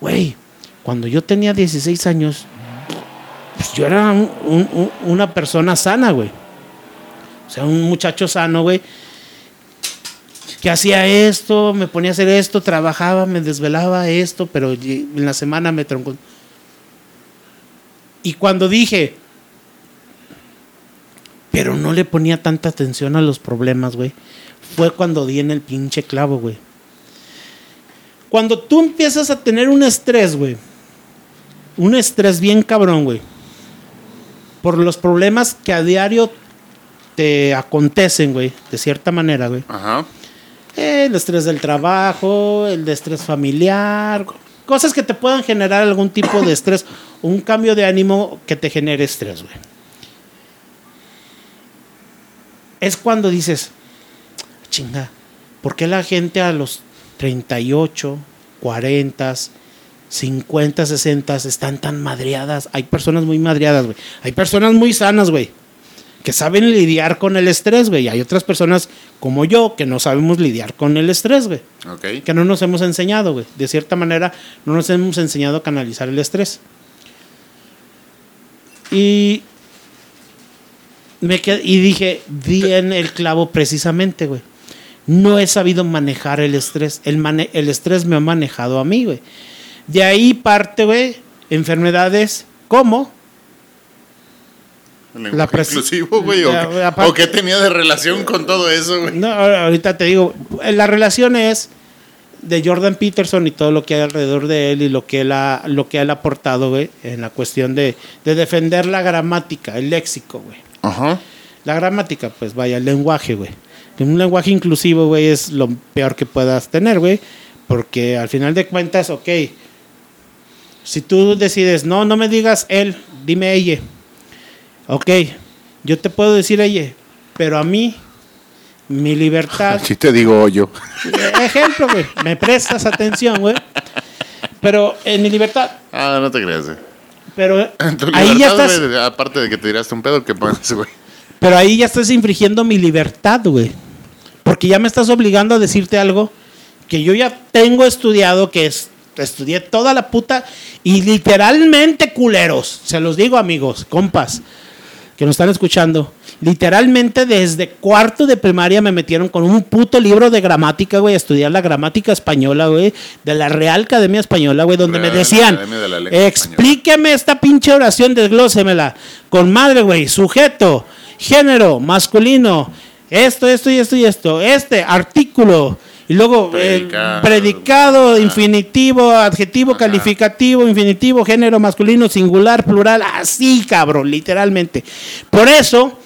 güey, cuando yo tenía 16 años, pues yo era un- un- un- una persona sana, güey. O sea, un muchacho sano, güey. Que hacía esto, me ponía a hacer esto, trabajaba, me desvelaba esto, pero y- en la semana me troncó. Y cuando dije, pero no le ponía tanta atención a los problemas, güey, fue cuando di en el pinche clavo, güey. Cuando tú empiezas a tener un estrés, güey, un estrés bien cabrón, güey, por los problemas que a diario te acontecen, güey, de cierta manera, güey. Ajá. El estrés del trabajo, el de estrés familiar, cosas que te puedan generar algún tipo de estrés, un cambio de ánimo que te genere estrés, güey. Es cuando dices, chinga, ¿por qué la gente a los 38, 40, 50, 60 están tan madreadas? Hay personas muy madreadas, güey. Hay personas muy sanas, güey que saben lidiar con el estrés, güey. Y hay otras personas como yo que no sabemos lidiar con el estrés, güey. Que no nos hemos enseñado, güey. De cierta manera, no nos hemos enseñado a canalizar el estrés. Y me qued- y dije, di en el clavo precisamente, güey. No he sabido manejar el estrés. El, mane- el estrés me ha manejado a mí, güey. De ahí parte, güey, enfermedades como La inclusivo, güey. ¿O, qué- aparte- o qué tenía de relación con todo eso, güey? No, ahorita te digo, la relación es de Jordan Peterson y todo lo que hay alrededor de él y lo que él ha, lo que él ha aportado, güey, en la cuestión de, de defender la gramática, el léxico, güey. Ajá. La gramática, pues vaya, el lenguaje, güey. Un lenguaje inclusivo, güey, es lo peor que puedas tener, güey. Porque al final de cuentas, ok, si tú decides, no, no me digas él, dime ella. Ok, yo te puedo decir ella, pero a mí, mi libertad (laughs) Aquí te digo yo. (laughs) Ejemplo, güey. Me prestas atención, güey. Pero en mi libertad. Ah, no te creas, güey. Pero (laughs) ahí ya estás. aparte de que te tiraste un pedo, ¿qué pones, güey? Pero ahí ya estás infringiendo mi libertad, güey. Porque ya me estás obligando a decirte algo que yo ya tengo estudiado, que es, estudié toda la puta. Y literalmente culeros. Se los digo, amigos, compas, que nos están escuchando. Literalmente desde cuarto de primaria me metieron con un puto libro de gramática, güey, a estudiar la gramática española, güey, de la Real Academia Española, güey, donde me decían, de explíqueme esta pinche oración, desglósemela. Con madre, güey, sujeto, género, masculino, esto, esto y esto y esto, este, artículo. Y luego eh, Predicado. Ah. infinitivo, adjetivo, Ajá. calificativo, infinitivo, género masculino, singular, plural, así, cabrón, literalmente. Por eso,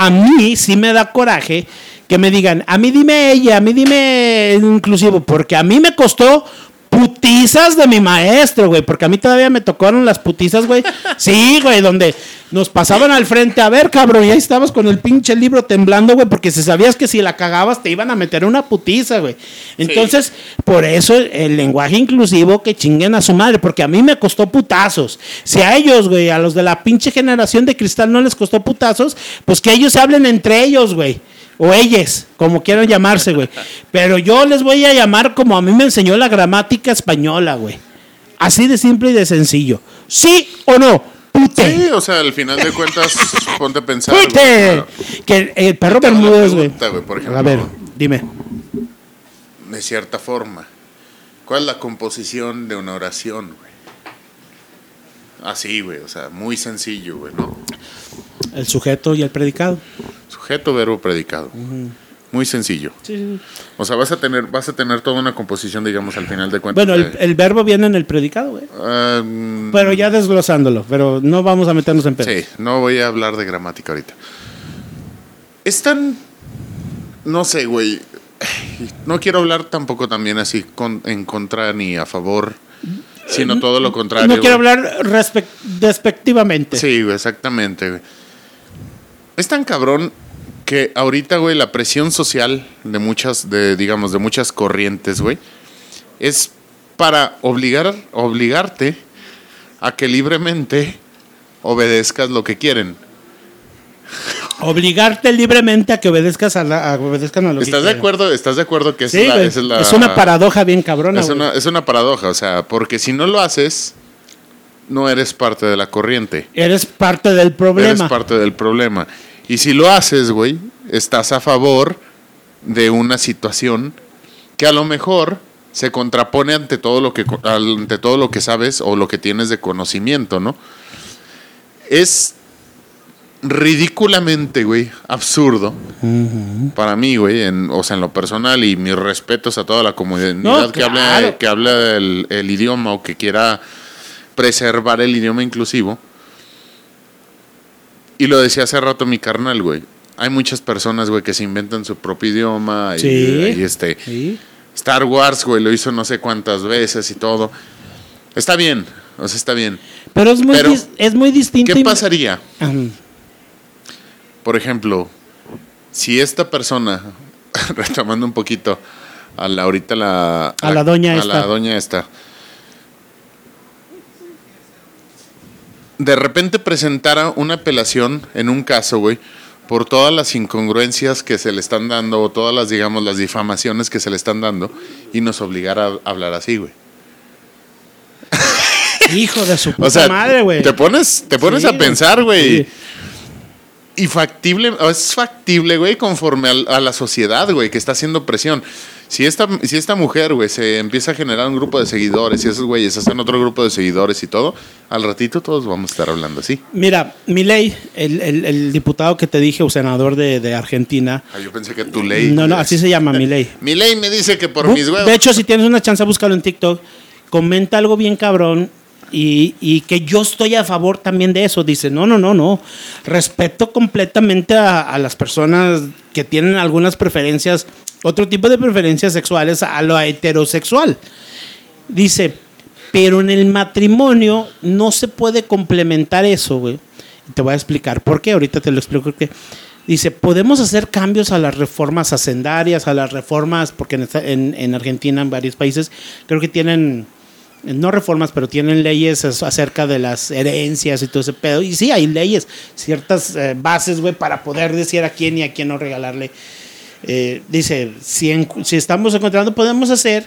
a mí sí me da coraje que me digan, a mí dime ella, a mí dime inclusivo, porque a mí me costó putizas de mi maestro, güey, porque a mí todavía me tocaron las putizas, güey. Sí, güey, donde nos pasaban al frente, a ver, cabrón, y ahí estabas con el pinche libro temblando, güey, porque si sabías que si la cagabas te iban a meter una putiza, güey. Entonces, por eso el, el lenguaje inclusivo que chinguen a su madre, porque a mí me costó putazos. Si a ellos, güey, a los de la pinche generación de cristal no les costó putazos, pues que ellos hablen entre ellos, güey. O ellas, como quieran llamarse, güey. Pero yo les voy a llamar como a mí me enseñó la gramática española, güey. Así de simple y de sencillo. ¿Sí o no? Pute. Sí, o sea, al final de cuentas, ponte a pensar. ¡Pute! claro. Que el perro Bermúdez, güey. A ver, dime. De cierta forma, ¿cuál es la composición de una oración, güey? Así, güey, o sea, muy sencillo, güey, ¿no? El sujeto y el predicado. Sujeto, verbo, predicado. Muy sencillo. O sea, vas a tener, vas a tener toda una composición, digamos, al final de cuentas. Bueno, el, verbo viene en el predicado, güey. Mm, Pero ya desglosándolo, pero no vamos a meternos en pedo. Sí, no voy a hablar de gramática ahorita. Es tan. No sé, güey. No quiero hablar tampoco también así con- en contra ni a favor, sino todo lo contrario. No quiero güey. hablar despectivamente. Sí, exactamente, güey. Es tan cabrón que ahorita, güey, la presión social de muchas, de, digamos, de muchas corrientes, güey, es para obligar, obligarte a que libremente obedezcas lo que quieren. Obligarte libremente a que obedezcas a, la, a obedezcan a lo que ¿Estás de quieran. acuerdo? ¿Estás de acuerdo que Sí, es, la, es la- Es una paradoja bien cabrona, es una, es una paradoja, o sea, porque si no lo haces, no eres parte de la corriente. Eres parte del problema. Eres parte del problema. Y si lo haces, güey, estás a favor de una situación que a lo mejor se contrapone ante todo lo que ante todo lo que sabes o lo que tienes de conocimiento, ¿no? Es ridículamente, güey, absurdo para mí, güey, en, o sea, en lo personal y mis respetos a toda la comunidad No, que habla que habla el, el idioma o que quiera preservar el idioma inclusivo. Y lo decía hace rato mi carnal, güey. Hay muchas personas, güey, que se inventan su propio idioma y, Sí. y este Sí. Star Wars, güey, lo hizo no sé cuántas veces y todo. Está bien, o sea, está bien. Pero es muy, Pero, es muy distinto. ¿Qué pasaría? Por ejemplo, si esta persona, (laughs) retomando un poquito a la ahorita la A la doña a esta. la doña esta, de repente presentara una apelación en un caso, güey, por todas las incongruencias que se le están dando o todas las, digamos, las difamaciones que se le están dando y nos obligara a hablar así, güey. (laughs) Hijo de su puta O sea, madre, güey. te pones, te pones Sí, a pensar, güey. Sí. Y factible, es factible, güey, conforme a, la sociedad, güey, que está haciendo presión. Si esta, si esta mujer, güey, se empieza a generar un grupo de seguidores y esos güeyes hacen otro grupo de seguidores y todo, al ratito todos vamos a estar hablando así. Mira, Milei, el, el, el diputado que te dije, o senador de, de Argentina. Ah, yo pensé que tu ley. No, no, así se llama Milei. (laughs) Mi ley me dice que por Bu- mis huevos. De hecho, si tienes una chance, búscalo en TikTok. Comenta algo bien cabrón y, y que yo estoy a favor también de eso. Dice, no, no, no, no. Respeto completamente a, a las personas que tienen algunas preferencias, otro tipo de preferencias sexuales a lo heterosexual. Dice, pero en el matrimonio no se puede complementar eso, güey. Te voy a explicar por qué, ahorita te lo explico qué. Dice, podemos hacer cambios a las reformas hacendarias, a las reformas, porque en, Argentina, en varios países, creo que tienen, no reformas, pero tienen leyes acerca de las herencias y todo ese pedo. Y sí, hay leyes, ciertas eh, bases, güey, para poder decir a quién y a quién no regalarle. Eh, dice, si, si estamos encontrando, podemos hacer,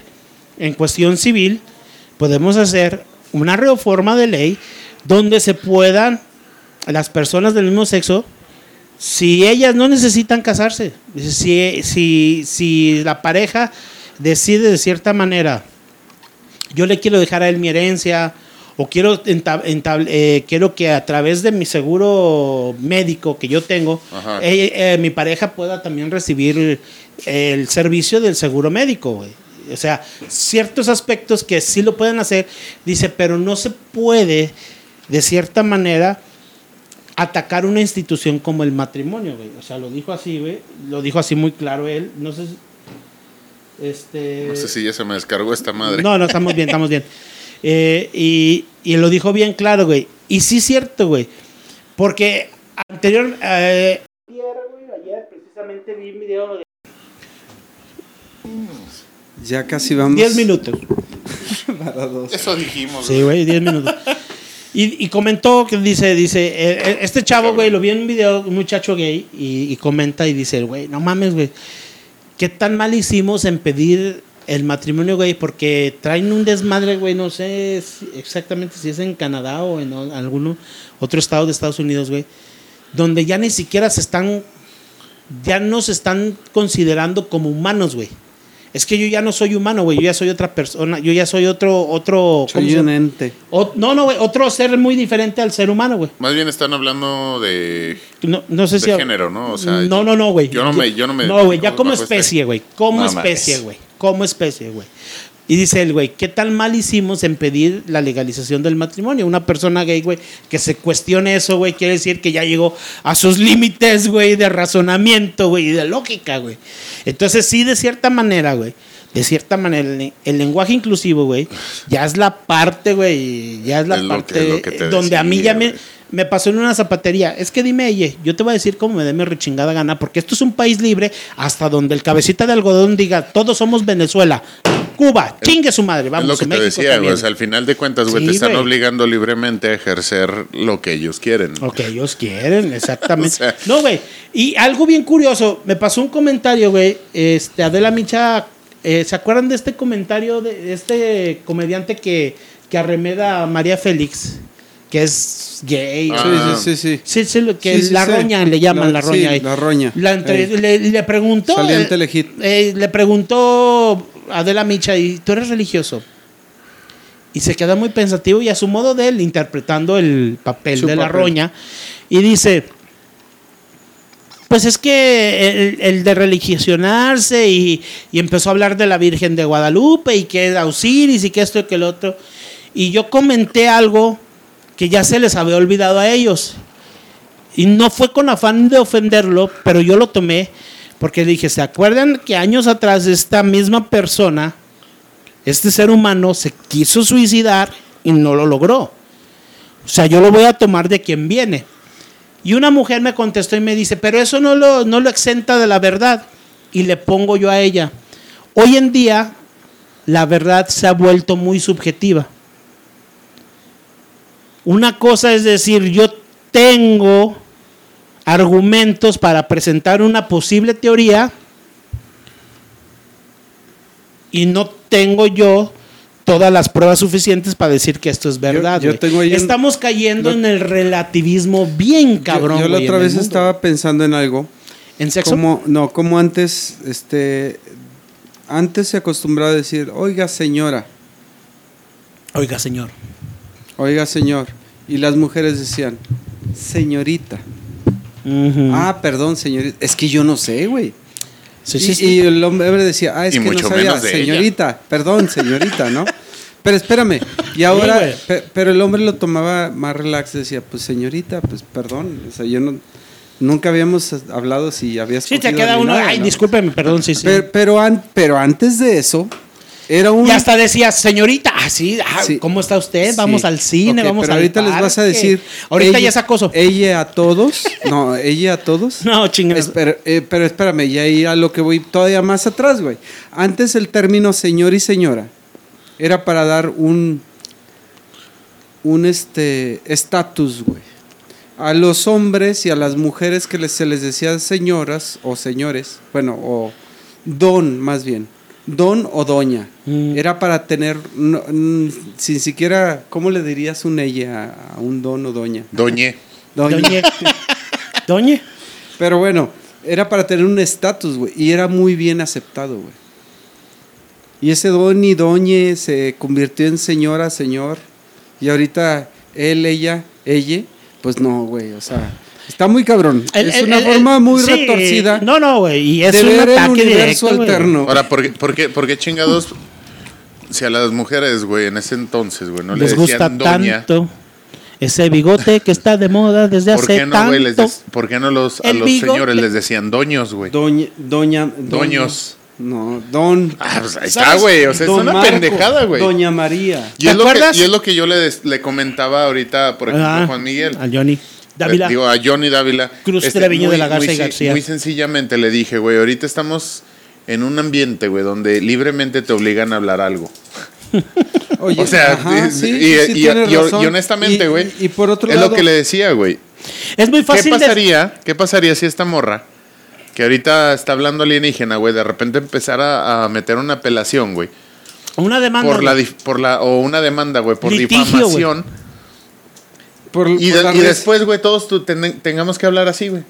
en cuestión civil, podemos hacer una reforma de ley donde se puedan las personas del mismo sexo, si ellas no necesitan casarse, si, si, si la pareja decide de cierta manera, yo le quiero dejar a él mi herencia, o quiero, entab- entab- eh, quiero que a través de mi seguro médico que yo tengo, eh, eh, mi pareja pueda también recibir el servicio del seguro médico, güey. O sea, ciertos aspectos que sí lo pueden hacer, dice, pero no se puede, de cierta manera, atacar una institución como el matrimonio, güey. O sea, lo dijo así, güey. Lo dijo así muy claro él. No sé si... Este... No sé si ya se me descargó esta madre. No, no, estamos bien, estamos bien. (laughs) Eh, y, y lo dijo bien claro, güey. Y sí es cierto, güey. Porque anterior... eh, ayer, güey, ayer precisamente vi un video de Ya casi vamos. 10 minutos. (laughs) Para dos. Eso dijimos. Sí, güey, 10 minutos. (laughs) Y, y comentó que dice, dice, eh, eh, este chavo, güey, lo vi en un video, un muchacho gay, y, y comenta y dice, güey, no mames, güey, ¿qué tan mal hicimos en pedir el matrimonio, güey? Porque traen un desmadre, güey, no sé si- exactamente si es en Canadá o en algún otro estado de Estados Unidos, güey, donde ya ni siquiera se están, ya no se están considerando como humanos, güey. Es que yo ya no soy humano, güey, yo ya soy otra persona, yo ya soy otro, otro, ¿cómo Soy se un llama? ente. O- no, no, güey, otro ser muy diferente al ser humano, güey. Más bien están hablando de. No, no sé De si. género, ¿no? O sea, no, no, no, güey. yo no me- yo no me No, güey, ya como este- especie, güey. Como No especie, güey. Como especie, güey. Y dice el güey, ¿qué tan mal hicimos en pedir la legalización del matrimonio? Una persona gay, güey, que se cuestione eso, güey, quiere decir que ya llegó a sus límites, güey, de razonamiento, güey, y de lógica, güey. Entonces, sí, de cierta manera, güey, de cierta manera, el, el lenguaje inclusivo, güey, ya es la parte, güey, ya es la Es parte que- lo que te donde a mí ya me. Me pasó en una zapatería. Es que dime, oye, yo te voy a decir cómo me dé mi rechingada gana, porque esto es un país libre hasta donde el cabecita de algodón diga, todos somos Venezuela, Cuba, chingue su madre, vamos, es lo que te México decía, güey. sea, al final de cuentas, güey, Sí, te están obligando libremente a ejercer lo que ellos quieren. Lo que ellos quieren, exactamente. (laughs) O sea- no, güey. Y algo bien curioso, me pasó un comentario, güey. Este, Adela Micha, eh, ¿se acuerdan de este comentario de este comediante que, que arremeda a María Félix? Que es gay. Ah. Sí, sí, sí, sí. Sí, sí, lo que Sí, sí, la sí. roña le llaman la, La- roña. sí, ahí. la roña. La entre- Ey. le, le preguntó. Eh, eh, le preguntó Adela Micha, ¿y tú eres religioso? Y se queda muy pensativo y a su modo de él, interpretando el papel Su de la roña, y dice, pues es que el, el de religionarse y, y empezó a hablar de la Virgen de Guadalupe y que era Osiris y que esto y que el otro. Y yo comenté algo que ya se les había olvidado a ellos. Y no fue con afán de ofenderlo, pero yo lo tomé porque dije, ¿se acuerdan que años atrás esta misma persona, este ser humano, se quiso suicidar y no lo logró? O sea, yo lo voy a tomar de quien viene. Y una mujer me contestó y me dice, pero eso no lo, no lo exenta de la verdad. Y le pongo yo a ella, hoy en día la verdad se ha vuelto muy subjetiva. Una cosa es decir, yo tengo argumentos para presentar una posible teoría y no tengo yo todas las pruebas suficientes para decir que esto es verdad. yo güey. tengo ahí un- Estamos cayendo en el relativismo bien cabrón. Yo, la otra vez estaba pensando en algo. ¿En sexo? Como, no, como antes, este, antes se acostumbraba a decir, oiga señora, Oiga, señor. Oiga señor. Y las mujeres decían, señorita. Ah, perdón, señorita. Es que yo no sé, güey. Sí, y, sí, sí. y el hombre decía, ah, es Y que mucho no sabía, menos de ella. señorita, perdón, señorita, ¿no? Pero espérame, y ahora, pe- pero el hombre lo tomaba más relax, decía, pues señorita, pues perdón, o sea, yo no, nunca habíamos hablado si habías Sí, te queda uno. nada, Ay, ¿no? discúlpeme, perdón, sí, sí. Pero, pero, an- pero antes de eso, era un... y hasta decías, señorita, ah, sí, ah, Sí. ¿cómo está usted? Sí. Vamos al cine, Ok, vamos pero al ahorita les vas a decir... Ahorita ella- ya es acoso. Ella a todos, (laughs) no, ella a todos. No, chingas. Espera, eh, pero espérame, ya ahí a lo que voy todavía más atrás, güey. Antes el término señor y señora era para dar un un este estatus, güey. A los hombres y a las mujeres que les- se les decía señoras o señores, bueno, o don más bien, don o doña. Mm. Era para tener, no, mm, sin siquiera, ¿cómo le dirías un ella a un don o doña? Doñe. Doña. Doñe. Doñe. Pero bueno, era para tener un estatus, güey. Y era muy bien aceptado, güey. Y ese don y doñe se convirtió en señora, señor. Y ahorita él, ella, ella, pues no, güey. O sea, está muy cabrón. El- es el- una el- forma muy sí, retorcida No, no, güey. Y es de un ver el ataque universo directo, alterno. Ahora, ¿por qué, por, qué, por qué chingados? Si a las mujeres, güey, en ese entonces, güey, no Les le gusta decían doña. tanto ese bigote que está de moda desde ¿Por hace qué no, tanto. les ¿Por qué no los, a los bigote. señores les decían doños, güey? Doña, doña, Doños. No, don. Ah, pues ahí está, güey. O sea, es una Marco, pendejada, güey. Doña María. Y ¿Te es, lo que, acuerdas? y es lo que yo le, des- le comentaba ahorita, por ejemplo, Ah, a Juan Miguel. A Johnny. Dávila. Eh, digo, a Johnny Dávila. Este, Cruz Treviño de la Garza muy y García. Muy sencillamente le dije, güey, ahorita estamos en un ambiente, güey, donde libremente te obligan a hablar algo. (laughs) Oye, o sea, ajá, y, sí, y- sí, y- tienes y- razón. y honestamente, güey, Y, por otro es lado, lo que le decía, güey. es muy ¿Qué fácil de- pasaría, ¿Qué pasaría si esta morra, que ahorita está hablando alienígena, güey, de repente empezara a meter una apelación, güey? Una demanda. Por la, por o una demanda, güey, por Litigio, difamación. Por- Y, por de- la y res- después, güey, todos tu- ten- tengamos que hablar así, güey.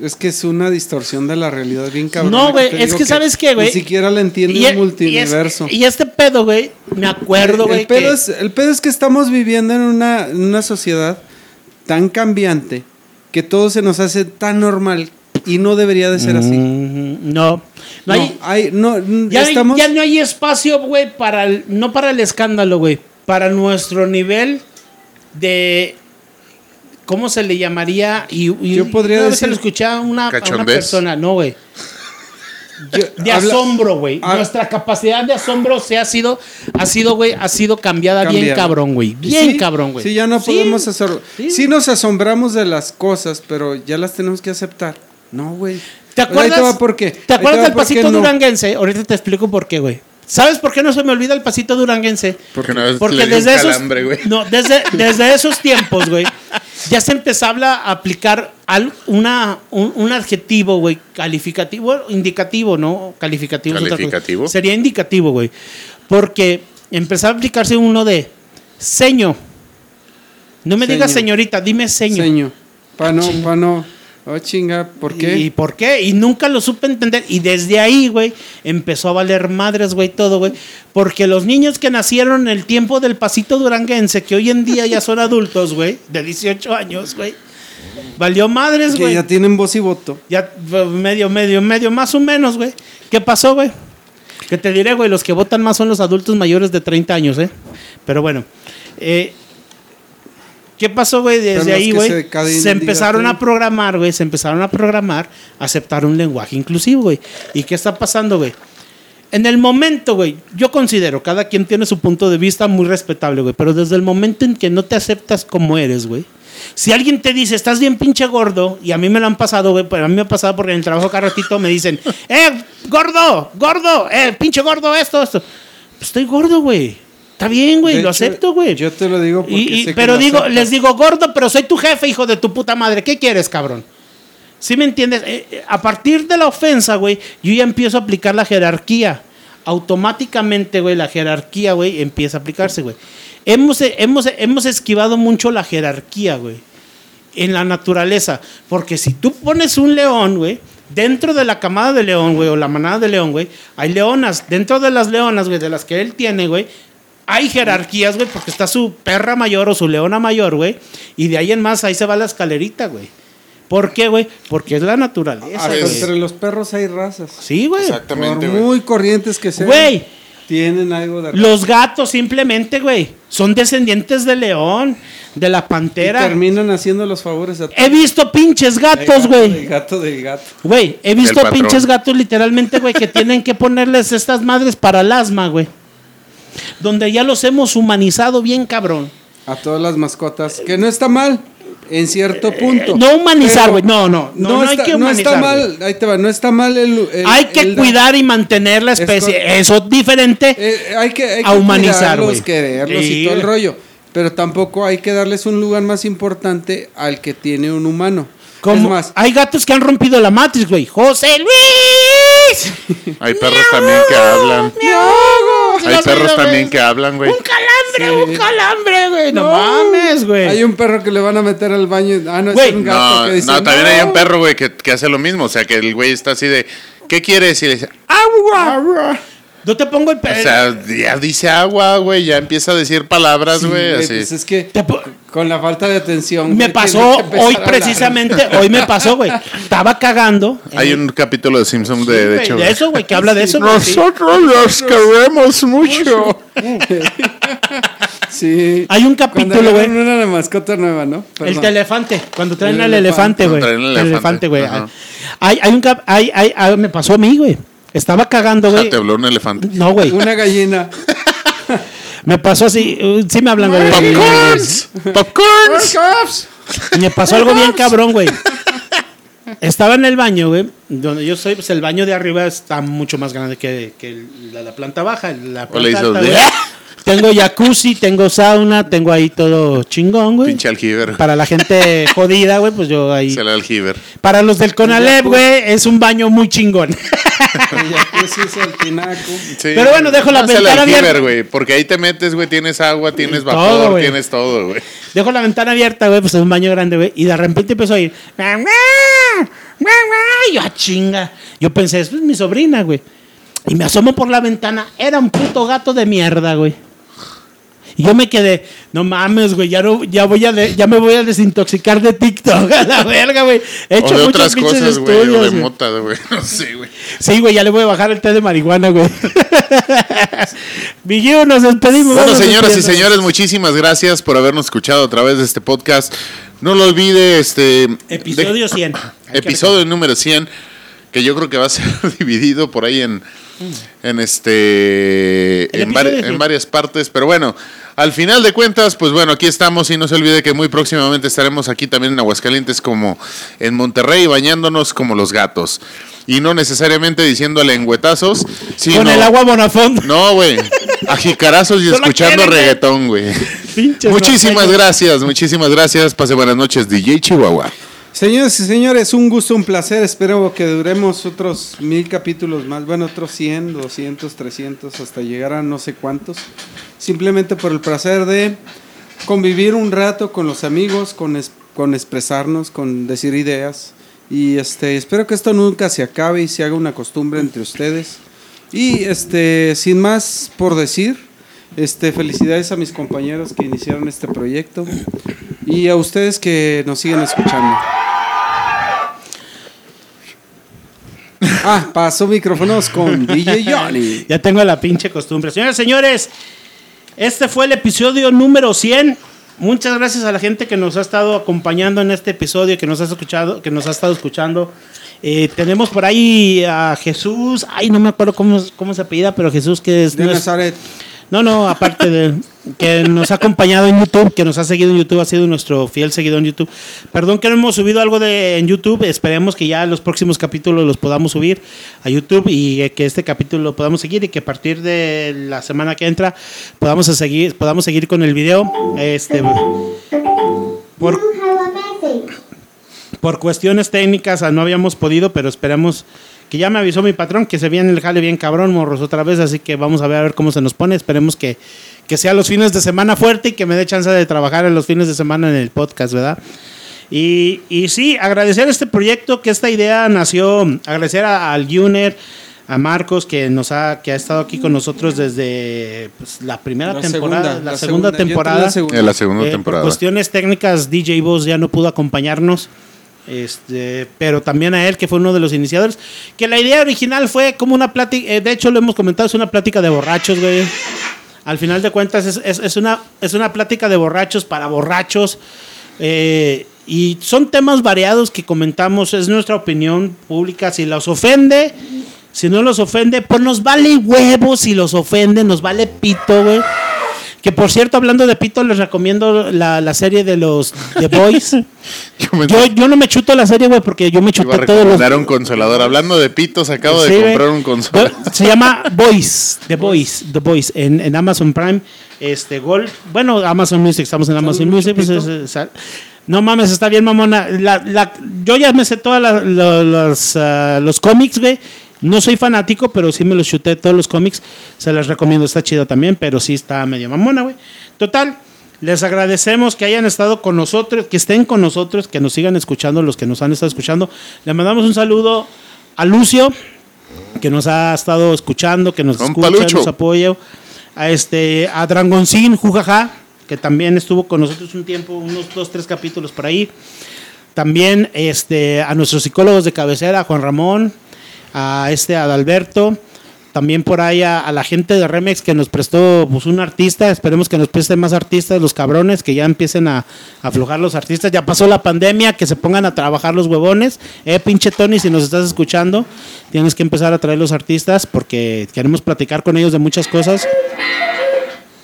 Es que es una distorsión de la realidad bien cabrón. No, güey, es que ¿sabes qué, güey? Ni siquiera la entiende Y, el y multiverso. es- y este pedo, güey, me acuerdo, güey. el, pedo que- es, el pedo es que estamos viviendo en una, en una sociedad tan cambiante que todo se nos hace tan normal y no debería de ser así. Mm, no. No, hay, hay, no, n- ya, estamos, ya no hay espacio, güey, para el, no para el escándalo, güey, para nuestro nivel de ¿cómo se le llamaría? Y, y Yo podría una vez se decir- lo escuché a una, a una persona, no, güey. De habla- asombro, güey. Ah. Nuestra capacidad de asombro se ha sido, ha sido, güey, ha sido cambiada bien cabrón, güey. Bien Sí, cabrón, güey. Sí, ya no Sí. podemos hacer. sí. Sí. nos asombramos de las cosas, pero ya las tenemos que aceptar. No, güey. ¿Te Ahí acuerdas? te va por qué. ¿Te acuerdas del pasito no. duranguense? Ahorita te explico por qué, güey. ¿Sabes por qué no se me olvida el pasito duranguense? Porque una vez Porque desde esos, calambre, güey. no, desde, desde esos tiempos, güey, ya se empezaba a aplicar al- una, un, un adjetivo, güey, calificativo, indicativo, ¿no? Calificativo. es. ¿Calificativo? Sería indicativo, güey. Porque empezaba a aplicarse uno de seño. No me digas Seño. señorita, dime seño. Seño. Pa' no, pa' no. Oh, chinga, ¿por qué? ¿Y por qué? Y nunca lo supe entender. Y desde ahí, güey, empezó a valer madres, güey, todo, güey. Porque los niños que nacieron en el tiempo del pasito duranguense, que hoy en día ya son adultos, güey, de 18 años, güey. Valió madres, que güey. ya tienen voz y voto. Ya eh, medio, medio, medio, más o menos, güey. ¿Qué pasó, güey? Que te diré, güey, los que votan más son los adultos mayores de 30 años, ¿eh? Pero bueno. eh, ¿Qué pasó, güey? Desde ahí, güey. se empezaron a programar, güey. Se empezaron a programar, aceptar un lenguaje inclusivo, güey. ¿Y qué está pasando, güey? En el momento, güey, yo considero, cada quien tiene su punto de vista muy respetable, güey, pero desde el momento en que no te aceptas como eres, güey. Si alguien te dice, estás bien pinche gordo, y a mí me lo han pasado, güey, pero a mí me ha pasado porque en el trabajo cada ratito me dicen, eh, gordo, gordo, eh, pinche gordo, esto, esto. Pues estoy gordo, güey. Está bien, güey, lo hecho, acepto, güey. Yo te lo digo porque Y- y- sé pero digo, aceptas. les digo, gordo, pero soy tu jefe, hijo de tu puta madre. ¿Qué quieres, cabrón? ¿Sí me entiendes? Eh, eh, a partir de la ofensa, güey, yo ya empiezo a aplicar la jerarquía. automáticamente, güey, la jerarquía, güey, empieza a aplicarse, güey. Hemos, hemos, hemos esquivado mucho la jerarquía, güey, en la naturaleza. Porque si tú pones un león, güey, dentro de la camada de león, güey, o la manada de león, güey, hay leonas. Dentro de las leonas, güey, de las que él tiene, güey, hay jerarquías, güey, porque está su perra mayor o su leona mayor, güey, y de ahí en más, ahí se va la escalerita, güey. ¿Por qué, güey? Porque es la naturaleza, güey. entre los perros hay razas. Sí, güey. Por Exactamente, güey. muy corrientes que sean, Güey, tienen algo de los gatos simplemente, güey, son descendientes de león, de la y pantera. terminan haciendo los favores a He visto pinches gatos, güey. gato de gato. Güey, he visto pinches gatos literalmente, güey, que tienen que ponerles estas madres para el asma, güey. Donde ya los hemos humanizado bien, cabrón. A todas las mascotas. Que no está mal, en cierto punto. Eh, no humanizar, güey. No, no, no, no hay está, que no está humanizar, mal, ahí te va, no está mal el... el- Hay que el- cuidar y mantener la especie. Eso es diferente. Eh, hay que, hay a que humanizar, güey. quererlos Sí, y todo el rollo. Pero tampoco hay que darles un lugar más importante al que tiene un humano. Como Es más, hay gatos que han rompido la matriz, güey. José Luis. Hay perros también que hablan. Hay perros también que hablan, güey. Un calambre, Sí. un calambre, güey. No, mames, güey. hay un perro que le van a meter al baño. Ah, no, Güey, es un gato No, que dice. no, también "No". hay un perro, güey, que, que hace lo mismo. O sea, que el güey está así de, ¿qué quieres? Y le dice, agua. Yo te pongo el O pe- sea, ya dice agua, güey, ya empieza a decir palabras, güey, así. pues es que con la falta de atención. Me pasó hoy precisamente, hoy me pasó, güey. Estaba cagando. Hay un capítulo de Simpson de, hecho. de eso, güey, que habla de eso. Nosotros los queremos mucho. (laughs) Sí. Hay un capítulo, güey. una mascota nueva, ¿no? El Perdón. elefante, cuando traen El al elefante, güey. Cuando traen el El elefante, güey. Hay, hay un cap, hay, hay, hay- me pasó a mí, güey. Estaba cagando, Ah, güey. te habló un elefante. No, güey. Una gallina. (laughs) Me pasó así. uh, Sí me hablan, güey. Popcorns. Popcorns. Me pasó algo bien cabrón, güey. Estaba en el baño, güey. Donde yo soy, pues el baño de arriba está mucho más grande que, que la, la planta baja. La O le planta hizo alta. Tengo jacuzzi, tengo sauna, tengo ahí todo chingón, güey. Pinche aljiber. Para la gente (laughs) jodida, güey, pues yo ahí. Se da aljiber. Para los del Conalep, güey, es un baño muy chingón. (laughs) Ella es el tinaco. Sí. Pero bueno, dejo la No, le ventana abierta. güey, porque ahí te metes, güey, tienes agua, tienes todo, vapor, tienes todo, güey. Dejo la ventana abierta, güey, pues es un baño grande, güey. Y de repente empezó a ir. Y yo, "Ah, chinga. Yo pensé, es mi sobrina, güey. Y me asomo por la ventana. Era un puto gato de mierda, güey. Y yo me quedé, no mames, güey, ya, no, ya, voy a de- ya me voy a desintoxicar de TikTok, (laughs) a la verga, güey. He O hecho de muchos otras cosas, güey, o de mota, güey. (laughs) No sé, güey. Sí, güey, ya le voy a bajar el té de marihuana, güey. (laughs) Vigío, nos despedimos. Bueno, señoras y señores, muchísimas gracias por habernos escuchado a través de este podcast. No lo olvide, este... Episodio 100. Hay que Episodio número 100, que yo creo que va a ser dividido por ahí en, en este en, episodio vari- 100. en varias partes, pero bueno, al final de cuentas, pues bueno, aquí estamos y no se olvide que muy próximamente estaremos aquí también en Aguascalientes como en Monterrey bañándonos como los gatos y no necesariamente diciendo lengüetazos, sino Con el agua Bonafont. no, güey, (laughs) a jicarazos y escuchando güey. reggaetón, güey. Muchísimas gracias, muchísimas gracias. Pase buenas noches, DJ Chihuahua. Señores y señores, un gusto, un placer. Espero que duremos otros mil capítulos más. Bueno, otros 100, 200, 300, hasta llegar a no sé cuántos. Simplemente por el placer de convivir un rato con los amigos, con, es- con expresarnos, con decir ideas. Y este, espero que esto nunca se acabe y se haga una costumbre entre ustedes. Y este, sin más por decir, este, felicidades a mis compañeros que iniciaron este proyecto y a ustedes que nos siguen escuchando. Ah, paso micrófonos con (laughs) DJ Johnny. Ya tengo la pinche costumbre. Señores, señores, este fue el episodio número 100. Muchas gracias a la gente que nos ha estado acompañando en este episodio, que nos ha escuchado, que nos ha estado escuchando. Eh, tenemos por ahí a Jesús, ay, no me acuerdo cómo, cómo se apellida, pero Jesús que es, De no es- Nazaret. No, no, aparte de que nos ha acompañado en YouTube, que nos ha seguido en YouTube, ha sido nuestro fiel seguidor en YouTube. Perdón que no hemos subido algo de en YouTube, esperemos que ya los próximos capítulos los podamos subir a YouTube y que este capítulo lo podamos seguir y que a partir de la semana que entra podamos seguir, podamos seguir con el video. Este por, por cuestiones técnicas ah, no habíamos podido, pero esperamos que ya me avisó mi patrón que se viene el jale bien cabrón, morros, otra vez, así que vamos a ver a ver cómo se nos pone. Esperemos que, que sea los fines de semana fuerte y que me dé chance de trabajar en los fines de semana en el podcast, ¿verdad? Y, y sí, agradecer este proyecto, que esta idea nació, agradecer a- al Juner, a Marcos, que nos ha, que ha estado aquí con nosotros desde pues, la primera La temporada, segunda, la, la segunda, temporada. la segunda. La segunda Eh, temporada. Por cuestiones técnicas, DJ Boss ya no pudo acompañarnos. Este, pero también a él, que fue uno de los iniciadores. Que la idea original fue como una plática. eh, de hecho, lo hemos comentado, es una plática de borrachos, güey. Al final de cuentas, es, es- una, es una plática de borrachos para borrachos. eh, y son temas variados que comentamos. Es nuestra opinión pública. Si los ofende, si no los ofende, pues nos vale huevos. Si los ofende, nos vale pito, güey. Que por cierto, hablando de pito, les recomiendo la, la serie de los The Boys. (laughs) Yo me Yo, yo no me chuto la serie, güey, porque yo me chuté todos los. un consolador. Hablando de pitos, acabo Sí, de comprar un consolador. Se llama Boys, The Boys, The Boys, en, en Amazon Prime. Este, Gol. Bueno, Amazon Music, estamos en Amazon Music. pues, pito? es- es- no mames, está bien, mamona. La, la- yo ya me sé todos los, ah, los cómics, güey. No soy fanático, pero sí me los chuté todos los cómics. Se les recomiendo, está chido también, pero sí está medio mamona, güey. Total, les agradecemos que hayan estado con nosotros, que estén con nosotros, que nos sigan escuchando, los que nos han estado escuchando. Le mandamos un saludo a Lucio, que nos ha estado escuchando, que nos escucha, nos apoya. A este, a Dragoncín, Jujaja, que también estuvo con nosotros un tiempo, unos dos, tres capítulos por ahí. También este, a nuestros psicólogos de cabecera, a Juan Ramón, a este Adalberto, también por ahí a, la gente de Remex que nos prestó pues, un artista, esperemos que nos presten más artistas, los cabrones, que ya empiecen a, aflojar los artistas, ya pasó la pandemia, que se pongan a trabajar los huevones, eh, pinche Tony, si nos estás escuchando, tienes que empezar a traer los artistas porque queremos platicar con ellos de muchas cosas.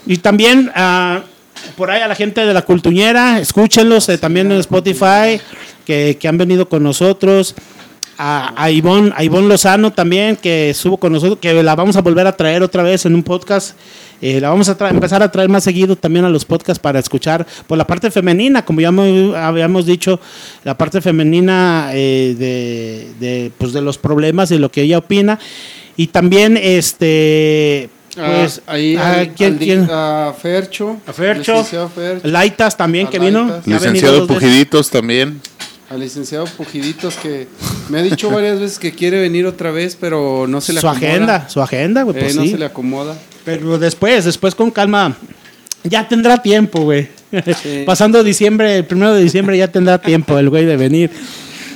Y también ah, por ahí a la gente de la Cultuñera, escúchenlos eh, también en Spotify, que, que han venido con nosotros. A, a, Ivonne, a Ivonne Lozano también, que estuvo con nosotros, que la vamos a volver a traer otra vez en un podcast. Eh, la vamos a empezar a traer más seguido también a los podcasts para escuchar por la parte femenina, como ya mo- habíamos dicho, la parte femenina eh, de, de, pues de los problemas y lo que ella opina. Y también, este, pues, Ah, ahí ah, al- ¿quién- al quién? a Fercho. A Fercho. Fercho, Laitas también, A que vino. Laitas. Licenciado. Pujiditos también. Al licenciado Pujiditos que me ha dicho varias veces que quiere venir otra vez, pero no se le Su acomoda. agenda, su agenda, güey, Eh, pues no sí. se le acomoda. Pero después, después con calma, ya tendrá tiempo, güey. Sí. (laughs) Pasando diciembre, el primero de diciembre ya tendrá tiempo el güey de venir.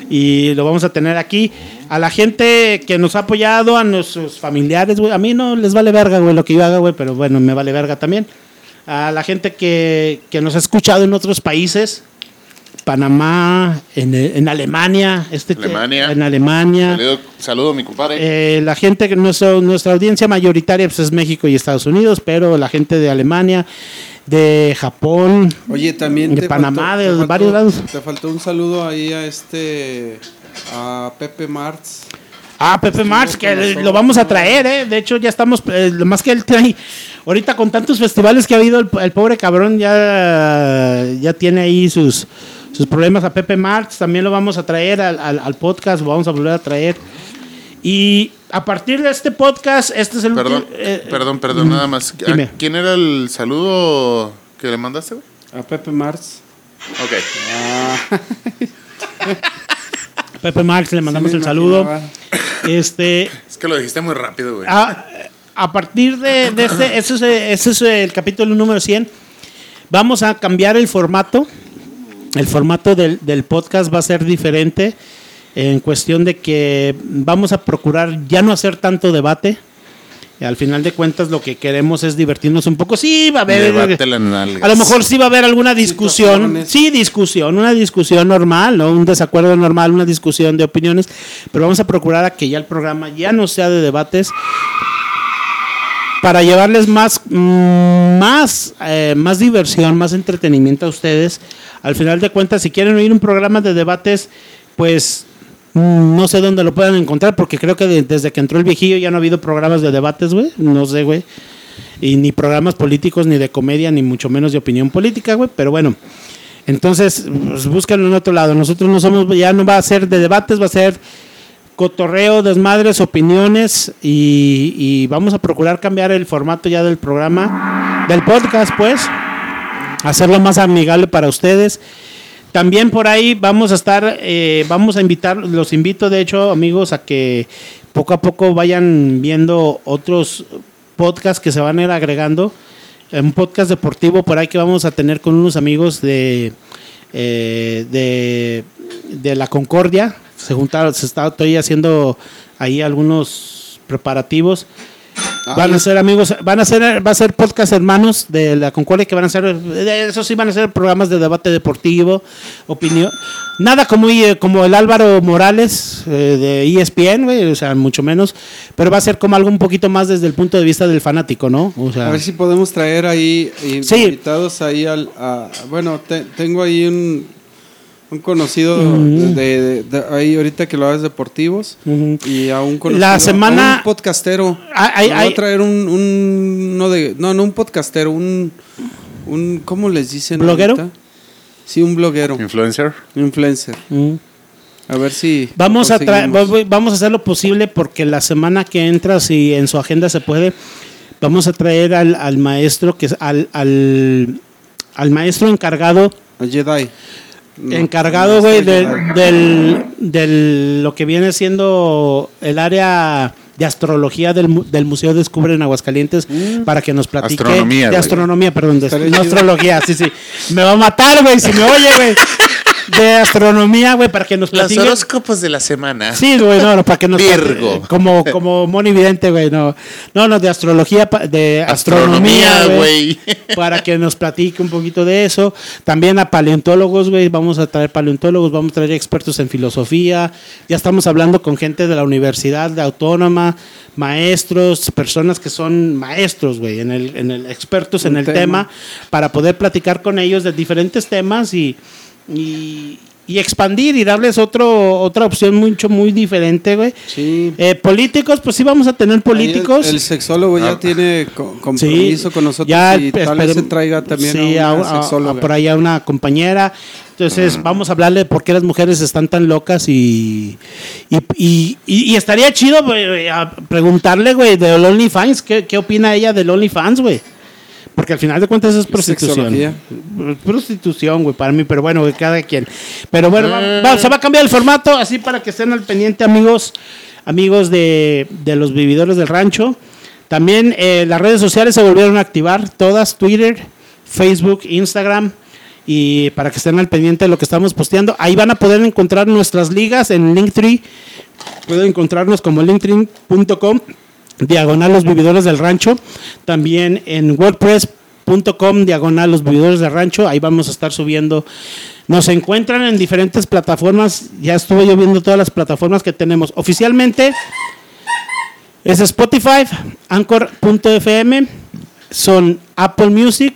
Y lo vamos a tener aquí. A la gente que nos ha apoyado, a nuestros familiares, güey. A mí no les vale verga, güey, lo que yo haga, güey, pero bueno, me vale verga también. A la gente que, que nos ha escuchado en otros países. Panamá, en, en Alemania, este Alemania. en Alemania. Saludo, saludo a mi compadre. Eh, la gente, que nuestro- nuestra audiencia mayoritaria pues, es México y Estados Unidos, pero la gente de Alemania, de Japón, Oye, también De te Panamá, de te varios lados. Te faltó un saludo ahí a este a Pepe Martz. Ah, Pepe Marx, que lo vamos a traer, ¿eh? De hecho, ya estamos, eh, lo más que él trae, ahorita con tantos festivales que ha habido, el, el pobre cabrón ya, ya tiene ahí sus, sus problemas. A Pepe Marx también lo vamos a traer al, al- al podcast, lo vamos a volver a traer. Y a partir de este podcast, este es el Perdón, último- eh, perdón, perdón, nada más. ¿A dime. ¿Quién era el saludo que le mandaste, güey? A Pepe Martz. Ok. Ah, (laughs) Pepe Marx, le mandamos sí el saludo. Este, Es que lo dijiste muy rápido, güey. a, a partir de, de este, ese es, ese es el capítulo número 100, vamos a cambiar el formato. El formato del, del podcast va a ser diferente en cuestión de que vamos a procurar ya no hacer tanto debate. Al final de cuentas lo que queremos es divertirnos un poco. Sí, va a haber... A lo mejor sí va a haber alguna discusión. Sí, discusión, una discusión normal, ¿no? Un desacuerdo normal, una discusión de opiniones. Pero vamos a procurar a que ya el programa ya no sea de debates para llevarles más, mm, más, eh, más diversión, más entretenimiento a ustedes. Al final de cuentas, si quieren oír un programa de debates, pues mm, no sé dónde lo puedan encontrar, porque creo que de- desde que entró el viejillo ya no ha habido programas de debates, güey. No sé, güey. Y ni programas políticos, ni de comedia, ni mucho menos de opinión política, güey. Pero bueno, entonces, pues, búscanlo en otro lado. Nosotros no somos, ya no va a ser de debates, va a ser cotorreo, desmadres, opiniones y, vamos a procurar cambiar el formato ya del programa, del podcast, pues, hacerlo más amigable para ustedes. También por ahí vamos a estar, eh, vamos a invitar, los invito de hecho amigos a que poco a poco vayan viendo otros podcasts que se van a ir agregando. Un podcast deportivo por ahí que vamos a tener con unos amigos de, eh, de la Concordia. Se juntaron, se está estoy haciendo ahí algunos preparativos. Ah, van a ser amigos, van a ser, va a ser podcast hermanos de la Concordia que van a ser, eso sí van a ser programas de debate deportivo, opinión, nada como, eh, como el Álvaro Morales eh, de ESPN, güey, o sea, mucho menos, pero va a ser como algo un poquito más desde el punto de vista del fanático, ¿no? O sea, A ver si podemos traer ahí Sí. invitados ahí al... a- bueno, te- tengo ahí un, un conocido de, de- de- ahí ahorita que lo hagas deportivos y a un conocido, La semana- a un podcastero. Voy hay- a traer un, un no de no no un podcastero, un un ¿cómo les dicen? ¿Bloguero? ahorita? Sí, un bloguero, Influencer. influencer. A ver si Vamos a traer, vamos a hacer lo posible porque la semana que entra, si en su agenda se puede, vamos a traer al, al maestro que es al, al, al maestro encargado a Jedi. No, encargado, güey, está del, del, del- lo que viene siendo el área de astrología del, mu- del Museo Descubre en Aguascalientes para que nos platique. Astronomía, De astronomía, perdón, de no astrología, sí, sí. Me va a matar, güey, si me oye, güey. (laughs) De astronomía, güey, para que nos Los platique. horóscopos de la semana. Sí, güey, no, no, para que nos Virgo. como como Moni Vidente, güey, no. No, no, de astrología, de astronomía, güey. (laughs) Para que nos platique un poquito de eso. También a paleontólogos, güey, vamos a traer paleontólogos, vamos a traer expertos en filosofía. Ya estamos hablando con gente de la Universidad de Autónoma, maestros, personas que son maestros, güey, en el, en el expertos en el tema. tema, para poder platicar con ellos de diferentes temas y, y, y expandir y darles otro, otra opción mucho, muy diferente, güey. Sí. Eh, políticos, pues sí vamos a tener políticos. El, el sexólogo ya Ah. tiene co- compromiso con nosotros ya, y tal espero- vez se traiga también sí, a una a- a- por ahí a una compañera. Entonces, vamos a hablarle de por qué las mujeres están tan locas y, y, y, y- y estaría chido güey, a preguntarle, güey, de OnlyFans, ¿qué, ¿qué opina ella del OnlyFans, güey? Porque al final de cuentas es prostitución. Sexología. Prostitución, güey, para mí, pero bueno, güey, cada quien. Pero bueno, va- va- se va a cambiar el formato, así para que estén al pendiente, amigos, amigos de, de los vividores del rancho. También eh, las redes sociales se volvieron a activar, todas, Twitter, Facebook, Instagram, y para que estén al pendiente de lo que estamos posteando. Ahí van a poder encontrar nuestras ligas en Linktree. Pueden encontrarnos como linktree.com, diagonal los vividores del rancho. También en wordpress.com, diagonal los vividores del rancho. Ahí vamos a estar subiendo. Nos encuentran en diferentes plataformas. Ya estuve yo viendo todas las plataformas que tenemos. Oficialmente es Spotify, Anchor.fm, son Apple Music,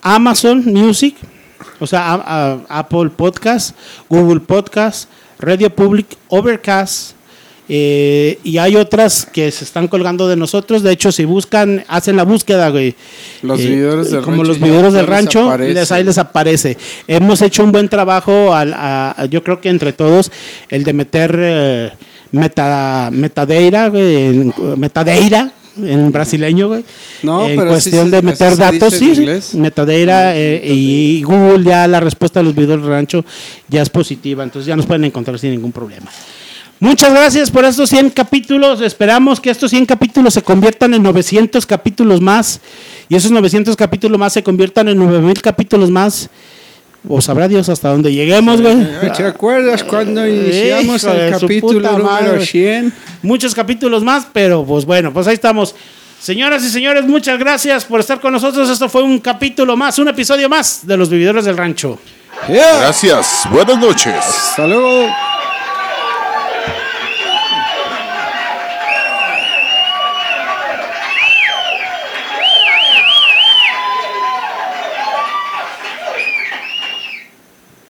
Amazon Music, o sea, Apple Podcast, Google Podcast, Radio Public, Overcast, eh, y hay otras que se están colgando de nosotros. De hecho, si buscan, hacen la búsqueda, güey. Los Eh, del como rancho los ya del rancho, aparece. les, ahí les aparece. Hemos hecho un buen trabajo, al, a- a- yo creo que entre todos, el de meter eh, meta, metadeira, güey, en- metadeira en brasileño, güey. No, en pero cuestión de meter datos, sí, sí, inglés. metadeira eh, y Google ya la respuesta a los videos del rancho ya es positiva, entonces ya nos pueden encontrar sin ningún problema. Muchas gracias por estos 100 capítulos. Esperamos que estos 100 capítulos se conviertan en 900 capítulos más y esos 900 capítulos más se conviertan en 9000 capítulos más. O sabrá Dios hasta dónde lleguemos, güey. ¿Te acuerdas cuando iniciamos Hijo el capítulo número madre. 100? Muchos capítulos más, pero pues bueno, pues ahí estamos. Señoras y señores, muchas gracias por estar con nosotros. Esto fue un capítulo más, un episodio más de Los Vividores del Rancho. Yeah. Gracias. Buenas noches. Hasta luego.